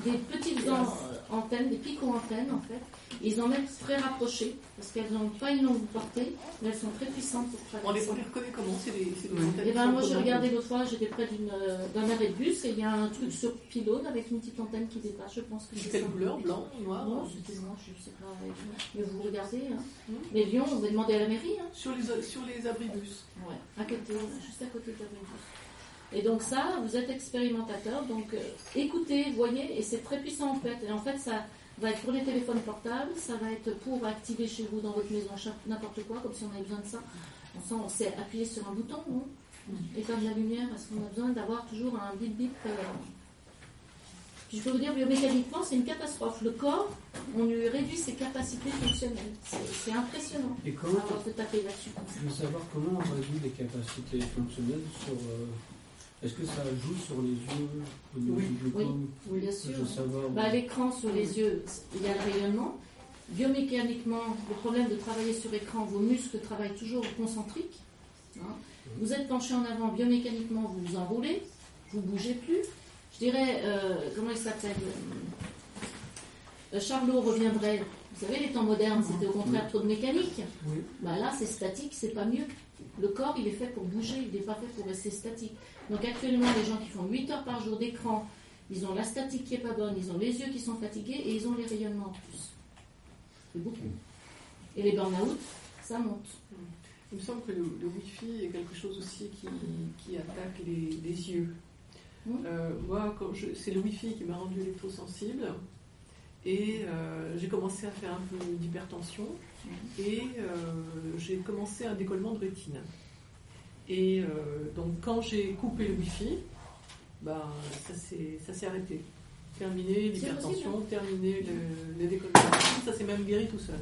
des petites an- antennes, des pico-antennes en fait. Ils en mettent très rapprochées parce qu'elles n'ont pas une longue portée, mais elles sont très puissantes pour On les, traverser. on les reconnaît comment C'est des, c'est des Oui. antennes Et ben moi j'ai regardé l'autre fois, j'étais près d'une, euh, d'un arrêt de bus et il y a un truc sur pylône avec une petite antenne qui dépasse. Je pense que c'est quelle couleur Blanc, noir Non, c'était noir, je sais pas. Mais vous regardez. Hein. Hmm. Mais Lyon, on va demander à la mairie. Hein. sur, les, sur les abribus. Ouais, à côté, juste à côté de la bus. Et donc ça, vous êtes expérimentateur, donc euh, écoutez, voyez, et c'est très puissant en fait. Et en fait, ça va être pour les téléphones portables, ça va être pour activer chez vous dans votre maison n'importe quoi, comme si on avait besoin de ça. On sent, on sait appuyer sur un bouton, non? Éteindre la lumière, parce qu'on a besoin d'avoir toujours un bip bip. euh. Puis je peux vous dire, biomécaniquement, c'est une catastrophe. Le corps, on lui réduit ses capacités fonctionnelles. C'est impressionnant. Et comment, Alors, se taper là-dessus ça. je veux savoir comment on réduit les capacités fonctionnelles sur. euh, Est-ce que ça joue sur les yeux au niveau Oui, du glaucome oui, bien sûr. Bah, L'écran sur les yeux, il y a le rayonnement. Biomécaniquement, le problème de travailler sur écran, vos muscles travaillent toujours concentriques. hein. Vous êtes penché en avant, biomécaniquement, vous vous enroulez, vous ne bougez plus. Je dirais, euh, comment il s'appelle euh, Charlot reviendrait. Vous savez, les temps modernes, c'était au contraire trop de mécanique. Oui. Bah là, c'est statique, c'est pas mieux. Le corps, il est fait pour bouger, il n'est pas fait pour rester statique. Donc actuellement, les gens qui font 8 heures par jour d'écran, ils ont la statique qui est pas bonne, ils ont les yeux qui sont fatigués et ils ont les rayonnements en plus. C'est beaucoup. Et les burn-out, ça monte. Il me semble que le, le Wi-Fi est quelque chose aussi qui, qui attaque les, les yeux. Mhm. Euh, moi, c'est le Wi-Fi qui m'a rendu électrosensible. Et euh, j'ai commencé à faire un peu d'hypertension. Et euh, j'ai commencé un décollement de rétine. Et euh, donc, quand j'ai coupé le Wi-Fi, ben, ça s'est arrêté. Terminé l'hypertension, terminé le, le décollement de rétine. Ça s'est même guéri tout seul.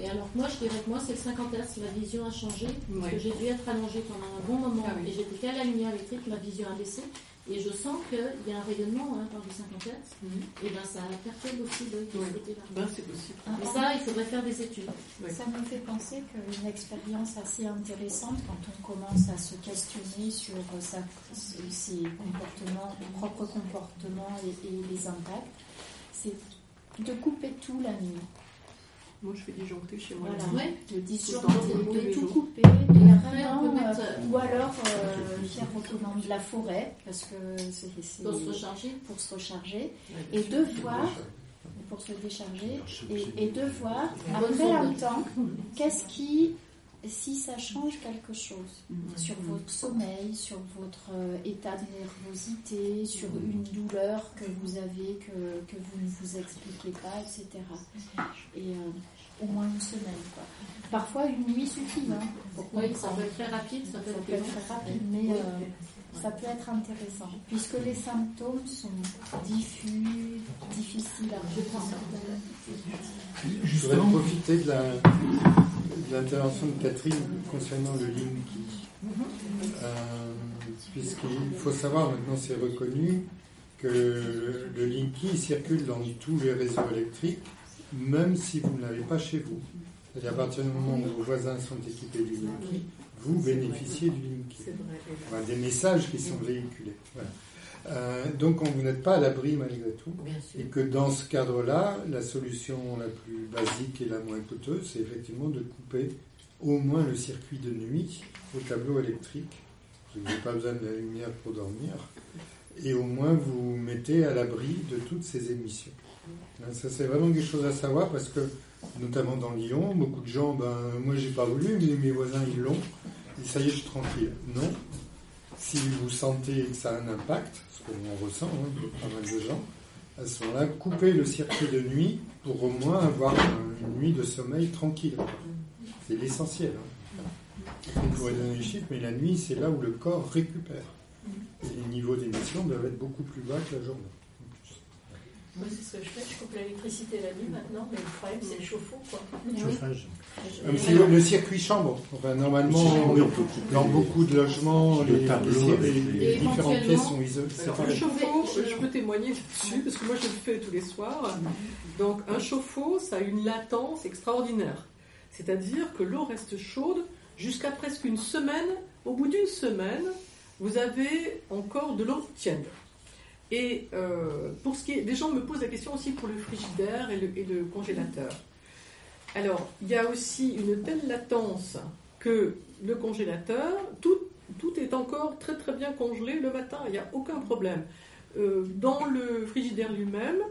Et alors que moi, je dirais que moi, c'est le 50 Hz, ma vision a changé, parce Ouais. que j'ai dû être allongée pendant un bon moment, Ah oui. et j'étais qu'à la lumière électrique, ma vision a baissé, et je sens qu'il y a un rayonnement hein, par du 50 Hz, et ben ça perturbe aussi l'œil de Ouais. ce côté-là. Ben, c'est possible. Et ça, il faudrait faire des études. Ouais. Ça me fait penser qu'une expérience assez intéressante quand on commence à se questionner sur sa- ses comportements, propres comportements et, et les impacts, c'est de couper tout la nuit. Moi, je fais disjoncter chez moi. Voilà. Ouais. De, disjoncter, Tout le temps, tous de les tout jours. couper, Et après, on peut mettre, euh, ou alors euh, faire autre venant de la forêt, parce que c'est Pour se recharger. pour se recharger, Ouais, et de voir, pour se décharger, et, et de voir, après un temps, qu'est-ce qui, si ça change quelque chose Mm. sur votre sommeil, sur votre euh, état de nervosité, sur une douleur que vous avez, que, que vous ne vous expliquez pas, etc. Et euh, au moins une semaine, quoi. Parfois, une nuit suffit, hein, pour Oui, ça peut être très rapide, ça peut Ça être peut être très rapide, mais euh, ça peut être intéressant, puisque les symptômes sont diffus, difficiles à comprendre. Je voudrais profiter de la- l'intervention de Catherine concernant le Linky. Euh, Puisqu'il faut savoir, maintenant c'est reconnu, que le Linky circule dans tous les réseaux électriques, même si vous ne l'avez pas chez vous. C'est-à-dire à partir du moment où vos voisins sont équipés du Linky, vous bénéficiez du Linky. Enfin, des messages qui sont véhiculés. Voilà. Euh, donc on- vous n'êtes pas à l'abri malgré tout. Et que dans ce cadre-là, la solution la plus basique et la moins coûteuse, c'est effectivement de couper au moins le circuit de nuit au tableau électrique. Vous n'avez pas besoin de la lumière pour dormir. Et au moins vous mettez à l'abri de toutes ces émissions. Hein, Ça c'est vraiment quelque chose à savoir parce que, notamment dans Lyon, beaucoup de gens, ben moi j'ai pas voulu, mais mes voisins ils l'ont. Et ça y est, je suis tranquille. Non. Si vous sentez que ça a un impact, qu'on ressent hein, pas mal de gens, à ce moment-là, coupez le circuit de nuit pour au moins avoir une nuit de sommeil tranquille. C'est l'essentiel. hein. On pourrait donner les chiffres, mais la nuit, c'est là où le corps récupère. Et les niveaux d'émission doivent être beaucoup plus bas que la journée. Moi, c'est ce que je fais. Je coupe l'électricité la nuit maintenant, mais le problème, c'est le chauffe-eau, quoi. Chauffage. Comme si le, le circuit chambre, enfin, normalement, Oui, on peut couper dans les- beaucoup de logements, le les, tableau les- les- les- les différentes pièces sont isolées. Séparées. chauffe-eau, je peux témoigner là-dessus, parce que moi je le fais tous les soirs. Donc, un chauffe-eau, ça a une latence extraordinaire. C'est-à-dire que l'eau reste chaude jusqu'à presque une semaine. Au bout d'une semaine, vous avez encore de l'eau tiède. Et euh, pour ce qui est. Des gens me posent la question aussi pour le frigidaire et le, congélateur. Alors, il y a aussi une telle latence que le congélateur, tout, tout est encore très très bien congelé le matin, il n'y a aucun problème. Euh, dans le frigidaire lui-même,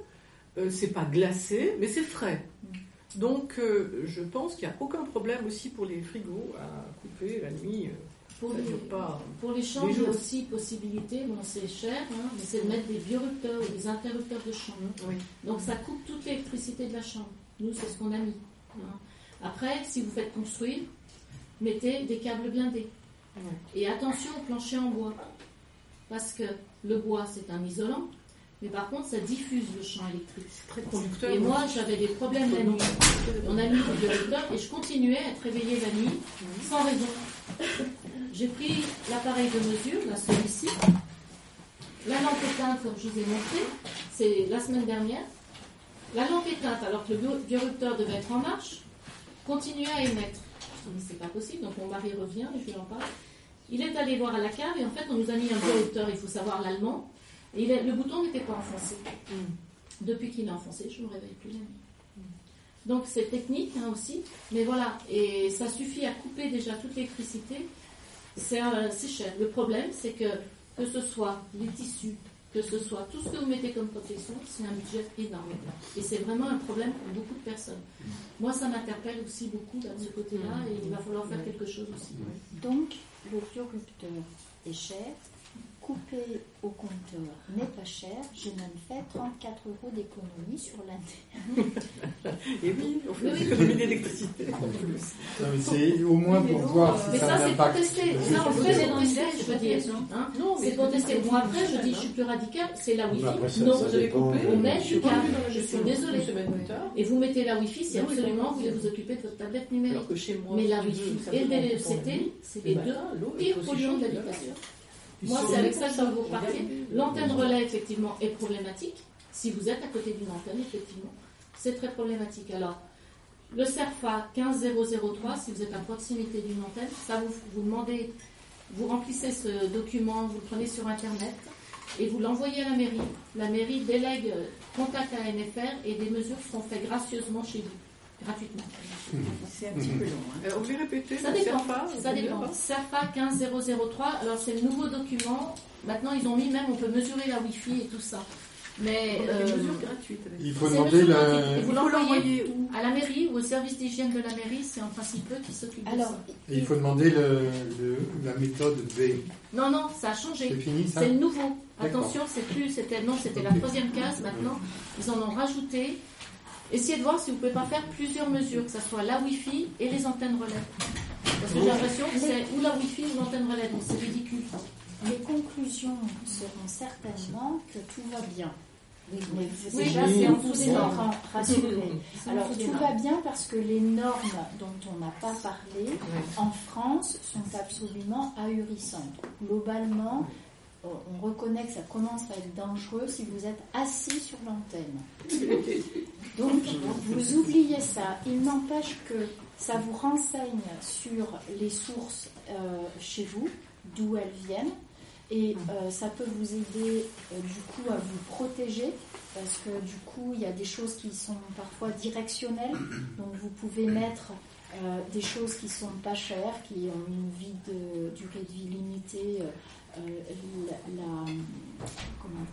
euh, c'est pas glacé, mais c'est frais. Donc, euh, je pense qu'il n'y a aucun problème aussi pour les frigos à couper la nuit. Pour les, dure pas. pour les chambres, des il y a aussi possibilité, bon c'est cher, hein, mais c'est de mettre des biorupteurs ou des interrupteurs de chambre. Oui. Donc ça coupe toute l'électricité de la chambre. Nous, c'est ce qu'on a mis. hein. Après, si vous faites construire, mettez des câbles blindés. Et attention au plancher en bois. Parce que le bois, c'est un isolant, mais par contre, ça diffuse le champ électrique. C'est très conducteur. Et moi, j'avais des problèmes la nuit. On a mis des biorupteurs et je continuais à être réveillée la nuit sans raison. J'ai pris l'appareil de mesure, là celui-ci, la lampe éteinte comme je vous ai montré, c'est la semaine dernière. La lampe éteinte alors que le bio- biorupteur devait être en marche, continuait à émettre. Je dis mais c'est pas possible, donc mon mari revient et je lui en parle. Il est allé voir à la cave et en fait on nous a mis un biorupteur, il faut savoir l'allemand, et est- le bouton n'était pas enfoncé. Depuis qu'il est enfoncé, je ne me réveille plus la nuit. Donc c'est technique hein, aussi, mais voilà, et ça suffit à couper déjà toute l'électricité. C'est cher. Le problème, c'est que que ce soit les tissus, que ce soit tout ce que vous mettez comme protection, c'est un budget énorme. Et c'est vraiment un problème pour beaucoup de personnes. Moi, ça m'interpelle aussi beaucoup de ce côté-là, et il va falloir faire quelque chose aussi. Donc, le biorupteur est cher, coupé au compteur n'est pas cher. J'ai même fait 34 euros d'économie sur l'année. [laughs] Et oui, on fait Oui, économies d'électricité en plus. C'est au moins pour voir si Mais ça ça, a un c'est impact. contesté. Ça, on fait, c'est contesté, je veux dire. Hein Non, mais c'est contesté. Moi, après, je dis, je suis plus radical, c'est la après, Wi-Fi. ça- Non, vous avez coupé, on met Je suis du câble. dans Je suis désolée. Et vous mettez la Wi-Fi si absolument vous voulez vous occuper de votre tablette numérique. Mais la Wi-Fi et le c'est Le les deux l'eau est pires polluants de l'habitation. Moi, sont- c'est avec ça que je vais vous repartir. L'antenne relais, effectivement, est problématique. Si vous êtes à côté d'une antenne, effectivement, c'est très problématique. Alors, le CERFA 15003, si vous êtes à proximité d'une antenne, ça vous, vous demandez, vous remplissez ce document, vous le prenez sur Internet et vous l'envoyez à la mairie. La mairie délègue euh, contact à NFR et des mesures seront faites gracieusement chez vous. Gratuitement. C'est un petit peu long. hein. Euh, vous pouvez répéter Ça dépend. CERFA, Ça dépend. pas CERFA 15003, alors c'est le nouveau document. Maintenant, ils ont mis même, on peut mesurer la Wi-Fi et tout ça. Mais euh, Il faut demander gratuite. Et vous l'envoyez où à la mairie ou au service d'hygiène de la mairie, c'est en principe eux qui s'occupent de Alors, ça. Et il faut demander le- le- la méthode V. Non, non, ça a changé. C'est fini ça C'est le nouveau. Attention, c'est plus, c'était non, c'était la troisième case. Maintenant, ils en ont rajouté. Essayez de voir si vous pouvez pas faire plusieurs mesures, que ce soit la Wi-Fi et les antennes relais. Parce que j'ai l'impression que c'est ou la Wi-Fi ou l'antenne relais, donc c'est ridicule. Les conclusions seront certainement que tout va bien. Oui, déjà, c'est en vous rassurés. C'est Alors, tout va bien parce que les normes dont on n'a pas parlé en France sont absolument ahurissantes. Globalement, on on reconnaît que ça commence à être dangereux si vous êtes assis sur l'antenne. [laughs] Donc, vous oubliez ça. Il n'empêche que ça vous renseigne sur les sources euh, chez vous, d'où elles viennent, et euh, ça peut vous aider euh, du coup à vous protéger, parce que du coup, il y a des choses qui sont parfois directionnelles, donc vous pouvez mettre des choses qui sont pas chères, qui ont une vie de durée de vie limitée, la, la- comment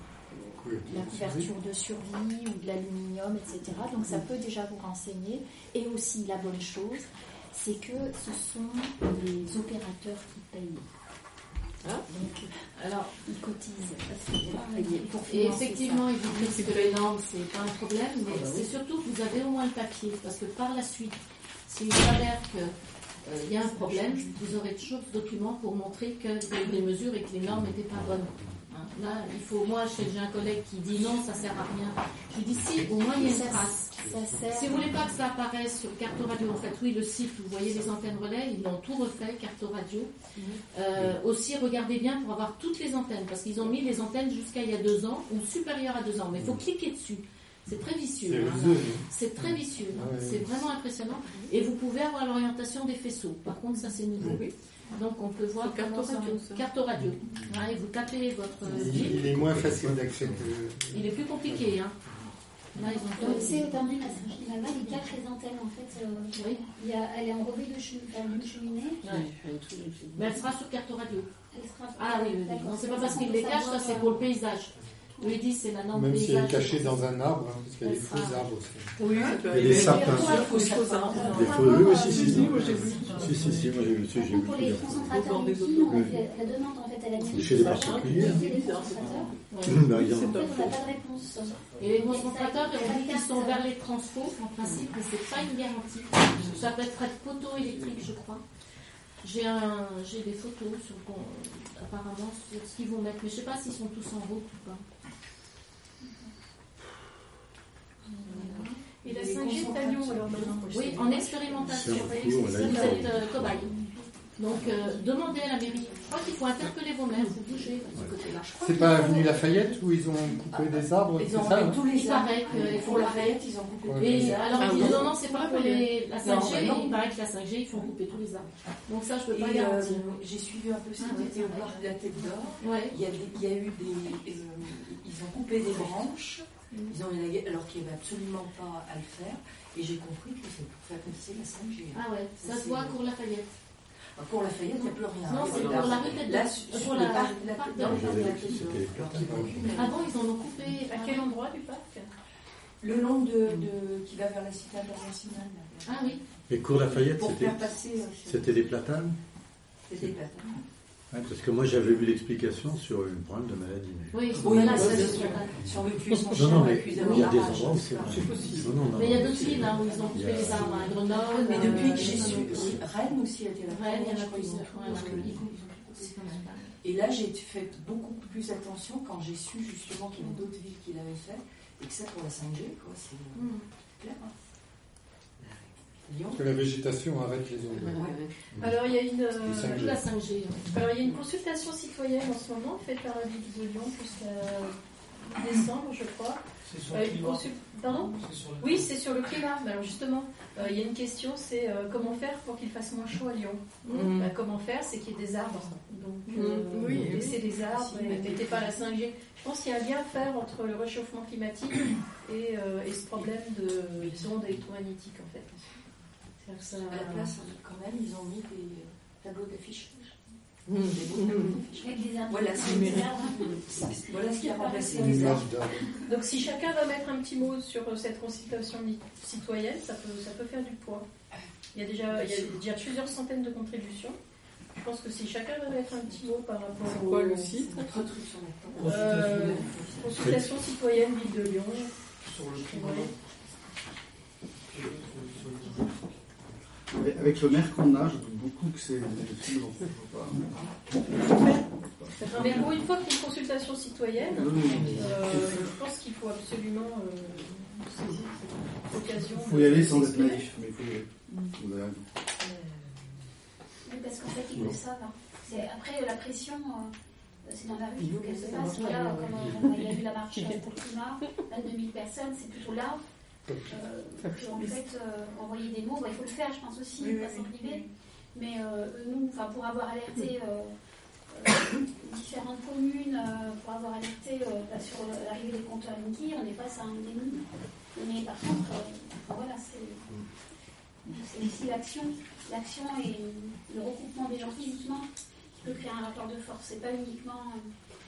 la couverture de survie ou de l'aluminium, etc. Donc ça peut déjà vous renseigner. Et aussi la bonne chose, c'est que ce sont les opérateurs qui payent. Donc, alors, ils cotisent pour Et effectivement, ça. ils vous disent que les normes, c'est pas un problème, mais c'est surtout que vous avez au moins le papier, parce que par la suite, s'il s'avère qu'il y a un problème, vous aurez toujours ce document pour montrer que des mesures et que les normes n'étaient pas bonnes. Hein, Là, il faut, moi, j'ai un collègue qui dit non, ça sert à rien. Je lui dis si, au moins il y a une Ça- trace. ça sert- Si vous voulez pas que ça apparaisse sur carte radio, en fait, oui, le site, vous voyez les antennes relais, ils l'ont tout refait, carte radio. Euh, aussi, regardez bien pour avoir toutes les antennes, parce qu'ils ont mis les antennes jusqu'à il y a deux ans ou supérieures à deux ans, mais il faut cliquer dessus. C'est très vicieux. C'est hein, très vicieux. hein. Ouais. C'est vraiment impressionnant. Et vous pouvez avoir l'orientation des faisceaux. Par contre, ça c'est nouveau. Donc on peut voir carte radio, ça. Carte radio. Ouais, et vous tapez votre euh, Il, est moins facile d'accès que. Il est plus compliqué. Hein. Là, ils ont d'Allemagne, il cache les antennes en fait. euh, il y a, elle est enrobée de cheminée. Mais elle sera sur carte radio. Elle sera- Ah oui, oui, oui. C'est pas parce qu'il les cache, ça c'est euh, pour le paysage. Dit c'est la norme Même si elle est cachée dans un arbre, hein, parce qu'il y a des faux arbres aussi. Oui, Il y a des sapins. Des faux. Oui, oui, si, si, si. Si, si, si, moi j'ai vu, j'ai vu Pour les concentrateurs la demande en fait à la. Chez les particuliers. Bah, il y en a. Pas de réponse. Et les concentrateurs, qu'ils sont vers les transfos, en principe, mais c'est pas une garantie. Ça peut être photoélectrique, je crois. J'ai un, j'ai des photos sur apparemment sur ce qu'ils vont mettre, mais je sais pas s'ils sont tous en route ou pas. Et la 5G est à Lyon alors maintenant Oui, en expérimentation. Vous êtes euh, cobaye. Donc, euh, demandez à la mairie. Je crois qu'il faut interpeller vos maires, vous bougez de ce côté-là. C'est pas avenue Lafayette où ils ont coupé des arbres, Ils ont ça hein tous les arbres. Il Pour la l'arrêter. Fayette, ils ont coupé Et les arbres. alors, Ah ils disent non, non, c'est pas pour les, la 5G, Non, non. il paraît que la 5G, il faut couper tous les arbres. Donc, ça, je peux pas euh, garantir. j'ai suivi un peu ce qui était au parc de la Tête d'Or. Ouais. Il y, a des- il y a eu des. euh, ils ont coupé des branches, ils ont élagué, alors qu'il n'y avait absolument pas à le faire. Et j'ai compris que c'est pour faire passer la 5G. Ah ouais, ça se voit pour Lafayette. Pour Lafayette, il n'y a plus rien. Non, c'est Là- pour la rue Tête Là, d'Or. sur le la- parc de la parc Tête de d'Or, la il y avait la C'était Tête d'Or. les Alors qu'il y en a aucune. Ah ils en ont coupé. À quel endroit du parc? Le long de, de- qui va vers la cité internationale. Ah oui. Et Cours Lafayette, c'était faire passer. euh, c'était des platanes? C'était des platanes. Ouais, Parce que moi j'avais vu l'explication sur une problème de maladie. mais- Oui, Oui, ça, c'est vrai. Si on veut tuer son Non, chien, non, on va mais il y a des endroits où c'est Non, non, non, Mais il y a non, d'autres villes hein, où ils ont coupé les arbres. À Grenoble. Mais depuis que j'ai euh, su, oui. Rennes aussi a été la Rennes, il y en a. Et là, j'ai fait beaucoup plus attention quand j'ai su justement qu'il y avait d'autres villes qui l'avaient fait et que ça pour la 5G, quoi, c'est euh, Mm. clair. hein. Lyon. Que la végétation arrête les ondes. Alors il y a une, euh, Le 5G. Toute la 5G. alors il y a une consultation citoyenne en ce moment faite par la ville de Lyon jusqu'à décembre, je crois. C'est sur Euh, consul- sur le Oui, c'est sur le climat. Mais alors justement, euh, il y a une question, c'est comment faire pour qu'il fasse moins chaud à Lyon Mm. Bah, Comment faire, c'est qu'il y ait des arbres. Donc, Mm. euh, Oui, laissez oui. des arbres Si, et mettez- pas la 5G. Je pense qu'il y a un lien à faire entre le réchauffement climatique et, et ce problème de d'ondes électromagnétiques, en fait. Ça- À la place, quand même, ils ont mis des euh, tableaux d'affichage. Tableaux d'affichage. Avec des arbres. Voilà, ce qui a remplacé les arbres. Donc si chacun va mettre un petit mot sur euh, cette consultation citoyenne, ça peut, ça peut faire du poids. Il y, a déjà, il y a déjà plusieurs centaines de contributions. Je pense que si chacun va mettre un petit mot par rapport C'est au... quoi le site. Euh, consultation citoyenne Ville de Lyon. Sur le climat. Ouais. Puis, euh, sur le- Avec- le maire qu'on a, je doute beaucoup que c'est mais pour une fois qu'il y a une consultation citoyenne, Oui, oui, oui. euh, je pense qu'il faut absolument euh, saisir cette occasion. Il faut y aller sans être naïf, mais il faut y aller. Vous avez raison. Oui, parce qu'en fait, ils le savent. hein. C'est- Après, la pression, euh, c'est dans la rue qu'il faut qu'elle se passe. Voilà, comme euh, il y a eu la marche pour le climat, 22 000 personnes, c'est plutôt là. Euh, en fait, euh, envoyer des mots, bah, il faut le faire, je pense aussi, Oui, pas s'en priver. Mais euh, nous, pour avoir alerté euh, différentes communes, pour avoir alerté bah, sur l'arrivée des compteurs Linky, on est face à un déni. Mais par contre, voilà, c'est aussi l'action, l'action et le regroupement des gens physiquement qui peut créer un rapport de force. C'est pas uniquement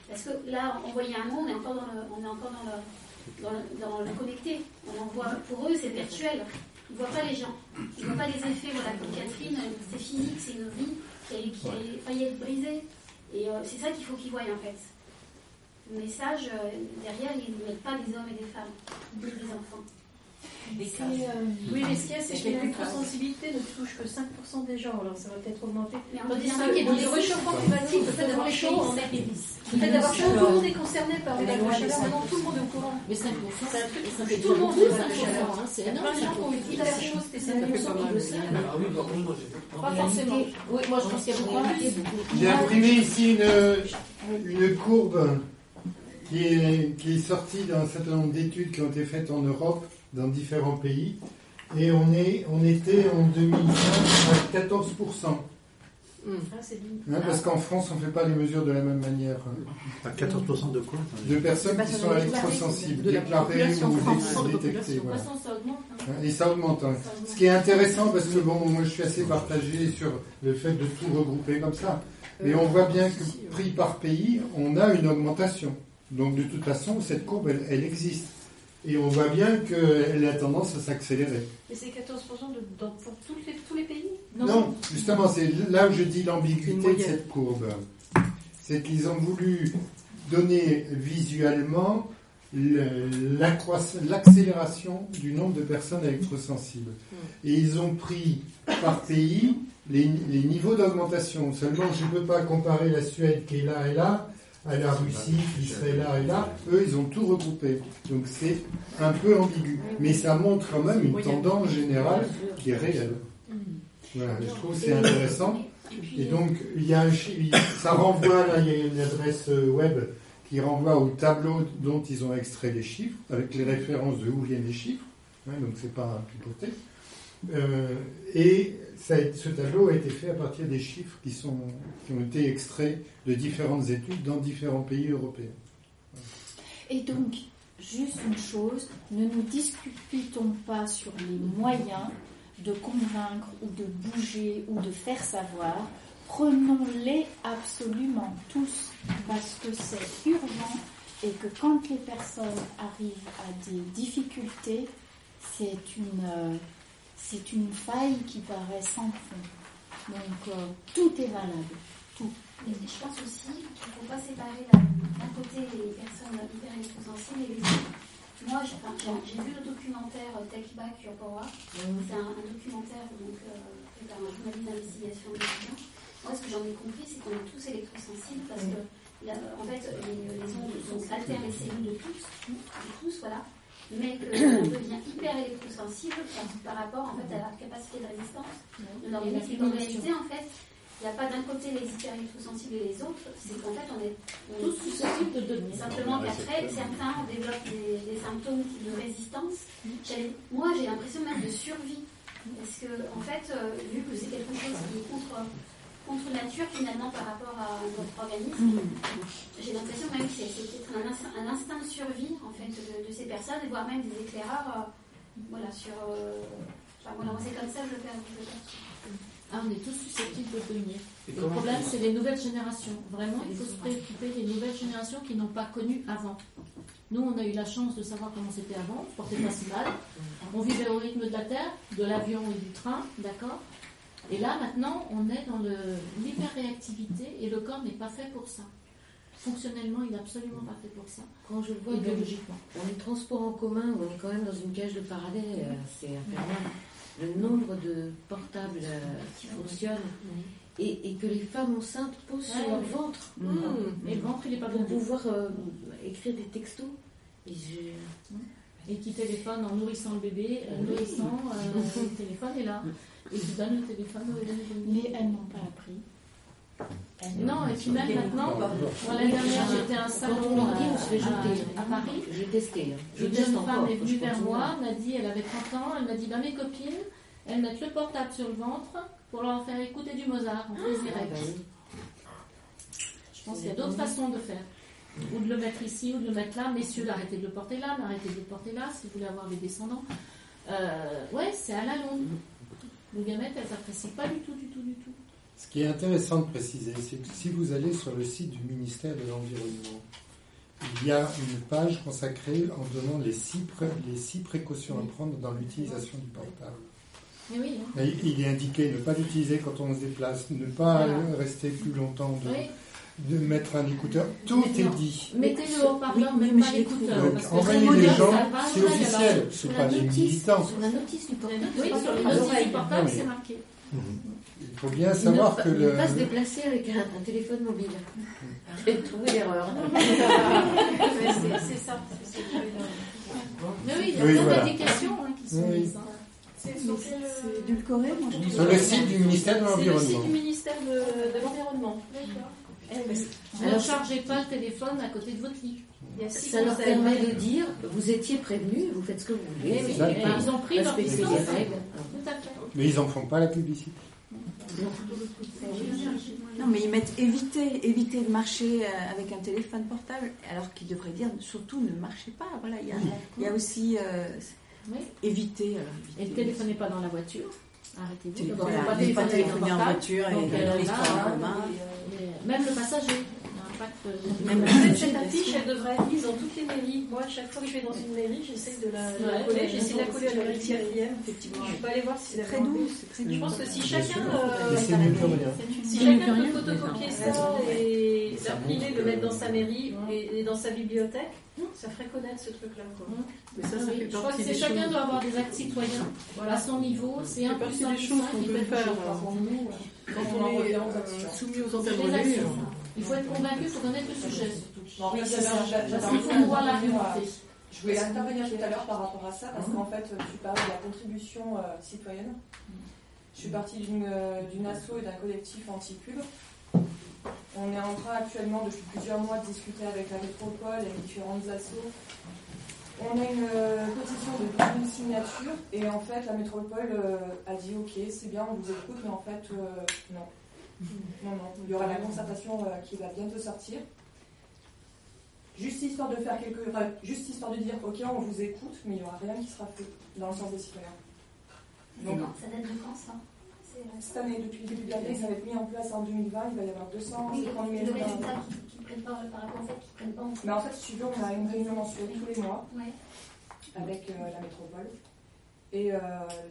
parce que là, envoyer un mot, on est encore dans le, on est encore dans le, dans dans le connecté. On envoie, pour eux, c'est virtuel. Ils voient pas les gens. Ils voient pas les effets. Voilà, comme Catherine, c'est physique, c'est une vie qui a, qui a failli être brisée. Et euh, c'est ça qu'il faut qu'ils voient en fait. Le message, euh, derrière, ils ne mettent pas des hommes et des femmes, des enfants. Des C'est, euh, oui, mais ce qu'il y a, c'est l'électrosensibilité ne touche que 5% des gens, alors ça va peut-être augmenter. Tandis que un le réchauffement climatique, le fait d'avoir chaud, on est- le fait d'avoir chaud, tout le monde est concerné par les de chaleur. Maintenant, tout le monde est au courant. Mais 5%, C'est un truc ça qui fait touche tout le monde, beaucoup, les vagues de 5%, chaleur. hein, c'est Il y a énorme, plein de gens qui ont ça. hyper chaud, c'était Ça fait 5% pas qui mal. le savent. Ah oui, par contre, moi j'ai fait. Pas forcément. Oui, moi je pense qu'il y a beaucoup plus. J'ai imprimé ici une, une courbe qui est, qui est sortie d'un certain nombre d'études qui ont été faites en Europe, dans différents pays. Et on, est, on était en 2020 à 14%. Ah, c'est bien. Hein, parce qu'en France, on ne fait pas les mesures de la même manière. À 14% de quoi De personnes qui sont électrosensibles, déclarées ou détectées. Voilà. hein. Et ça augmente. hein. Ça augmente. Ce qui est intéressant, parce que bon, moi je suis assez partagé sur le fait de tout regrouper comme ça. Mais on voit bien que prix par pays, on a une augmentation. Donc de toute façon, cette courbe, elle, elle existe. Et on voit bien qu'elle a tendance à s'accélérer. Et c'est 14% de, dans- pour toutes les, tous les pays? Non, justement, c'est là où je dis l'ambiguïté de cette courbe. C'est qu'ils ont voulu donner visuellement l'accélération du nombre de personnes électrosensibles. Et ils ont pris par pays les, les niveaux d'augmentation. Seulement, je ne peux pas comparer la Suède qui est là et là à la Russie qui serait là et là. Eux, ils ont tout regroupé. Donc c'est un peu ambigu. Mais ça montre quand même une tendance générale qui est réelle. Voilà, je trouve que c'est intéressant. Et donc, il y a un ça renvoie, là, il y a une adresse euh, web qui renvoie au tableau dont ils ont extrait les chiffres, avec les références de où viennent les chiffres. donc, c'est pas pipoté. Euh, et ce tableau a été fait à partir des chiffres qui, sont, qui ont été extraits de différentes études dans différents pays européens. Et donc, juste une chose, ne nous disputons pas sur les moyens de convaincre ou de bouger ou de faire savoir. Prenons-les absolument tous parce que c'est urgent et que quand les personnes arrivent à des difficultés, c'est une, euh, c'est une faille qui paraît sans fond. Donc, euh, tout est valable. Tout. Et je pense aussi qu'il ne faut pas séparer d'un côté les personnes hyper électrosensibles et les autres. Moi, j'ai vu le documentaire Take Back Your Power. C'est un, un documentaire donc, euh, fait par un journaliste d'investigation américain. Moi, ce que j'en ai compris, c'est qu'on est tous électrosensibles parce que, en fait, les, les ondes donc, altèrent les cellules de tous, de tous, voilà. Mais qu'on [coughs] devient hyper électrosensible par, rapport en fait, à la capacité de résistance de l'organisme. Qu'en réalité, en fait, il n'y a pas d'un côté les hyper-électrosensibles et les autres, c'est qu'en fait, on est, on Tous susceptibles de devenir. Simplement qu'après, certains développent des, des symptômes de résistance. Moi, j'ai l'impression même de survie. Parce que, en fait, euh, vu que c'est quelque chose qui est contre, contre nature finalement par rapport à notre organisme, j'ai l'impression même que c'est peut-être un, instinct- un instinct de survie en fait de, de ces personnes, voire même des éclaireurs. euh, voilà, sur. euh, enfin, voilà, c'est comme ça que je le. Ah, on est tous susceptibles de devenir. Et Le problème, c'est les nouvelles générations. Vraiment, il faut se préoccuper des nouvelles générations qui n'ont pas connu avant. Nous, on a eu la chance de savoir comment c'était avant, on se portait pas si mal. On vivait au rythme de la Terre, de l'avion et du train, d'accord? Et là, maintenant, on est dans le- l'hyperréactivité et le corps n'est pas fait pour ça. Fonctionnellement, il n'est absolument pas fait pour ça. Quand je vois Et que biologiquement. dans les transports en commun, on est quand même dans une cage de parallèle, euh, c'est infernal. Le nombre de portables euh, qui fonctionnent et, et que les femmes enceintes posent sur leur ventre Mmh. Et le ventre, il n'est pas pour bon. pouvoir euh, écrire des textos. Et je- Et qui téléphone en nourrissant le bébé, Oui. nourrissant, [laughs] le téléphone est là. Et donne le téléphone. Mais elles n'ont pas appris. Non, et puis même maintenant, moi, l'année dernière, j'étais à un salon Quand on leur dit, on se fait à- jeter. à Paris. J'ai testé. hein. Je Une teste jeune encore. femme est venue je vers moi, m'a dit, elle avait 30 ans, elle m'a dit, bah, mes copines, elles mettent le portable sur le ventre pour leur faire écouter du Mozart en prise Ah, bah oui. Je pense qu'il y a d'autres façons de faire. Ou de le mettre ici, ou de le mettre là. Messieurs, arrêtez de le porter là, mais arrêtez de le porter là si vous voulez avoir des descendants. Euh, ouais, c'est à la longue. Les gamètes, elles n'apprécient pas du tout, du tout, du tout. Ce qui est intéressant de préciser, c'est que si vous allez sur le site du ministère de l'Environnement, il y a une page consacrée en donnant les six, pré- les six précautions à prendre dans l'utilisation du portable. Mais oui, hein. Il est indiqué ne pas l'utiliser quand on se déplace, ne pas Voilà. rester plus longtemps, de, Oui. De mettre un écouteur. Tout Mais est non. dit. Mettez le haut-parleur, Oui, même mais pas l'écouteur. Donc parce que envoyez les gens, c'est officiel, c'est pas la des notice, militants. sur la notice du portable. Oui, sur les notices du portable, c'est marqué. Il faut bien Ne savoir pas- que ne le, pas se déplacer avec un, un téléphone mobile. [laughs] Et trouver l'erreur. C'est ça. Mais oui, il y a Oui, plein voilà. d'indications hein, qui sont Oui. mises. hein. C'est sur quel, euh, C'est édulcoré, moi je trouve. sur le site du ministère de C'est le site l'Environnement. du ministère de, de l'Environnement. Ne Alors- chargez pas le téléphone à côté de votre lit. Ça leur permet de dire vous étiez prévenus, vous faites ce que vous voulez. Eh ça. eh ben, ils ont pris leur les règles. Mais ils n'en font pas la publicité. Non, mais ils mettent éviter, éviter de marcher euh, avec un téléphone portable, alors qu'ils devraient dire surtout ne marchez pas. Voilà, il y a, il y a aussi euh, Oui. éviter. alors, Et ne téléphonez pas dans la voiture. Arrêtez-vous. Voilà, ne pas téléphoner en voiture et Donc, dans euh, les là, transports en commun. Même le passager. Il y a un impact, Même la cette bien affiche, elle devrait être mise dans toutes les mairies. Moi, à chaque fois que je vais dans une mairie, j'essaie de la, de la Ouais, coller. J'essaie de la coller à c'est quatrième. Effectivement. Je peux aller voir si C'est la très doux. Je pense que si chacun, euh, si chacun peut photocopier ça et l'imprimer, le mettre dans sa mairie et, et dans sa bibliothèque, ça ferait connaître ce truc-là. Mais ça, ça Oui, fait je crois que c'est chacun doit avoir des actes citoyens à son niveau. C'est un un des choses un qu'on peut faire, euh, euh, Quand On est euh, soumis aux actions. Il faut être convaincu, il faut connaître le sujet surtout. Oui, qu'il faut voir d'intervenir, l'argumenté. Je voulais intervenir tout à l'heure par rapport à ça, parce qu'en fait, tu parlais de la contribution euh, citoyenne. Je suis partie d'une euh, d'une asso et d'un collectif anti-pub. On est en train actuellement, depuis plusieurs mois, de discuter avec la métropole et les différentes assos. On a une euh, pétition de 10 000 signatures, et en fait, la métropole euh, a dit Ok, c'est bien, on vous écoute, mais en fait, euh, non. Non, non. Il y aura la concertation qui va bientôt sortir. Juste histoire de faire quelque, juste histoire de dire, ok, on vous écoute, mais il n'y aura rien qui sera fait dans le sens des citoyens. Donc, Ça date de quand ça? Cette année, depuis le début de l'année, ça va être mis en place en 2020, il va y avoir 200 Oui, écrans le numériques. résultat qui, qui prennent pas, par rapport au fait qu'ils prennent pas en compte. Mais en fait, si tu veux, on a une réunion mensuelle tous les mois Ouais. avec euh, la métropole. Et euh,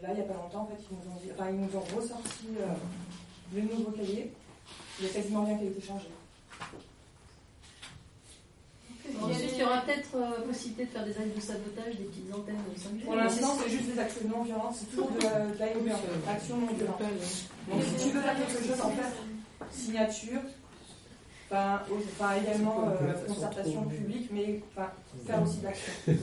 là, il n'y a pas longtemps, en fait, ils nous ont, dit, enfin, ils nous ont ressorti euh, le nouveau cahier. Il y a quasiment rien qui a été changé. Ensuite, il y aura peut-être euh, possibilité de faire des actes de sabotage, des petites antennes de 5G. Pour l'instant, c'est juste des actions non violentes, c'est toujours de, de l'ANV, en fait, action non violente. Donc, si tu veux faire quelque chose, en fait, signature, enfin, également euh, concertation publique, mais enfin, faire aussi de l'action. [laughs]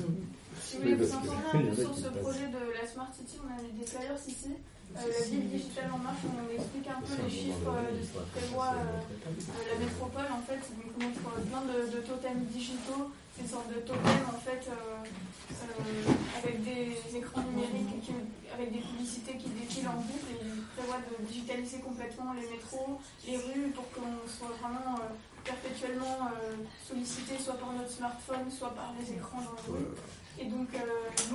Si vous voulez vous [laughs] informer un peu sur ce projet de la Smart City, on a des flyers ici. Euh, la ville digitale en marche, on explique un peu les chiffres euh, de ce que prévoit la métropole. En fait, donc mettre plein de, de, totems digitaux, des sortes de totems en fait avec des écrans numériques, qui, avec des publicités qui défilent en boucle. Prévoient de digitaliser complètement les métros, les rues, pour qu'on soit vraiment perpétuellement sollicité soit par notre smartphone, soit par les écrans dans les rues. Et donc, euh,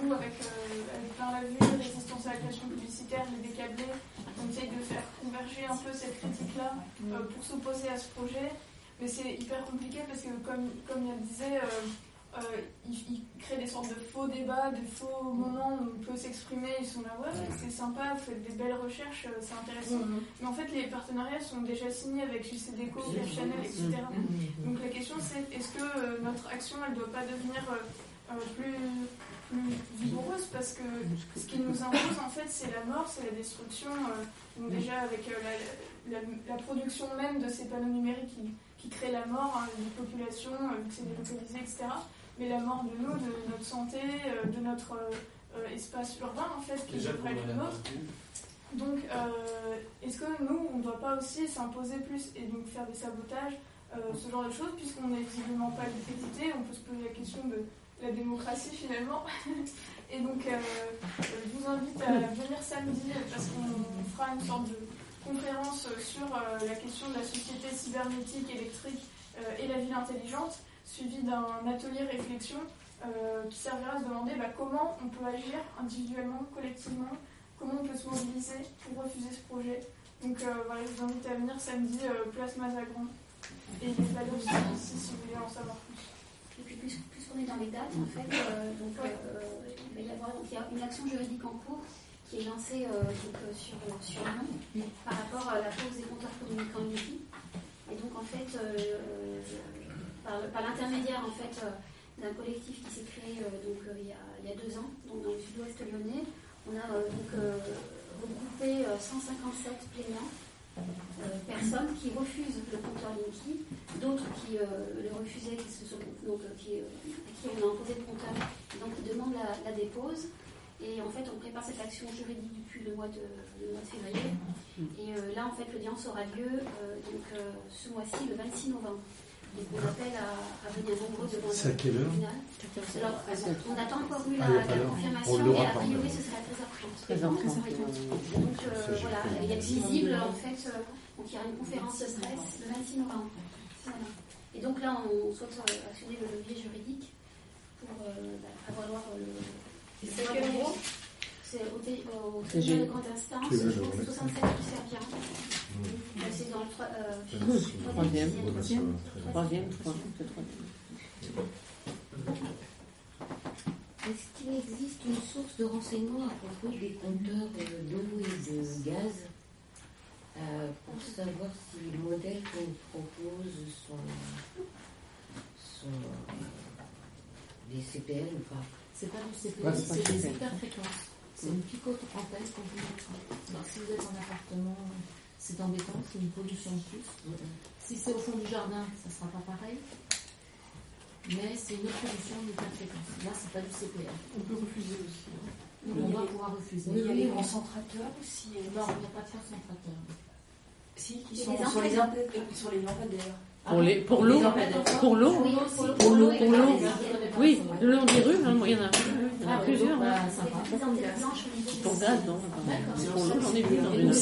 nous, avec, euh, avec plein la vue, résistance à la création publicitaire, les décablés, on essaye de faire converger un peu cette critique-là euh, pour s'opposer à ce projet. Mais c'est hyper compliqué parce que, comme, comme il disait, il, crée des sortes de faux débats, de faux moments où on peut s'exprimer. Ils sont là, ouais, c'est sympa, vous faites des belles recherches, c'est intéressant. Mais en fait, les partenariats sont déjà signés avec JCDECO, Chanel, etc. Donc la question, c'est est-ce que notre action, elle ne doit pas devenir euh, plus, plus vigoureuse? Parce que ce qui nous impose en fait c'est la mort, c'est la destruction. Euh, donc déjà avec euh, la, production même de ces panneaux numériques qui, qui créent la mort hein, des populations, vu que c'est délocalisé, etc. Mais la mort de nous, de notre santé, de notre espace urbain en fait qui devrait être le nôtre. Donc est-ce que nous on ne doit pas aussi s'imposer plus et donc faire des sabotages ce genre de choses, puisqu'on n'est visiblement pas l'électricité, on peut se poser la question de la démocratie finalement. [laughs] Et donc, euh, je vous invite à venir samedi parce qu'on fera une sorte de conférence sur euh, la question de la société cybernétique, électrique euh, et la ville intelligente, suivie d'un atelier réflexion qui servira à se demander bah, comment on peut agir individuellement, collectivement, comment on peut se mobiliser pour refuser ce projet. Donc voilà, je vous invite à venir samedi, place Mazagran. Et les flyers sont ici si vous voulez en savoir plus. Et puis plus, on est dans les dates, en fait, euh, donc, euh, il va y avoir il y a une action juridique en cours qui est lancée euh, donc, sur, sur Lyon par rapport à la pose des compteurs communicants inutiles. Et donc, en fait, par, l'intermédiaire en fait, d'un collectif qui s'est créé donc, il, y a, il, y a, deux ans, donc dans le sud-ouest lyonnais, on a donc regroupé 157 plaignants euh, personnes qui refusent le compteur Linky, d'autres qui euh, le refusaient, qui, se sont, donc, euh, qui, qui on a imposé le compteur, donc ils demandent la, dépose. Et en fait, on prépare cette action juridique depuis le mois de, mois de février. Et là, en fait, l'audience aura lieu donc, ce mois-ci, le 26 novembre. Donc on appelle à, venir nombreux devant le tribunal. Alors, on attend encore eu la, ah, confirmation, mais a priori ce serait à 13h30. Donc euh, voilà, il y a visible en fait, euh, donc il y a une conférence de stress le 26 novembre. Et donc là, on souhaite euh, actionner le levier juridique pour bah, avoir le. C'est quel numéro C'est au, au tribunal de grande instance, je pense que 67 du Serbien. C'est dans le troisième. Troisième, troisième, Est-ce qu'il existe une source de renseignement à propos des compteurs d'eau et de gaz euh, pour savoir si les modèles qu'on propose sont, sont euh, des CPL ou pas? C'est pas du CPL, c'est des hyperfréquences. C'est une picote antenne qu'on peut mettre. Si vous êtes en appartement, c'est embêtant, c'est une pollution de plus. Si c'est au fond du jardin, ça ne sera pas pareil. Mais c'est une autre pollution d'hyperfréquence. Là, c'est pas du CPR. On peut refuser aussi. on doit pouvoir refuser. il y a les concentrateurs aussi. Non, il n'y a pas de concentrateur. Si, qui sont sur les, sur les lampadaires. Pour les, pour l'eau, pour l'eau, pour l'eau, pour l'eau. Oui, le long des rues, il y en a, il y en a plusieurs. Pour gaz, non. Pour l'eau, j'en ai vu dans une.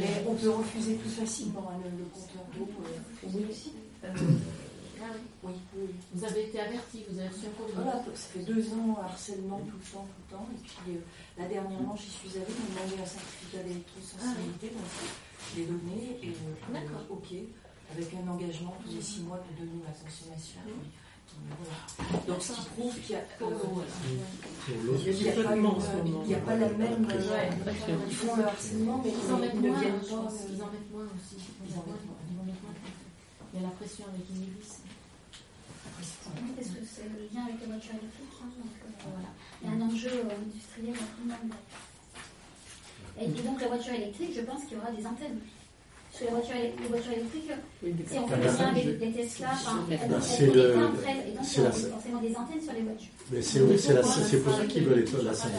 Mais on peut refuser plus facilement le compteur d'eau. Oui, aussi. Oui, oui. Vous avez été averti, vous avez reçu un courrier. Voilà, ça fait deux ans harcèlement tout le temps, tout le temps. Et puis euh, là dernièrement, j'y suis allée, on m'a demandé un certificat d'électrosensibilité, donc je l'ai donné et euh, D'accord. ok avec un engagement tous les six mois de donner ma consommation. Voilà. Donc, ce qui prouve qu'il y a. il n'y a, pas la même. ils font le harcèlement, mais ils, en mettent moins. Ils en mettent moins aussi. Ils en mettent moins. Il y a la pression avec une hélice. Parce que c'est le lien avec la voiture électrique. Hein, donc, euh, voilà. Il y a un enjeu euh, industriel à tout le monde. Et donc, la voiture électrique, je pense qu'il y aura des antennes que les voitures, les voitures électriques, si on fait le lien avec des Tesla, C'est le- la- forcément des antennes sur les voitures. Mais c'est oui, c'est la- c'est pour ça qu'ils veulent la 5G.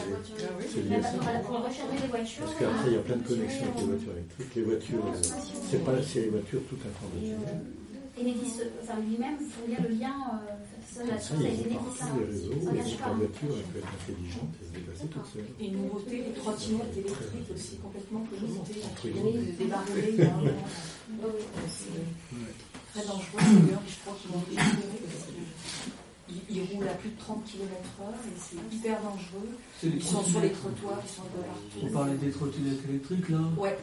C'est lié Mais à bah, ça. voilà, pour recharger les voitures. Parce qu'après, il y a plein de connexions avec les voitures électriques. Les voitures, euh, c'est pas les voitures tout informatisées. Et Enedis, enfin lui-même, font bien le lien, euh, ça, chose il avec Enedis. partout les réseaux, et la voiture, elle peut être intelligente et se déplacer toute seule. Et une nouveauté, les trottinettes électriques aussi complètement Il il y a un moment. C'est très dangereux d'ailleurs, je crois qu'ils vont délibérer parce qu'ils ils roulent à plus de 30 km/h et c'est hyper dangereux. Ils sont sur les trottoirs, ils sont un peu partout. On parlait des trottinettes électriques là Ouais.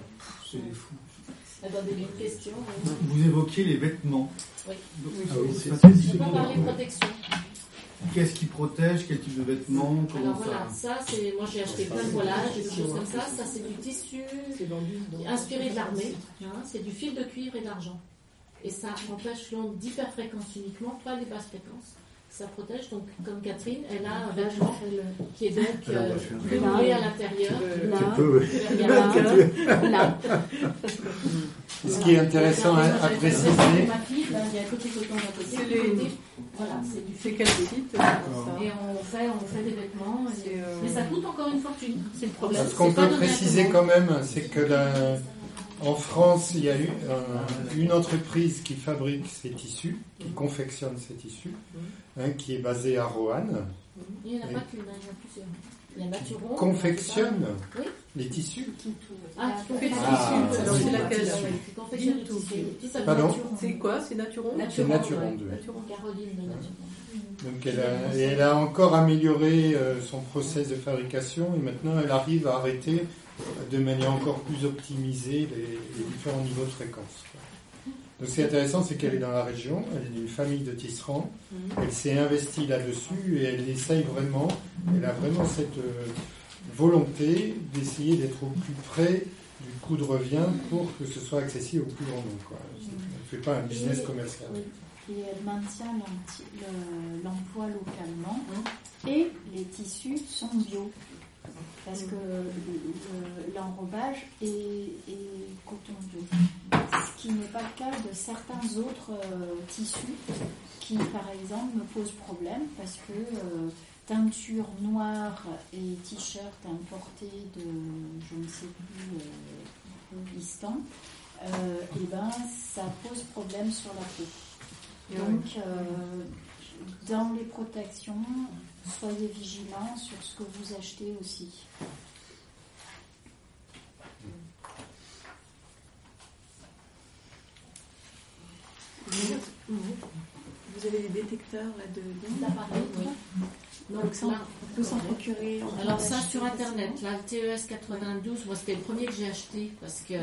C'est des fous. Attendez, une question. Vous évoquiez les vêtements. Oui. Donc, Ah oui, c'est- ça, Je peux parler protection. Qu'est-ce qui protège Quel type de vêtements Comment Alors voilà, ça ça c'est. Moi j'ai acheté plein de voilages, des choses comme ça. Ça c'est du tissu inspiré de l'armée. hein, c'est du fil de cuivre et d'argent. Et ça empêche l'onde d'hyperfréquence uniquement, pas les basses fréquences. Ça protège, donc comme Catherine, elle a un vêtement qui est donc euh, à l'intérieur. Euh. Là, là. Ce qui est intéressant à, à préciser, Ma fille, là, il y a côté coton d'un côté, C'est les- Voilà, c'est du quel site Et on fait, on fait des vêtements. et- euh, Mais ça coûte encore une fortune. C'est le problème. ce qu'on peut préciser quand même, c'est que la- en France, il y a eu euh, une entreprise qui fabrique ces tissus, qui confectionne ces tissus, hein, qui est basée à Roanne, Il n'y en a Et pas qu'une, il y en a plusieurs. Il y en a qui rompent, confectionne Oui. les tissus. Ah, qui confectionne Ah, le tissu. alors, c'est laquelle Qui confectionne Pardon. C'est quoi C'est Naturon C'est Naturon, oui. Naturon, Caroline de Naturon. Donc elle a, et elle a encore amélioré euh, son process de fabrication et maintenant elle arrive à arrêter de manière encore plus optimisée les, les différents niveaux de fréquence. Donc ce qui est intéressant, c'est qu'elle est dans la région, elle est d'une famille de tisserands, elle s'est investie là-dessus et elle essaye vraiment, elle a vraiment cette euh, volonté d'essayer d'être au plus près du coût de revient pour que ce soit accessible au plus grand nombre. quoi. Elle ne fait pas un business Et- commercial. oui. Et elle maintient l'emploi localement et les tissus sont bio. Parce que le- l'enrobage est, est coton bio. Ce qui n'est pas le cas de certains autres euh, tissus qui, par exemple, me posent problème parce que euh, teinture noire et t-shirt importé de je ne sais plus euh, Pakistan, euh, et ben ça pose problème sur la peau. Donc, euh, dans les protections, soyez vigilants sur ce que vous achetez aussi. Vous avez des détecteurs là de oui. Donc ça, on peut s'en procurer. Alors ça sur internet, là le TES 92, moi c'était le premier que j'ai acheté parce que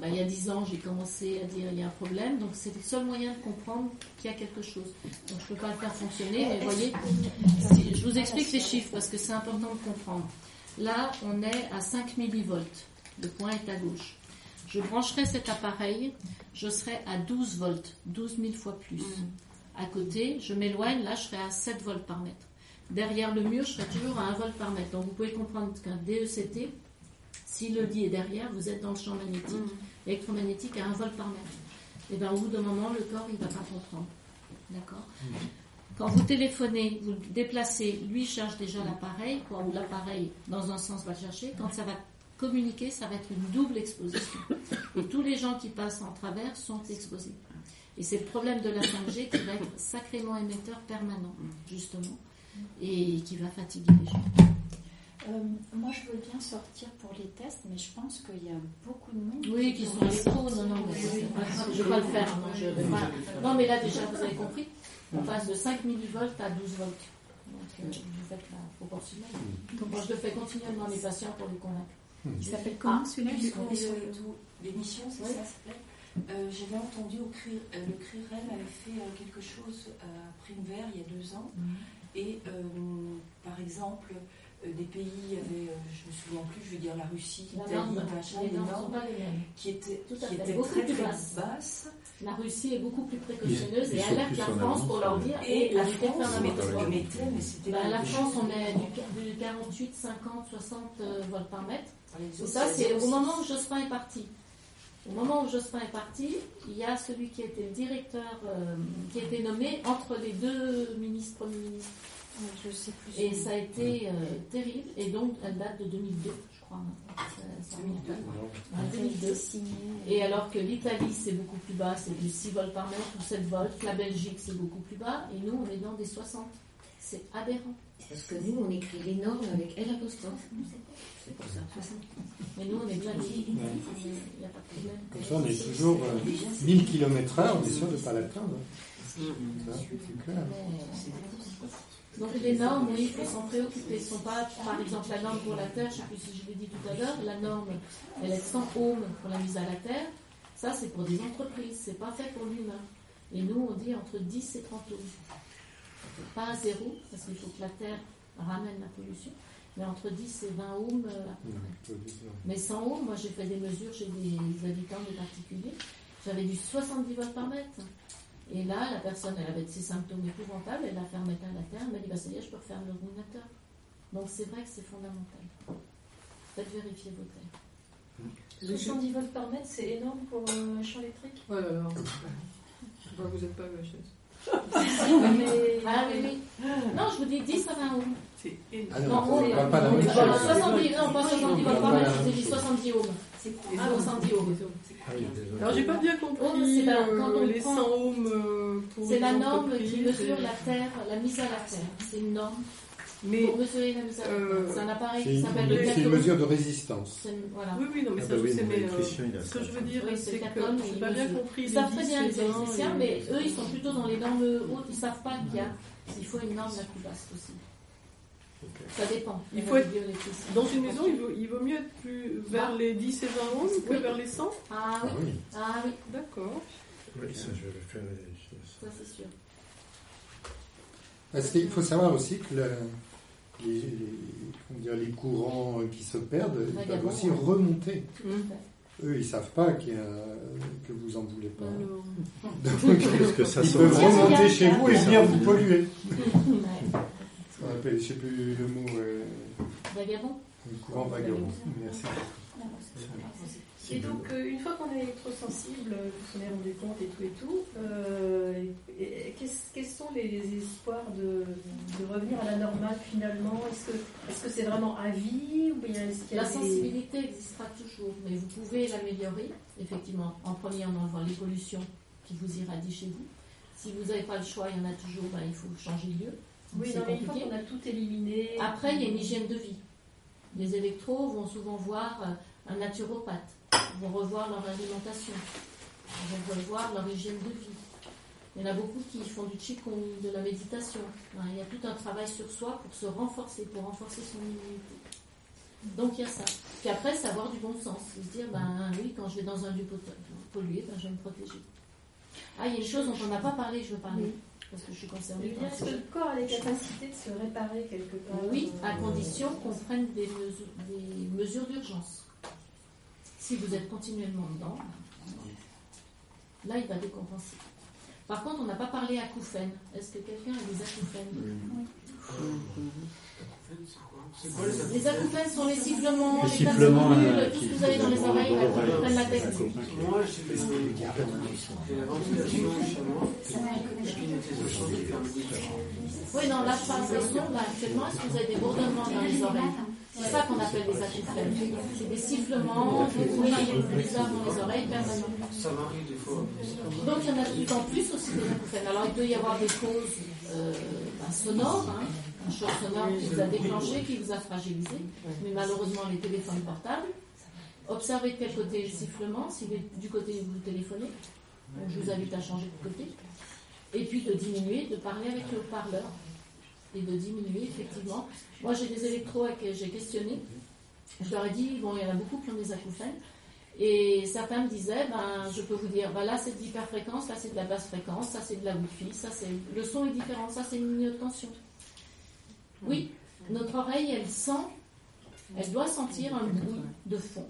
bah, il y a 10 ans j'ai commencé à dire il y a un problème, donc c'est le seul moyen de comprendre qu'il y a quelque chose. Donc je peux pas le faire fonctionner, mais vous voyez, si- je vous explique les chiffres parce que c'est important de comprendre. Là on est à 5 millivolts, le point est à gauche. Je brancherai cet appareil, je serai à 12 volts, 12 000 fois plus. À côté, je m'éloigne, là je serai à 7 volts par mètre. Derrière le mur, je serai toujours à 1 volt par mètre. Donc vous pouvez comprendre qu'un DECT, si le lit est derrière, vous êtes dans le champ magnétique, électromagnétique à 1 volt par mètre. Et bien au bout d'un moment, le corps, il ne va pas comprendre. D'accord Quand vous téléphonez, vous le déplacez, lui charge déjà l'appareil, quoi, ou l'appareil dans un sens va le chercher. Quand ça va communiquer, ça va être une double exposition. Et tous les gens qui passent en travers sont exposés. Et c'est le problème de la 5G qui va être sacrément émetteur permanent, justement, et qui va fatiguer les gens. Euh, moi, je veux bien sortir pour les tests, mais je pense qu'il y a beaucoup de monde. Oui, qui sont électro, non, non, mais je ne vais pas le faire. Non, je vais pas- non, mais là déjà, vous avez compris, on passe de 5 millivolts à 12 volts. Donc, euh, vous faites la proportionnelle. Donc, moi, je le fais continuellement à mes patients pour les convaincre. Il s'appelle comment Ah, celui-là puisqu'on est sur le tout l'émission, c'est Oui. ça, plaît Euh, J'avais entendu au CRI, euh, le CRIREM avait fait euh, quelque chose à Prime Vert il y a deux ans. Et euh, par exemple, euh, des pays, il y avait, euh, je me souviens plus, je vais dire la Russie, La l'Italie, machin, les normes ne qui étaient, qui étaient beaucoup très plus très basses. basses. La Russie est beaucoup plus précautionneuse Ils- et alerte la France pour leur dire Et la arrêtez de faire France n'importe quoi. émettait, mais c'était Bah, la France, on est de- du, du 48, 50, 60 euh, volts par mètre. Et ça, c'est au moment où Jospin est parti. Au moment où Jospin est parti, il y a celui qui était le directeur, euh, qui a été nommé entre les deux ministres, premiers ministres. je sais plus. Et ça a été euh, terrible. Et donc, elle date de 2002, je crois. Ça, ça remonte à- à 2002. Et alors que l'Italie, c'est beaucoup plus bas, c'est du 6 volts par mètre ou 7 volts. La Belgique, c'est beaucoup plus bas. Et nous, on est dans des 60. C'est aberrant. Parce que nous, on écrit les normes avec L apostrophe. C'est pour ça. 60. Mais nous, on est bien dit. Il n'y a pas de problème. Comme ça, on est toujours euh, 1000 km/h, on est sûr de ne pas l'atteindre. Ça, C'est clair. Donc les normes, oui, il faut s'en préoccuper. Ce sont pas, par exemple, la norme pour la terre, je ne sais plus si je l'ai dit tout à l'heure, la norme, elle est 100 ohms pour la mise à la terre. Ça, c'est pour des entreprises, c'est pas fait pour l'humain. Et nous, on dit entre 10 et 30 ohms. Pas à zéro, parce qu'il faut que la terre ramène la pollution, mais entre 10 et 20 ohms. euh, mais 100 ohms, moi j'ai fait des mesures chez des habitants, des particuliers. J'avais du 70 volts par mètre. Et là, la personne, elle avait de ces symptômes épouvantables, elle a fait remettre à la terre, elle m'a dit, bah, ça y est, je peux refaire l'ordinateur. Donc c'est vrai que c'est fondamental. Faites vérifier vos terres. 70 volts par mètre, c'est énorme pour euh, un champ électrique? Là là. Bah, vous n'êtes pas VHS. [laughs] Mais- Ah oui, oui. Non, je vous dis 10 à 20 ohms. C'est Ah énorme. non, Non, on pas la même chose. 70, non, pas 70 volts par Pas la mètre, même j'ai dit chose. 70 ohms. Ah, 70 ohms. Ah. Alors, j'ai pas bien compris c'est euh, on les prend- 100 ohms euh, pour C'est la norme qui mesure la terre, la mise à la terre. C'est une norme Mais pour mesurer la mise à la euh, terre. C'est un appareil C'est qui une, s'appelle le c'est une catone. mesure de résistance. C'est Voilà. Oui, oui, non, mais Ah ça, bah je sais, mais euh, ce que je veux dire, c'est c'est que j'ai ils pas bien compris Ils savent très 10, bien les les 20, électriciens, mais eux, ils sont plutôt dans les normes hautes. Ils savent pas qu'il y a. Il faut une norme la plus basse possible. Ça dépend. Il faut être-. Dans une maison, il vaut, il vaut mieux être plus vers les 10 et 20 ohms que Oui. vers les 100 Ah Ah oui. Ah oui, D'accord. Oui, ça, je vais faire ça. ça c'est sûr. Parce qu'il faut savoir aussi que la- les, les- dire, les courants qui se perdent ils peuvent aussi ouais. remonter. Fait. Eux, ils savent pas a- que vous en voulez pas. Alors, [laughs] Donc, Parce que ça ils peuvent remonter chez vous et venir vous polluer. [laughs] Ouais. Ce qu'on appelle, je sais plus le mot, euh, Vagabond le courant vagabond. Merci. Et donc, euh, une fois qu'on est électrosensible, euh, qu'on s'en est rendu compte et tout et tout, euh, et- quels sont les, les espoirs de, de revenir à la normale finalement? Est-ce que est-ce que c'est vraiment à vie ou bien est-ce qu'il y a La des- sensibilité existera toujours, mais vous pouvez l'améliorer, effectivement, en premier en enlevant les pollutions qui vous irradient chez vous. Si vous n'avez pas le choix, il y en a toujours, ben, il faut changer de lieu. Oui, non, mais une fois compliqué. qu'on a tout éliminé. Après, il y a une hygiène de vie. Les électros vont souvent voir euh, un naturopathe, vont revoir leur alimentation, vont revoir leur hygiène de vie. Il y en a beaucoup qui font du qigong, de la méditation. Il y a tout un travail sur soi pour se renforcer, pour renforcer son immunité. Donc il y a ça. Puis après, c'est avoir du bon sens. Se dire, ben oui, quand je vais dans un lieu pollué, ben, je vais me protéger. Ah, il y a une chose dont on n'a pas parlé, je veux parler, parce que je suis concernée Est-ce que le corps a les capacités de se réparer quelque part Oui, à euh, condition qu'on prenne des mesures, des mesures d'urgence. Si vous êtes continuellement dedans, là, il va décompenser. Par contre, on n'a pas parlé acouphènes. Est-ce que quelqu'un a des acouphènes? C'est quoi les Les acouphènes sont les sifflements, Les les, sifflements, là, tout ce que vous avez dans les oreilles, prennent la tête. Moi, j'ai la ventilation chez moi. Qui ferment. Oui, non, là, je parle des actuellement. Est-ce que vous avez des bourdonnements dans les oreilles? C'est ça qu'on appelle des acouphènes. C'est des sifflements, des bruits bizarres dans les oreilles permanents. Ça m'arrive des fois. Donc il y en a de plus en plus aussi des acouphènes. Alors il peut y avoir des causes euh, ben, sonores, hein, un choc sonore qui vous a déclenché, qui vous a fragilisé, mais malheureusement les téléphones portables. Observez de quel côté est le sifflement, s'il est du côté où vous téléphonez. Donc, je vous invite à changer de côté. Et puis de diminuer, de parler avec le haut-parleur. Et de diminuer, effectivement. Moi j'ai des électros que j'ai questionnés. Je leur ai dit, bon, il y en a beaucoup qui ont des acouphènes. Et certains me disaient, ben, je peux vous dire, ben là c'est de l'hyperfréquence, là c'est de la basse fréquence, ça c'est de la Wi-Fi, ça c'est le son est différent, ça c'est une tension. Oui, notre oreille, elle sent, elle doit sentir un bruit de fond.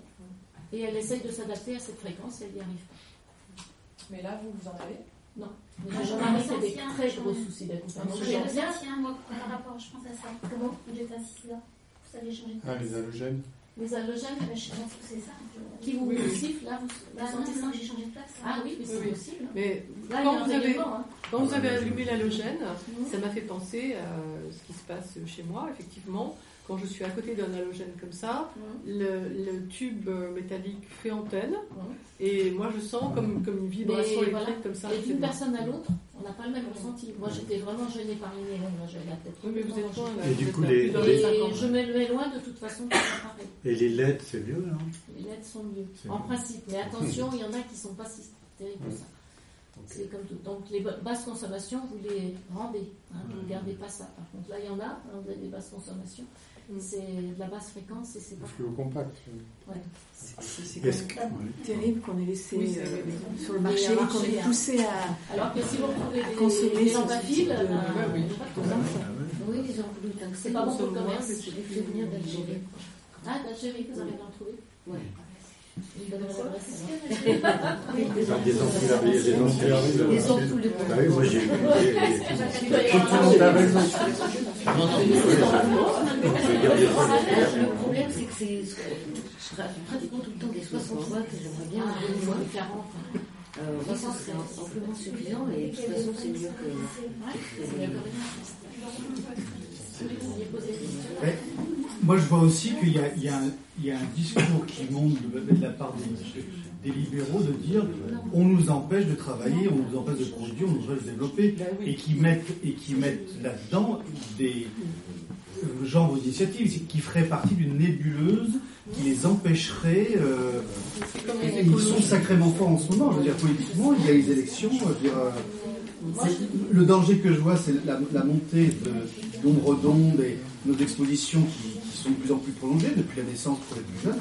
Et elle essaye de s'adapter à cette fréquence, elle n'y arrive pas. Mais là, vous, vous en avez? Non. Ah, j'ai jamais fait des très gros soucis d'acouphènes. Donc J'ai sentien, moi, par rapport, je pense à ça. Comment? Vous êtes assis là. Vous savez changer de Ah, place. les halogènes Les halogènes, je pense que c'est ça. Qui vous sifflent là, vous, bah, non, non, j'ai changé de place. Ah oui, mais c'est Oui. possible. Mais Là, il y quand, a un vous avez, hein. quand vous avez allumé l'halogène, ça m'a fait penser à ce qui se passe chez moi, effectivement. Quand je suis à côté d'un halogène comme ça, le, le tube métallique fait antenne, et moi je sens comme, comme une vibration Mais électrique voilà. comme ça. Et d'une personne à l'autre, on n'a pas le même ressenti. Moi, j'étais vraiment gênée par les néons. Là, j'avais la tête. Oui, mais vous êtes loin, là. Et du Vous coup, êtes les- je me loin de toute façon. Et les LED, c'est mieux, non Les LED sont mieux, en mieux. principe. Mais attention, [laughs] il y en a qui sont pas si terribles que ça. C'est comme tout. Donc les ba- basses consommations, vous les rendez. hein, vous ne gardez pas ça. Par contre, là, il y en a, hein, vous avez des basses consommations. C'est de la basse fréquence et c'est pas. Fluo compact. Ouais. C'est que- terrible qu'on ait laissé Oui, euh, sur le marché, qu'on ait poussé à, Alors que si vous retrouvez des, consommer à fil, de- oui. de. Oui, de tungstène. C'est pas bon pour le commerce. venir d'Algérie. Ah, d'Algérie, vous en bonne adresse. Des ampoules de Ah oui, moi j'ai vu. Tout le monde a raison. Le problème, c'est que c'est pratiquement tout le temps des 60 watts et j'aimerais bien Ah, avoir des moins. fois, 40. Euh, moi, ça serait amplement suffisant et de toute façon, c'est mieux que. Ouais. Moi, je vois aussi qu'il y, a- y un- il y a un discours qui monte de, de la part des, des libéraux de dire on nous empêche de travailler, on nous empêche de produire, on nous empêche de développer, et qui mettent, et qui mettent là-dedans des euh, genres d'initiatives qui feraient partie d'une nébuleuse qui les empêcherait. euh, ils sont sacrément forts en ce moment. Je veux dire, politiquement, il y a les élections. je veux dire, euh, le danger que je vois, c'est la, la montée de- d'ombre d'onde et nos expositions qui, qui sont de plus en plus prolongées depuis la naissance pour les plus jeunes,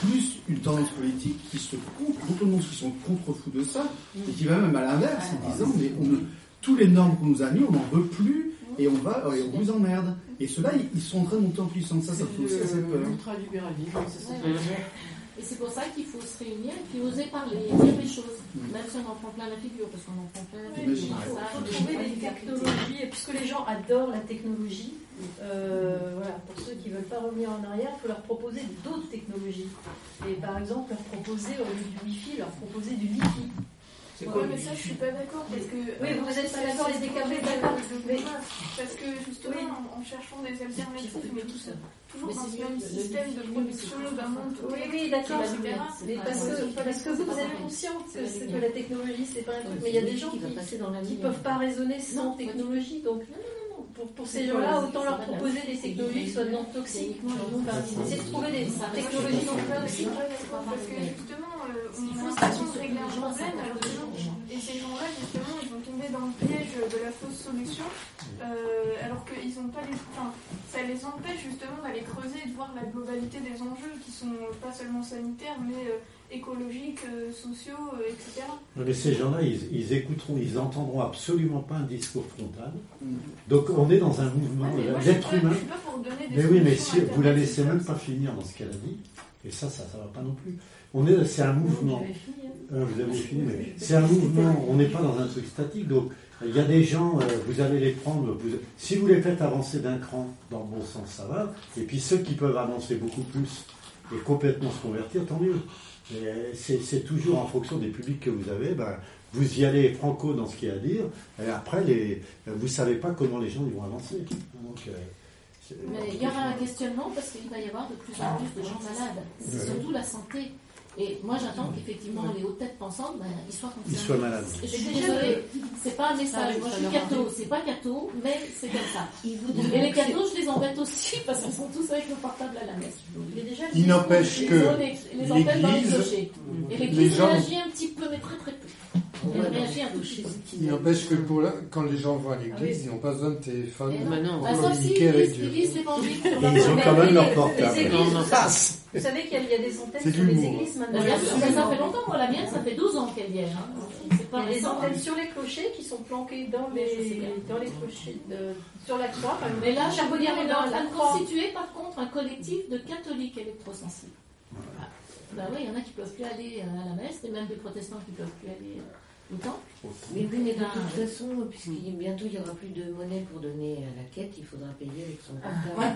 plus une tendance politique qui se contre, beaucoup de monde qui sont contre-fous de ça, et qui va même à l'inverse en disant mais on ne- tous les normes qu'on nous a mis, on n'en veut plus, et on va et on vous emmerde. Et ceux-là, ils, sont en train de monter en puissance. Ça, ça fait aussi assez peur. L'ultralibéralisme, ouais. Et c'est pour ça qu'il faut se réunir et puis oser parler, dire les choses, même si on en prend plein la figure, parce qu'on en prend plein la Il figure. faut, Ça, faut trouver des technologies, et puisque les gens adorent la technologie, euh, voilà, pour ceux qui ne veulent pas revenir en arrière, il faut leur proposer d'autres technologies. Et par exemple, leur proposer, au lieu du Wi-Fi, leur proposer du Wi-Fi. C'est quoi, quoi mais ça, je suis pas d'accord, parce que. euh, Oui, vous n'êtes pas d'accord, les décalés, d'accord. Mais- Parce que justement, en, en cherchant des alternatives, mais tout ça, toujours Mais dans c'est ce même système de production d'un monde Oui, oui, d'accord. etc. Mais parce que, parce que vous, vous avez conscience que, c'est que la technologie, c'est pas un truc. Mais il y a des gens qui lumière. peuvent pas raisonner sans technologie. Donc, pour, pour ces gens-là, autant leur proposer des technologies qui soient non toxiques. essayer de trouver des technologies non toxiques. parce que justement, on Il a faut l'impression s'appuyer de sur régler un problème, alors que non. Et ces gens-là, justement, ils vont tomber dans le piège de la fausse solution, euh, alors qu'ils n'ont pas les. Enfin, ça les empêche justement d'aller creuser et de voir la globalité des enjeux qui sont pas seulement sanitaires, mais euh, écologiques, euh, sociaux, euh, etc. Mais ces gens-là, ils, ils écouteront, ils entendront absolument pas un discours frontal. Donc on est dans un mouvement suis pas- humain. je suis pas pour donner des Mais oui, mais si vous la laissez même pas finir dans ce qu'elle a dit, et ça, ça, ça va pas non plus. On est, c'est un mouvement. Euh, vous avez fini, mais c'est un mouvement. On n'est pas dans un truc statique. Donc il y a des gens, euh, vous allez les prendre. vous- si vous les faites avancer d'un cran dans le bon sens, ça va. Et puis ceux qui peuvent avancer beaucoup plus et complètement se convertir, tant mieux. C'est toujours en fonction des publics que vous avez. Ben, vous y allez franco dans ce qu'il y a à dire. Et après, les, vous savez pas comment les gens ils vont avancer. Donc, euh, Mais il y aura un questionnement parce qu'il va y avoir de plus en plus de gens malades. C'est surtout la santé. Et moi, j'attends qu'effectivement les hautes têtes pensantes, ben, ils soient concernés. Ils soient malades. Je suis désolée, c'est pas un message. Ah, Moi, je suis catho. C'est pas catho, mais c'est comme ça. Et les cathos, je les embête aussi parce qu'ils sont tous avec le portable à la messe. Déjà, Il n'empêche Ils que ont les, les embêtent dans les clochers. Et les l'église gens- réagit un petit peu, mais très très peu. Il n'empêche que pour la- quand les gens vont à Ah l'église, ils n'ont pas besoin de téléphone Et non. pour Bah, s'ils communiquer avec Dieu. ils ont quand même leur Les portable. vous savez- qu'il y, a- des antennes sur les églises maintenant. ça, fait longtemps, moi la mienne, ça fait 12 ans qu'elle y est. Hein. C'est pas Il y a des hein. antennes sur les clochers qui sont planquées dans les, dans les clochers, de- sur la croix. Mais là, on est en train de constituer par contre un collectif de catholiques électrosensibles. Ah. Bah oui, il y en a qui ne peuvent plus aller euh, à la messe, et même des protestants qui ne peuvent plus aller. euh, Autant Mais oui, mais de toute façon, puisque bientôt il n'y aura plus de monnaie pour donner à la quête, il faudra payer avec son portable. [laughs]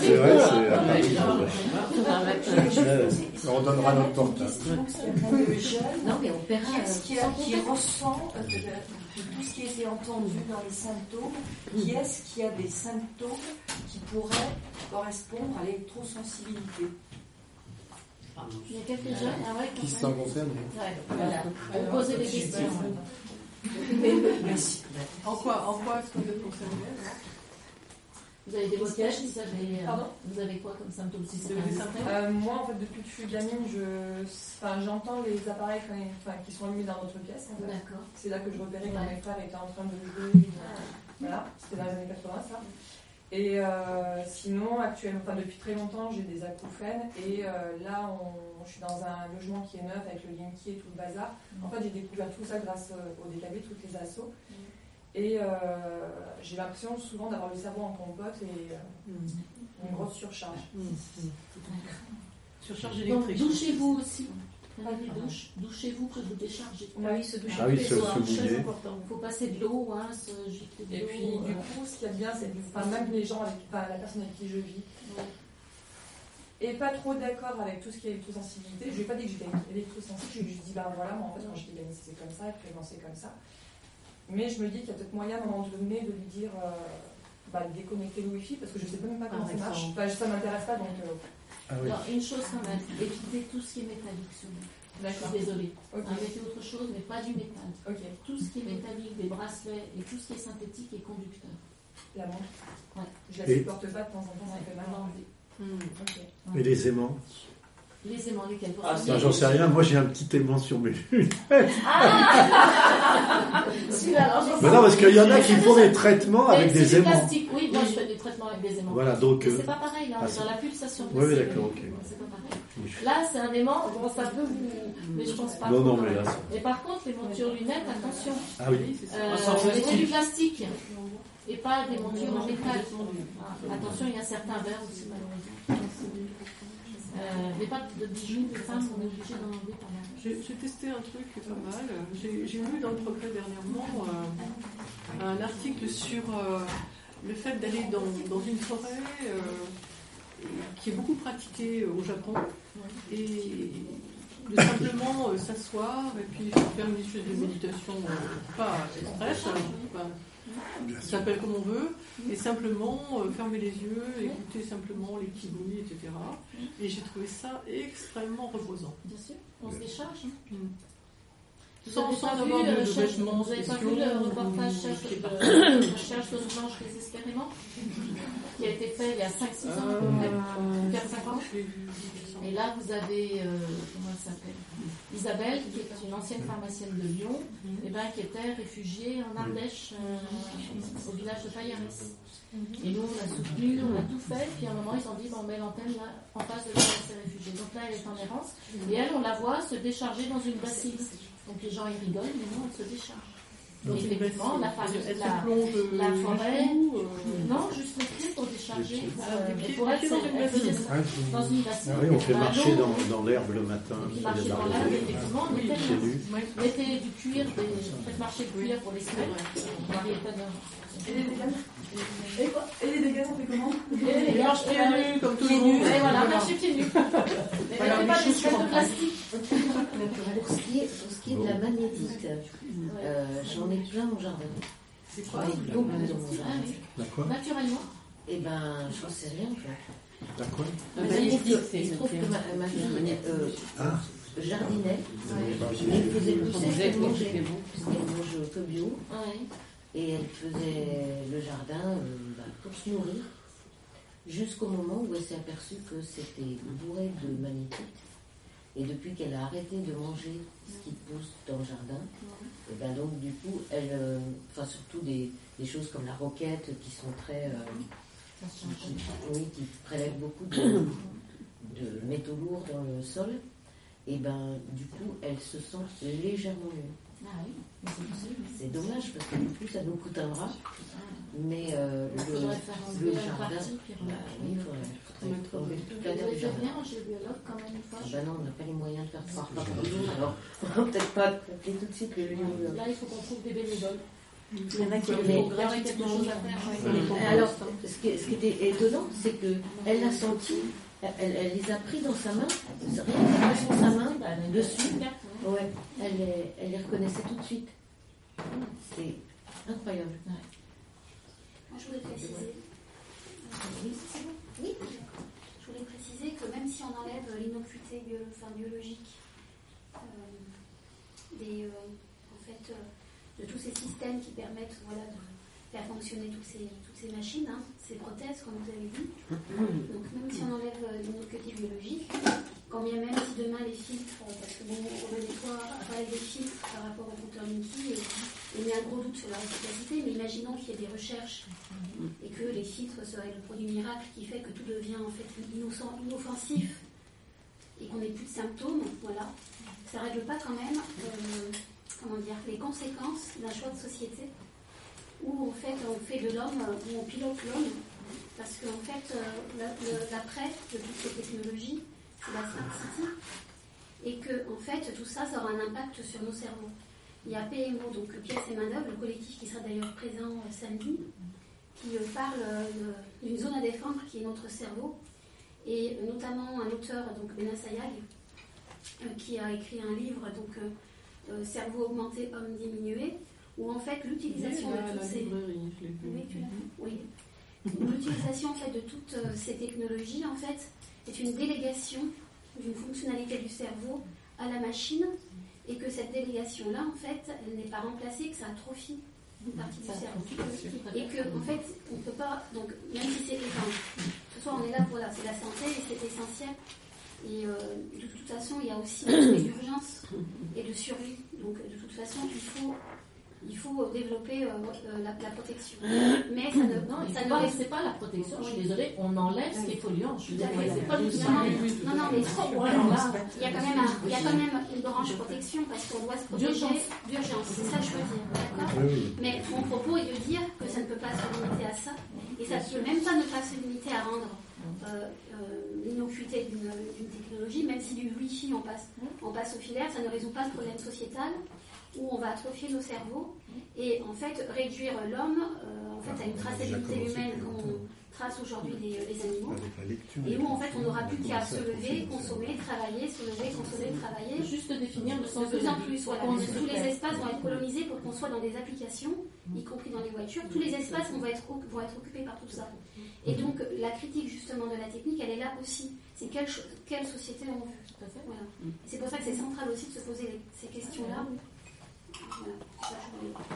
C'est vrai, c'est. On donnera notre portable. Non, mais on paiera. Qui ressent euh, de- tout ce qui a été entendu dans les symptômes Qui est-ce qui a des symptômes qui pourraient correspondre à l'électrosensibilité Il y a quelques jeunes ah ouais, Qui se quand sent même. concerné Ouais, voilà. On posait des questions. [laughs] [laughs] Merci. En quoi, en quoi est-ce que vous êtes concerné Vous avez des blocages, vous avez, euh, Pardon vous avez quoi comme symptômes si des Euh, moi, en fait, depuis que je suis gamine, je, j'entends les appareils quand ils- enfin, qui sont allumés dans notre pièce. en fait. D'accord. C'est là que je repérais quand Ouais. mes frères étaient en train de jouer. Voilà, c'était dans les années 80, ça. Et euh, sinon, actuellement, enfin, depuis très longtemps, j'ai des acouphènes. Et euh, là, on- je suis dans un logement qui est neuf avec le Linky et tout le bazar. En fait, j'ai découvert tout ça grâce euh, au DKB, toutes les assos. Et euh, j'ai l'impression souvent d'avoir le cerveau en compote et euh, une grosse surcharge. Surcharge Donc électrique. douchez-vous aussi. Des douches, douchez-vous que vous déchargez. Ah oui, se doucher Ah oui, se-. Il faut passer de l'eau, hein, se jeter de Et l'eau. puis, du euh, coup, ce qu'il y a de bien, c'est que enfin, même les gens, avec, enfin, la personne avec qui je vis, est pas trop d'accord avec tout ce qui est électrosensibilité. Je lui ai pas dit que j'étais électrosensible, je lui ai juste dit, bah voilà, moi en fait, quand j'étais gamine, c'était comme ça, et puis c'est comme ça. Mais je me dis qu'il y a peut-être moyen à un moment donné de lui dire, euh, bah, de déconnecter le wifi, parce que je sais même pas comment ça marche. exemple. Enfin, ça m'intéresse pas, donc. euh, Ah oui. Alors, une chose quand même, évitez tout ce qui est métallique sur vous. Je suis désolée. Ok. Hein, mettez autre chose, mais pas du métal. Ok. Tout ce qui est métallique, des bracelets et tout ce qui est synthétique est conducteur. La montre. Ouais. Je la Et- supporte pas de temps en temps, ça fait mal. Et les aimants? Les aimants lesquels Ah, J'en sais rien, moi j'ai un petit aimant sur mes lunettes. Ah [laughs] Celui-là, alors, non, parce qu'il y en a qui font des traitements avec c'est des aimants. plastique. Oui, moi je fais des traitements avec des aimants. Voilà, donc, euh, c'est pas pareil, là, on ah, dans la pulsation Oui, oui, d'accord, ok. C'est pas pareil. Là, c'est un aimant, bon, ça peut vous. Mais je pense pas. Non, non, mais là, Et par contre, les montures lunettes, attention. Ah oui. Euh, Ah, c'est en mettez plastique. du plastique. Et pas des montures en métal. Ah, Attention, il y a certains verres aussi, malheureusement. Euh, mais pas de bijoux, les femmes, on est obligé d'en enlever par là. J'ai testé un truc pas mal. J'ai lu dans le progrès dernièrement euh, un article sur euh, le fait d'aller dans, dans une forêt euh, qui est beaucoup pratiquée au Japon et de simplement euh, s'asseoir et puis faire une espèce de méditation euh, pas express, hein, ça s'appelle comme on veut, et simplement euh, fermer les yeux, écouter simplement les petits bruits, etc. Et j'ai trouvé ça extrêmement reposant. Bien sûr, on se décharge. hein. Mm. Vous Sans- sans pas avoir vu, de- euh, de Cherche- vêtements Vous avez pas vu le reportage Cherche, euh, aux blanches des expériments qui a été fait il y a 5-6 ans près, 4-5 ans. Et là, vous avez, euh, comment elle s'appelle? Isabelle, qui est une ancienne pharmacienne de Lyon, et ben, qui était réfugiée en Ardèche, euh, au village de Payaris. Et nous, on a soutenu, on a tout fait, puis à un moment, ils ont dit, bon, on met l'antenne là, en face de là où elle réfugiée. Donc là, elle est en errance, et elle, on la voit se décharger dans une bassine. Donc les gens, ils rigolent, mais nous, on se décharge. Une effectivement, la, la, plonge, euh, la forêt, jusqu'où, euh, non, juste les pieds pour décharger. Euh, Ah, pour pieds dans une bassine. ça dans une bassine. Ah oui, on fait Bah, marcher dans, dans l'herbe le matin. qui il y a marchait de la dans l'herbe, effectivement, mettez du cuir, des, faites marcher le cuir pour les semaines. Et les dégâts Et quoi Et les dégâts, on fait comment Et les marche pieds nus, comme tout le monde. et voilà, pieds nus. Mais Voilà, pas des de plastique. Pour ce qui est, pour ce qui est de la magnétite, euh, j'en ai plein au jardin. C'est quoi Ah. Naturellement. Eh ben, je sais rien en fait. D'accord. Il se trouve que, ma, ma fille euh, Ah. jardinait, Ouais. mais elle faisait pousser bio, Ouais. Et elle faisait le jardin euh, bah, pour se nourrir, jusqu'au moment où elle s'est aperçue que c'était bourré de magnétite. Et depuis qu'elle a arrêté de manger ce qui pousse dans le jardin, et ben donc du coup, elle, euh, enfin surtout des, des choses comme la roquette qui sont très, euh, qui, qui- oui, qui prélèvent beaucoup de, de métaux lourds dans le sol, et ben du coup, elle se sent légèrement mieux. Ah oui. C'est dommage parce que du coup, ça nous coûte un bras. Mais euh, Il le, faudrait faire un le jardin. partie, puis bah, oui, il faudrait, trouver jardin. bien un géologue quand même une fois. Ah bah non, on n'a pas les moyens de faire trois repas par jour, alors on va peut-être pas appeler tout de suite le lieu. Là, il faut qu'on trouve des bénévoles. Il y en a qui Il Alors, ce qui, ce qui était étonnant, c'est que elle l'a senti, elle, elle les a pris dans sa main, rien passant sa main dessus, ouais, elle, les- elle les reconnaissait tout de suite. C'est incroyable. Moi, je voulais préciser. Oui, c'est bon. Oui. Je voulais préciser que même si on enlève l'innocuité bio- enfin, biologique euh, des, euh, en fait, euh, de tous ces systèmes qui permettent voilà, de fonctionner toutes ces, toutes ces machines, hein, ces prothèses, comme vous avez dit. Donc même si on enlève euh, l'innocuité biologique, quand bien même si demain les filtres, euh, parce que bon, on a des fois parler des filtres par rapport au compteur Linky et il met un gros doute sur leur efficacité, mais imaginons qu'il y ait des recherches et que les filtres seraient le produit miracle qui fait que tout devient en fait innocent, inoffensif et qu'on n'ait plus de symptômes, voilà, ça règle pas quand même euh, comment dire, les conséquences d'un choix de société où en fait on fait de l'homme, où on pilote l'homme, parce qu'en fait euh, l'après de toutes ces technologies, c'est la smart city, et que en fait tout ça, ça aura un impact sur nos cerveaux. Il y a PMO, donc Pièces et Manœuvres, le collectif qui sera d'ailleurs présent euh, samedi, qui euh, parle euh, d'une zone à défendre qui est notre cerveau, et euh, notamment un auteur, donc Benas Sayag, euh, qui a écrit un livre, donc euh, euh, Cerveau augmenté, homme diminué, où en fait l'utilisation Oui, de la- toutes la ces... Oui, tu Oui. L'utilisation en fait de toutes euh, ces technologies en fait est une délégation d'une fonctionnalité du cerveau à la machine et que cette délégation là en fait elle n'est pas remplacée que ça atrophie une partie du cerveau. et que en fait on peut pas donc même si c'est enfin, ce soir on est là voilà c'est la santé et c'est essentiel. Et euh, de toute façon il y a aussi un aspect d'urgence et de survie. Donc de toute façon il faut il faut développer euh, euh, la, la protection. Mais ça ne, Non, ça pas- c'est pas la protection, je suis désolée, on enlève ce qui est polluant. Je suis désolée, c'est pas tout Non, non, mais il y a quand même, un- il y a quand même une branche protection parce qu'on doit se protéger D'urgence. C'est ça que je veux dire, d'accord. Mais mon propos est de dire que ça ne peut pas se limiter à ça et ça ne peut même pas ne pas se limiter à rendre euh, euh, l'innocuité d'une d'une technologie, même si du Wi-Fi on passe, on passe au filaire, ça ne résout pas le problème sociétal où on va atrophier nos cerveaux et en fait réduire l'homme euh, en fait, à une traçabilité humaine qu'on trace aujourd'hui les, les animaux lecture. et où en fait on n'aura plus qu'à se lever, consommer, travailler, se lever, consommer, travailler. Juste définir le de sens plus de en la vie. plus. Voilà, parce que tous les espaces vont être colonisés pour qu'on soit dans des applications, y compris dans les voitures. Tous les espaces vont être, vont être occupés par tout ça. Et donc la critique justement de la technique, elle est là aussi. C'est quelle, quelle société on veut. Voilà. C'est pour ça que c'est central aussi de se poser les- ces questions-là. Voilà. Ça, je voulais-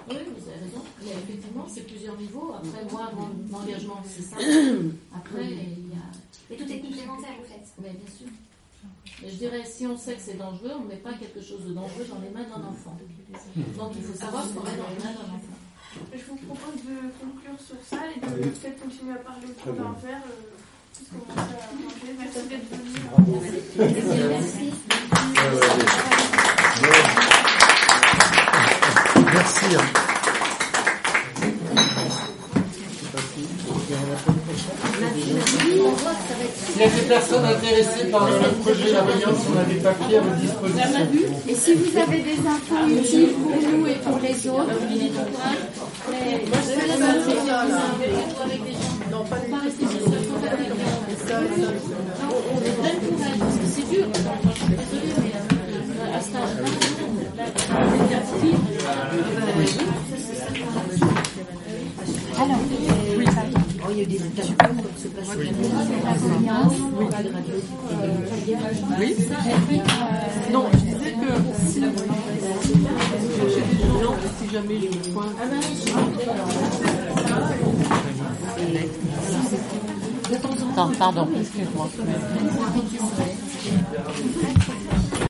Oui, vous avez raison. Mais effectivement, c'est plusieurs niveaux. Après, moi, mon engagement, c'est ça. [coughs] Après, il y a. Et tout est complémentaire en fait. Mais bien sûr. Mais je dirais, si on sait que c'est dangereux, on ne met pas quelque chose de dangereux dans les mains d'un enfant. Donc il faut savoir ce qu'on met dans les mains d'un enfant. Je vous propose de conclure sur ça et de peut-être continuer à parler autour d'un verre. euh, puisqu'on commence à manger. Merci d'être venu. Merci. Hein. S'il y a des personnes intéressées par le projet La Voyance, on a des papiers à votre disposition. Et si vous avez des infos utiles pour nous et pour les autres, Non, pas les c'est dur. Euh, cet Alors, Oh, il y a des Oui. Non, je disais que si jamais pardon, excuse-moi.